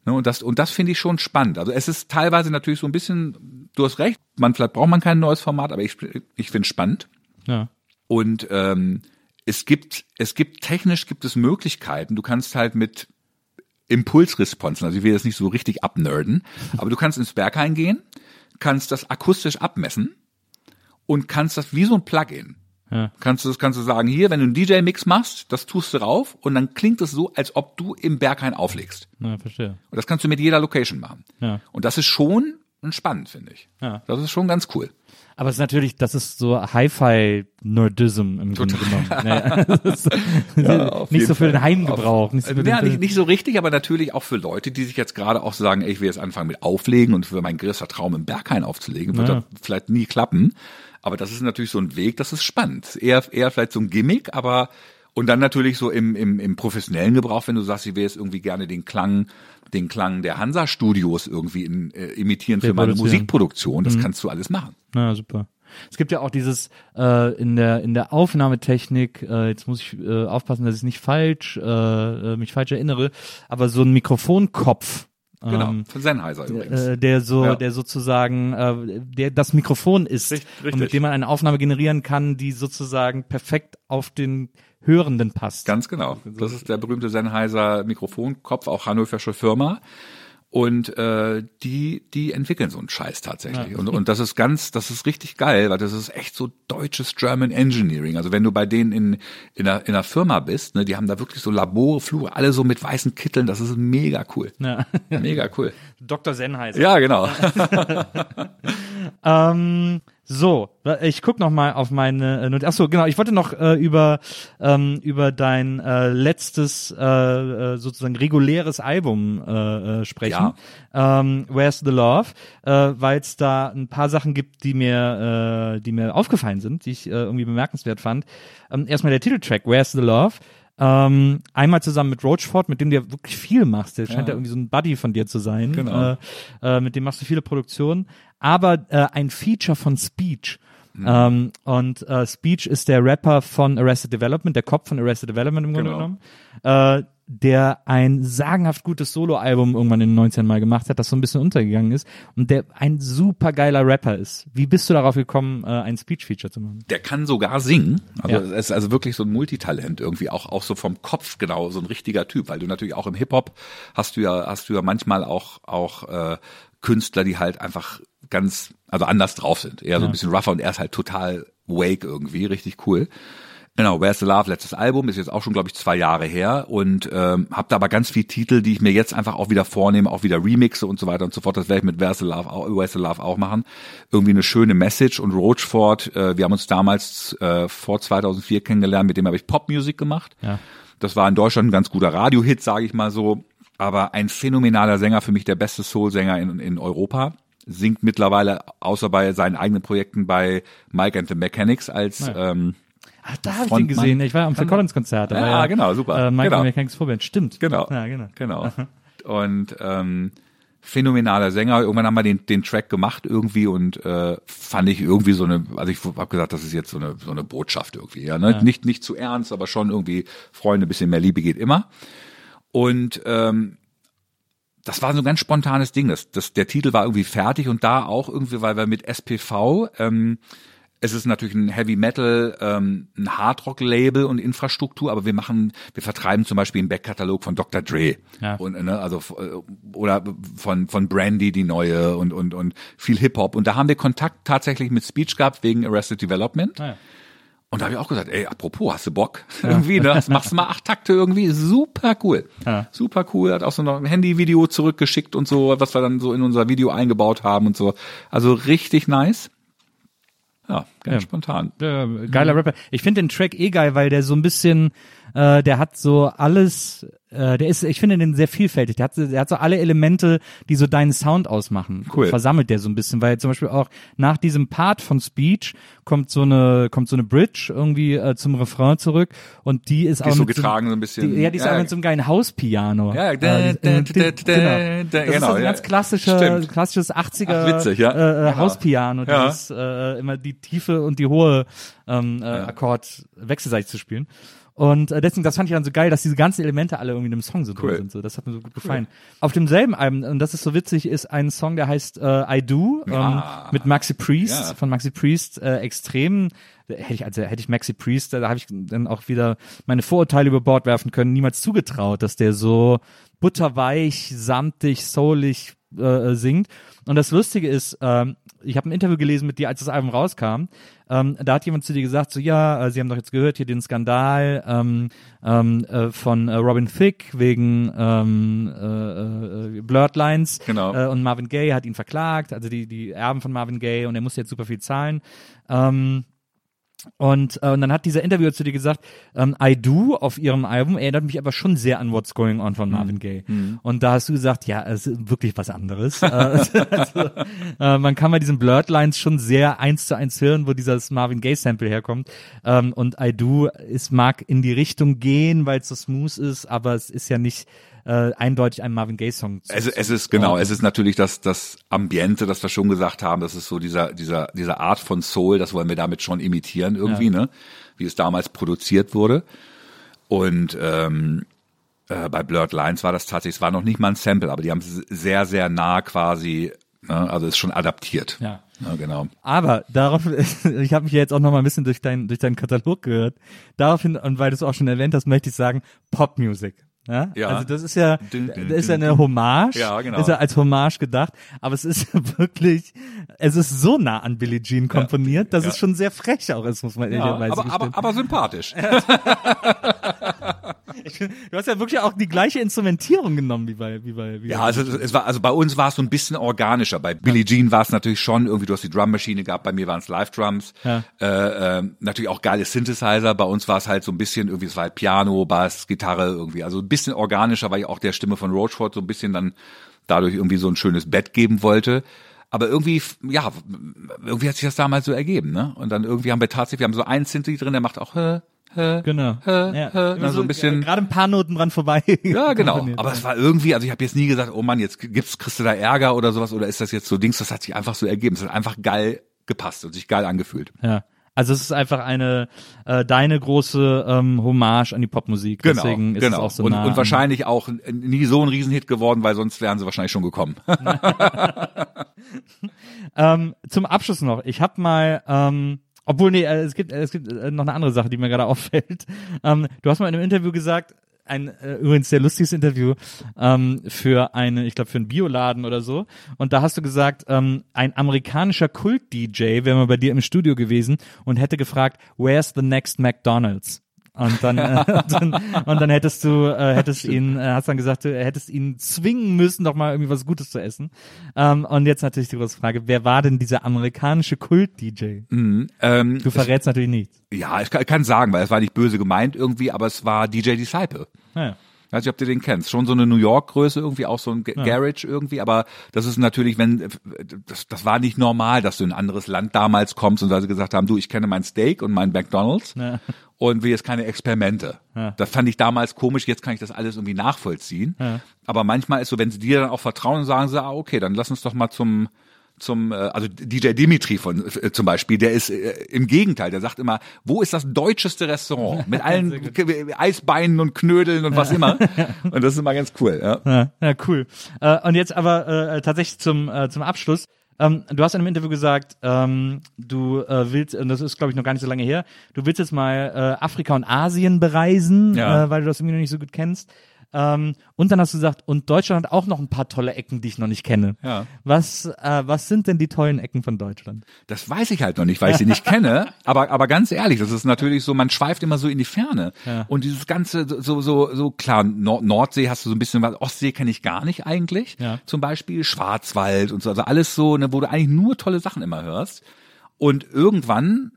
Ne, und das, und das finde ich schon spannend. Also es ist teilweise natürlich so ein bisschen, du hast recht, man, vielleicht braucht man kein neues Format, aber ich, ich finde es spannend. Ja. Und ähm, es gibt, es gibt technisch gibt es Möglichkeiten. Du kannst halt mit Impulsresponsen, also ich will jetzt nicht so richtig abnerden, aber du kannst ins Berghain gehen, kannst das akustisch abmessen und kannst das wie so ein Plugin. Ja. Kannst du das kannst du sagen, hier, wenn du einen DJ-Mix machst, das tust du rauf und dann klingt es so, als ob du im Berghain auflegst. Ja, verstehe. Und das kannst du mit jeder Location machen. Ja. Und das ist schon spannend, finde ich. Ja. Das ist schon ganz cool. Aber es ist natürlich, das ist so Hi-Fi-Nerdism im Grunde genommen. Ist auf nicht so für den. Heimgebrauch. Nicht so ja, nicht, nicht so richtig, aber natürlich auch für Leute, die sich jetzt gerade auch sagen, ey, ich will jetzt anfangen mit Auflegen und für mein größter Traum im Berghain aufzulegen, wird Ja. das vielleicht nie klappen. Aber das ist natürlich so ein Weg, das ist spannend. Eher, eher vielleicht so ein Gimmick, aber und dann natürlich so im, im, im professionellen Gebrauch, wenn du sagst, ich will jetzt irgendwie gerne den Klang, den Klang der Hansa-Studios irgendwie in, äh, imitieren für meine. Musikproduktion, das kannst du alles machen. Na, super. Es gibt ja auch dieses äh, in der in der Aufnahmetechnik. Äh, jetzt muss ich äh, aufpassen, dass ich nicht falsch äh, äh, mich falsch erinnere. Aber so ein Mikrofonkopf Genau, Ähm, von Sennheiser übrigens. äh, der so, Ja. der sozusagen, äh, der das Mikrofon ist Richtig, und richtig. mit dem man eine Aufnahme generieren kann, die sozusagen perfekt auf den Hörenden passt. Ganz genau. Das ist der berühmte Sennheiser Mikrofonkopf, auch Hannoversche Firma. Und äh, die, die entwickeln so einen Scheiß tatsächlich. Und, und das ist ganz, das ist richtig geil, weil das ist echt so deutsches German Engineering. Also wenn du bei denen in, in, einer, in einer Firma bist, ne, die haben da wirklich so Labore, Flure, alle so mit weißen Kitteln, das ist mega cool. Ja. Mega cool. Dr. Sennheiser. Ja, genau. Ähm, so, ich guck noch mal auf meine äh, Not Ach so, genau, ich wollte noch äh, über ähm, über dein äh, letztes äh, äh, sozusagen reguläres Album äh, äh, sprechen. Ähm, Where's the Love, äh, weil es da ein paar Sachen gibt, die mir äh, die mir aufgefallen sind, die ich äh, irgendwie bemerkenswert fand. Ähm, erstmal der Titeltrack Where's the Love. Ähm, einmal zusammen mit Roachford, mit dem du ja wirklich viel machst. Der scheint ja irgendwie so ein Buddy von dir zu sein. Genau. Äh, äh, mit dem machst du viele Produktionen. Aber äh, ein Feature von Speech. Mhm. Ähm, und äh, Speech ist der Rapper von Arrested Development, der Kopf von Arrested Development im Grunde Genau. genommen, äh, der ein sagenhaft gutes Soloalbum irgendwann in den 19 Mal gemacht hat, das so ein bisschen untergegangen ist und der ein super geiler Rapper ist. Wie bist du darauf gekommen, äh, ein Speech-Feature zu machen? Der kann sogar singen. Also Ja. er ist also wirklich so ein Multitalent irgendwie, auch, auch so vom Kopf genau, so ein richtiger Typ, weil du natürlich auch im Hip-Hop hast du ja, hast du ja manchmal auch, auch äh, Künstler, die halt einfach ganz, also anders drauf sind. Eher so ein bisschen rougher und er ist halt total wake irgendwie, richtig cool. Genau, Where's the Love, letztes Album, ist jetzt auch schon, glaube ich, zwei Jahre her und ähm, habe da aber ganz viel Titel, die ich mir jetzt einfach auch wieder vornehme, auch wieder remixe und so weiter und so fort. Das werde ich mit Where's the Love, auch, Where's the Love auch machen. Irgendwie eine schöne Message und Roachford, äh, wir haben uns damals äh, vor 2004 kennengelernt, mit dem habe ich Popmusik gemacht. Ja. Das war in Deutschland ein ganz guter Radiohit, sage ich mal so. Aber ein phänomenaler Sänger, für mich der beste Soul-Sänger in, in Europa. Singt mittlerweile, außer bei seinen eigenen Projekten, bei Mike and the Mechanics als ähm, Ach, da habe ich den gesehen. Ich war am Phil Collins Konzert. Ja, war genau, super. Äh, Michael Genau. Mechanics Vorband. Stimmt. Genau. Ja, genau. Genau. Und ähm, phänomenaler Sänger. Irgendwann haben wir den, den Track gemacht irgendwie und äh, fand ich irgendwie so eine, also ich habe gesagt, das ist jetzt so eine, so eine Botschaft irgendwie. Ja, ne? Nicht, nicht zu ernst, aber schon irgendwie Freunde, bisschen mehr Liebe geht immer. Und ähm, das war so ein ganz spontanes Ding. Das, das, der Titel war irgendwie fertig und da auch irgendwie, weil wir mit SPV, ähm, es ist natürlich ein Heavy Metal, ähm, ein Hardrock Label und Infrastruktur, aber wir machen, wir vertreiben zum Beispiel einen Backkatalog von Dr. Dre Ja. und ne, also äh, oder von von Brandy die neue und und und viel Hip Hop und da haben wir Kontakt tatsächlich mit Speech gehabt wegen Arrested Development. Ah, ja. Und da habe ich auch gesagt, ey, apropos, hast du Bock? irgendwie, ne? Das machst du mal acht Takte irgendwie, super cool. Ja. Super cool, hat auch so noch ein Handyvideo zurückgeschickt und so, was wir dann so in unser Video eingebaut haben und so. Also richtig nice. Ja, ganz Ja. spontan. Äh, geiler Rapper. Ich finde den Track eh geil, weil der so ein bisschen, äh, der hat so alles, äh, der ist, ich finde den sehr vielfältig. Der hat, der hat so alle Elemente, die so deinen Sound ausmachen. Cool. Versammelt der so ein bisschen, weil zum Beispiel auch nach diesem Part von Speech kommt so eine, kommt so eine Bridge irgendwie äh, zum Refrain zurück und die ist Die auch ist so getragen, so ein bisschen. Die, ja, die ist Ja, auch mit so einem geilen Hauspiano. Ja, da, da, da, genau. da, Das ist genau, so ein ja. ganz klassischer, Stimmt. klassisches 80er Ach, witzig, ja. äh, äh, Genau. Hauspiano, Ja. dieses äh, immer die tiefe und die hohe ähm, äh, Akkord wechselseitig zu spielen. Und äh, deswegen, das fand ich dann so geil, dass diese ganzen Elemente alle irgendwie in einem Song so drin Cool. sind. So, das hat mir so gut gefallen. Auf demselben Album, und das ist so witzig, ist ein Song, der heißt äh, I Do ähm, Ja. mit Maxi Priest, Ja. von Maxi Priest, äh, extrem. Hätte ich, also hätte ich Maxi Priest, da habe ich dann auch wieder meine Vorurteile über Bord werfen können, niemals zugetraut, dass der so butterweich, samtig, soulig äh, singt. Und das Lustige ist, ähm, ich habe ein Interview gelesen mit dir, als das Album rauskam. Ähm, da hat jemand zu dir gesagt, so ja, äh, Sie haben doch jetzt gehört hier den Skandal ähm, ähm, äh, von äh, Robin Thicke wegen ähm, äh, äh, Blurred Lines Genau. äh, und Marvin Gaye hat ihn verklagt, also die die Erben von Marvin Gaye und er musste jetzt super viel zahlen. Ähm, und, äh, und dann hat dieser Interviewer zu dir gesagt, ähm, I Do auf ihrem Album erinnert mich aber schon sehr an What's Going On von Marvin Gaye. Und da hast du gesagt, ja, es ist wirklich was anderes. Äh, also, äh, man kann bei diesen Blurred Lines schon sehr eins zu eins hören, wo dieses Marvin Gaye Sample herkommt. Ähm, und I Do, es mag in die Richtung gehen, weil es so smooth ist, aber es ist ja nicht äh, eindeutig ein Marvin Gaye Song. zu- Es, es ist genau, es ist natürlich das das Ambiente, das wir schon gesagt haben, das ist so dieser dieser dieser Art von Soul, das wollen wir damit schon imitieren irgendwie, ne? Wie es damals produziert wurde. Und ähm, äh, bei Blurred Lines war das tatsächlich, es war noch nicht mal ein Sample, aber die haben es sehr, sehr nah quasi, ne, also ist schon adaptiert. Ja. Ja, genau. Aber darauf, ich habe mich jetzt auch noch mal ein bisschen durch, dein, durch deinen Katalog gehört. Daraufhin, und weil du es auch schon erwähnt hast, möchte ich sagen, Popmusik. Ja? Ja. Also das ist ja, das ist ja eine Hommage. Ja, genau. Ist ja als Hommage gedacht. Aber es ist wirklich, es ist so nah an Billie Jean komponiert, dass Ja. es schon sehr frech auch ist, muss man Ja, ehrlicherweise aber, aber, aber sympathisch. Du hast ja wirklich auch die gleiche Instrumentierung genommen wie bei, wie bei, wie Ja, bei also es war, also bei uns war es so ein bisschen organischer. Bei Billie Jean war es natürlich schon irgendwie, du hast die Drummaschine gehabt, bei mir waren es Live-Drums. Ja. Äh, äh, natürlich auch geile Synthesizer. Bei uns war es halt so ein bisschen irgendwie, es war halt Piano, Bass, Gitarre irgendwie. Also ein bisschen organischer, weil ich auch der Stimme von Roachford so ein bisschen dann dadurch irgendwie so ein schönes Bett geben wollte. Aber irgendwie, ja, irgendwie hat sich das damals so ergeben, ne? Und dann irgendwie haben wir tatsächlich, wir haben so einen Synthi drin, der macht auch, hä, hä, Genau. hä, Ja. hä, Immer na, so ein bisschen. Gerade ein paar Noten dran vorbei. Ja, genau. Aber es war irgendwie, also ich habe jetzt nie gesagt, oh Mann, jetzt gibt's, kriegst du da Ärger oder sowas oder ist das jetzt so Dings, das hat sich einfach so ergeben. Es hat einfach geil gepasst und sich geil angefühlt. Ja. Also es ist einfach eine äh, deine große ähm, Hommage an die Popmusik. Genau, Deswegen ist genau. es auch so und, nah und wahrscheinlich auch nie so ein Riesenhit geworden, weil sonst wären sie wahrscheinlich schon gekommen. Ähm, zum Abschluss noch. Ich habe mal, ähm, obwohl nee, äh, es gibt, äh, es gibt äh, noch eine andere Sache, die mir gerade auffällt. Ähm, du hast mal in einem Interview gesagt, ein äh, übrigens sehr lustiges Interview ähm, für eine, ich glaube für einen Bioladen oder so. Und da hast du gesagt, ähm, ein amerikanischer Kult-DJ wäre mal bei dir im Studio gewesen und hätte gefragt, where's the next McDonald's? Und dann, äh, und dann, und dann hättest du, äh, hättest ihn, äh, hast dann gesagt, du hättest ihn zwingen müssen, doch mal irgendwie was Gutes zu essen. Ähm, und jetzt natürlich die große Frage, wer war denn dieser amerikanische Kult-DJ? ähm, Du verrätst natürlich nichts. ja, ich kann, kann sagen, weil es war nicht böse gemeint irgendwie, aber es war DJ Disciple. Naja. Ich weiß nicht, ob du den kennst. Schon so eine New York-Größe irgendwie, auch so ein Ga- Garage irgendwie, aber das ist natürlich, wenn, das, das war nicht normal, dass du in ein anderes Land damals kommst und da sie gesagt haben, du, ich kenne mein Steak und mein McDonalds Ja. und will jetzt keine Experimente. Das fand ich damals komisch, jetzt kann ich das alles irgendwie nachvollziehen. Aber manchmal ist so, wenn sie dir dann auch vertrauen, sagen sie, ah, okay, dann lass uns doch mal zum, zum, äh, also DJ Dimitri von äh, zum Beispiel, der ist äh, im Gegenteil, der sagt immer, wo ist das deutscheste Restaurant mit allen Eisbeinen und Knödeln und was immer. Und das ist immer ganz cool. Ja. Ja, ja cool. Äh, und jetzt aber äh, tatsächlich zum, äh, zum Abschluss. Ähm, du hast in einem Interview gesagt, ähm, du äh, willst, und das ist glaube ich noch gar nicht so lange her, du willst jetzt mal äh, Afrika und Asien bereisen, Ja. äh, weil du das irgendwie noch nicht so gut kennst. Ähm, und dann hast du gesagt, und Deutschland hat auch noch ein paar tolle Ecken, die ich noch nicht kenne. Ja. Was, äh, was sind denn die tollen Ecken von Deutschland? Das weiß ich halt noch nicht, weil ich sie nicht kenne. Aber, aber ganz ehrlich, das ist natürlich so, man schweift immer so in die Ferne. Und dieses ganze, so, so, so, klar, Nord Nordsee hast du so ein bisschen was, Ostsee kenne ich gar nicht eigentlich. Ja. Zum Beispiel Schwarzwald und so, also alles so, ne, wo du eigentlich nur tolle Sachen immer hörst. Und irgendwann,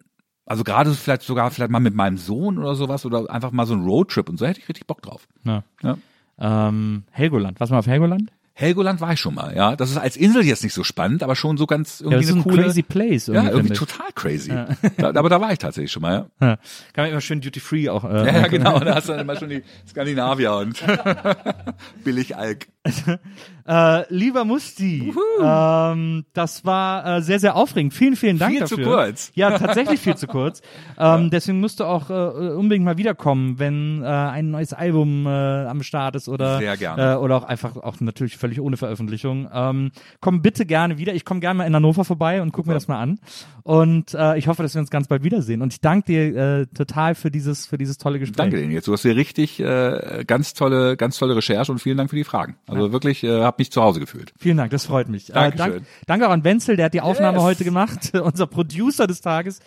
also gerade vielleicht sogar vielleicht mal mit meinem Sohn oder sowas oder einfach mal so ein Roadtrip und so, hätte ich richtig Bock drauf. Ja. Ja. Ähm, Helgoland. Was mal auf Helgoland? Helgoland war ich schon mal, ja. Das ist als Insel jetzt nicht so spannend, aber schon so ganz Ja, irgendwie das ist eine ein coole. crazy place. ja, Irgendwie, irgendwie finde ich. total crazy. Da, aber da war ich tatsächlich schon mal, ja. Ja. Kann man immer schön Duty Free auch. Äh, Ja, ja, genau. Da hast du dann immer schon die Skandinavier und billig Alk. Äh, lieber Musti, ähm, das war äh, sehr, sehr aufregend. Vielen, vielen Dank Viel dafür. zu kurz. Ja, tatsächlich viel zu kurz. Ähm, deswegen musst du auch äh, unbedingt mal wiederkommen, wenn äh, ein neues Album äh, am Start ist oder Sehr gerne. Äh, oder auch einfach auch natürlich völlig ohne Veröffentlichung. Ähm, komm bitte gerne wieder. Ich komme gerne mal in Hannover vorbei und guck mir das mal an. Und äh, ich hoffe, dass wir uns ganz bald wiedersehen. Und ich danke dir äh, total für dieses für dieses tolle Gespräch. Danke dir jetzt. Du hast hier richtig äh, ganz tolle, ganz tolle Recherche und vielen Dank für die Fragen. Also wirklich, äh, hab mich zu Hause gefühlt. Vielen Dank, das freut mich. Äh, Dankeschön. dank, danke auch an Wenzel, der hat die Aufnahme Yes. heute gemacht, unser Producer des Tages.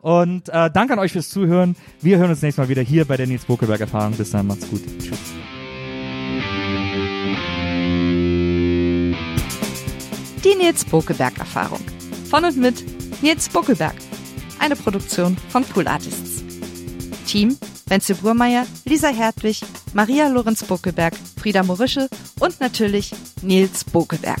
Und äh, danke an euch fürs Zuhören. Wir hören uns nächstes Mal wieder hier bei der Nils Bokelberg Erfahrung. Bis dann, macht's gut. Tschüss. Die Nils Bokelberg Erfahrung. Von und mit Nils Bokelberg. Eine Produktion von Pool Artists. Team Wenzel Burmeier, Lisa Hertwig, Maria Lorenz Bokelberg, Frieda Morische und natürlich Nils Bokelberg.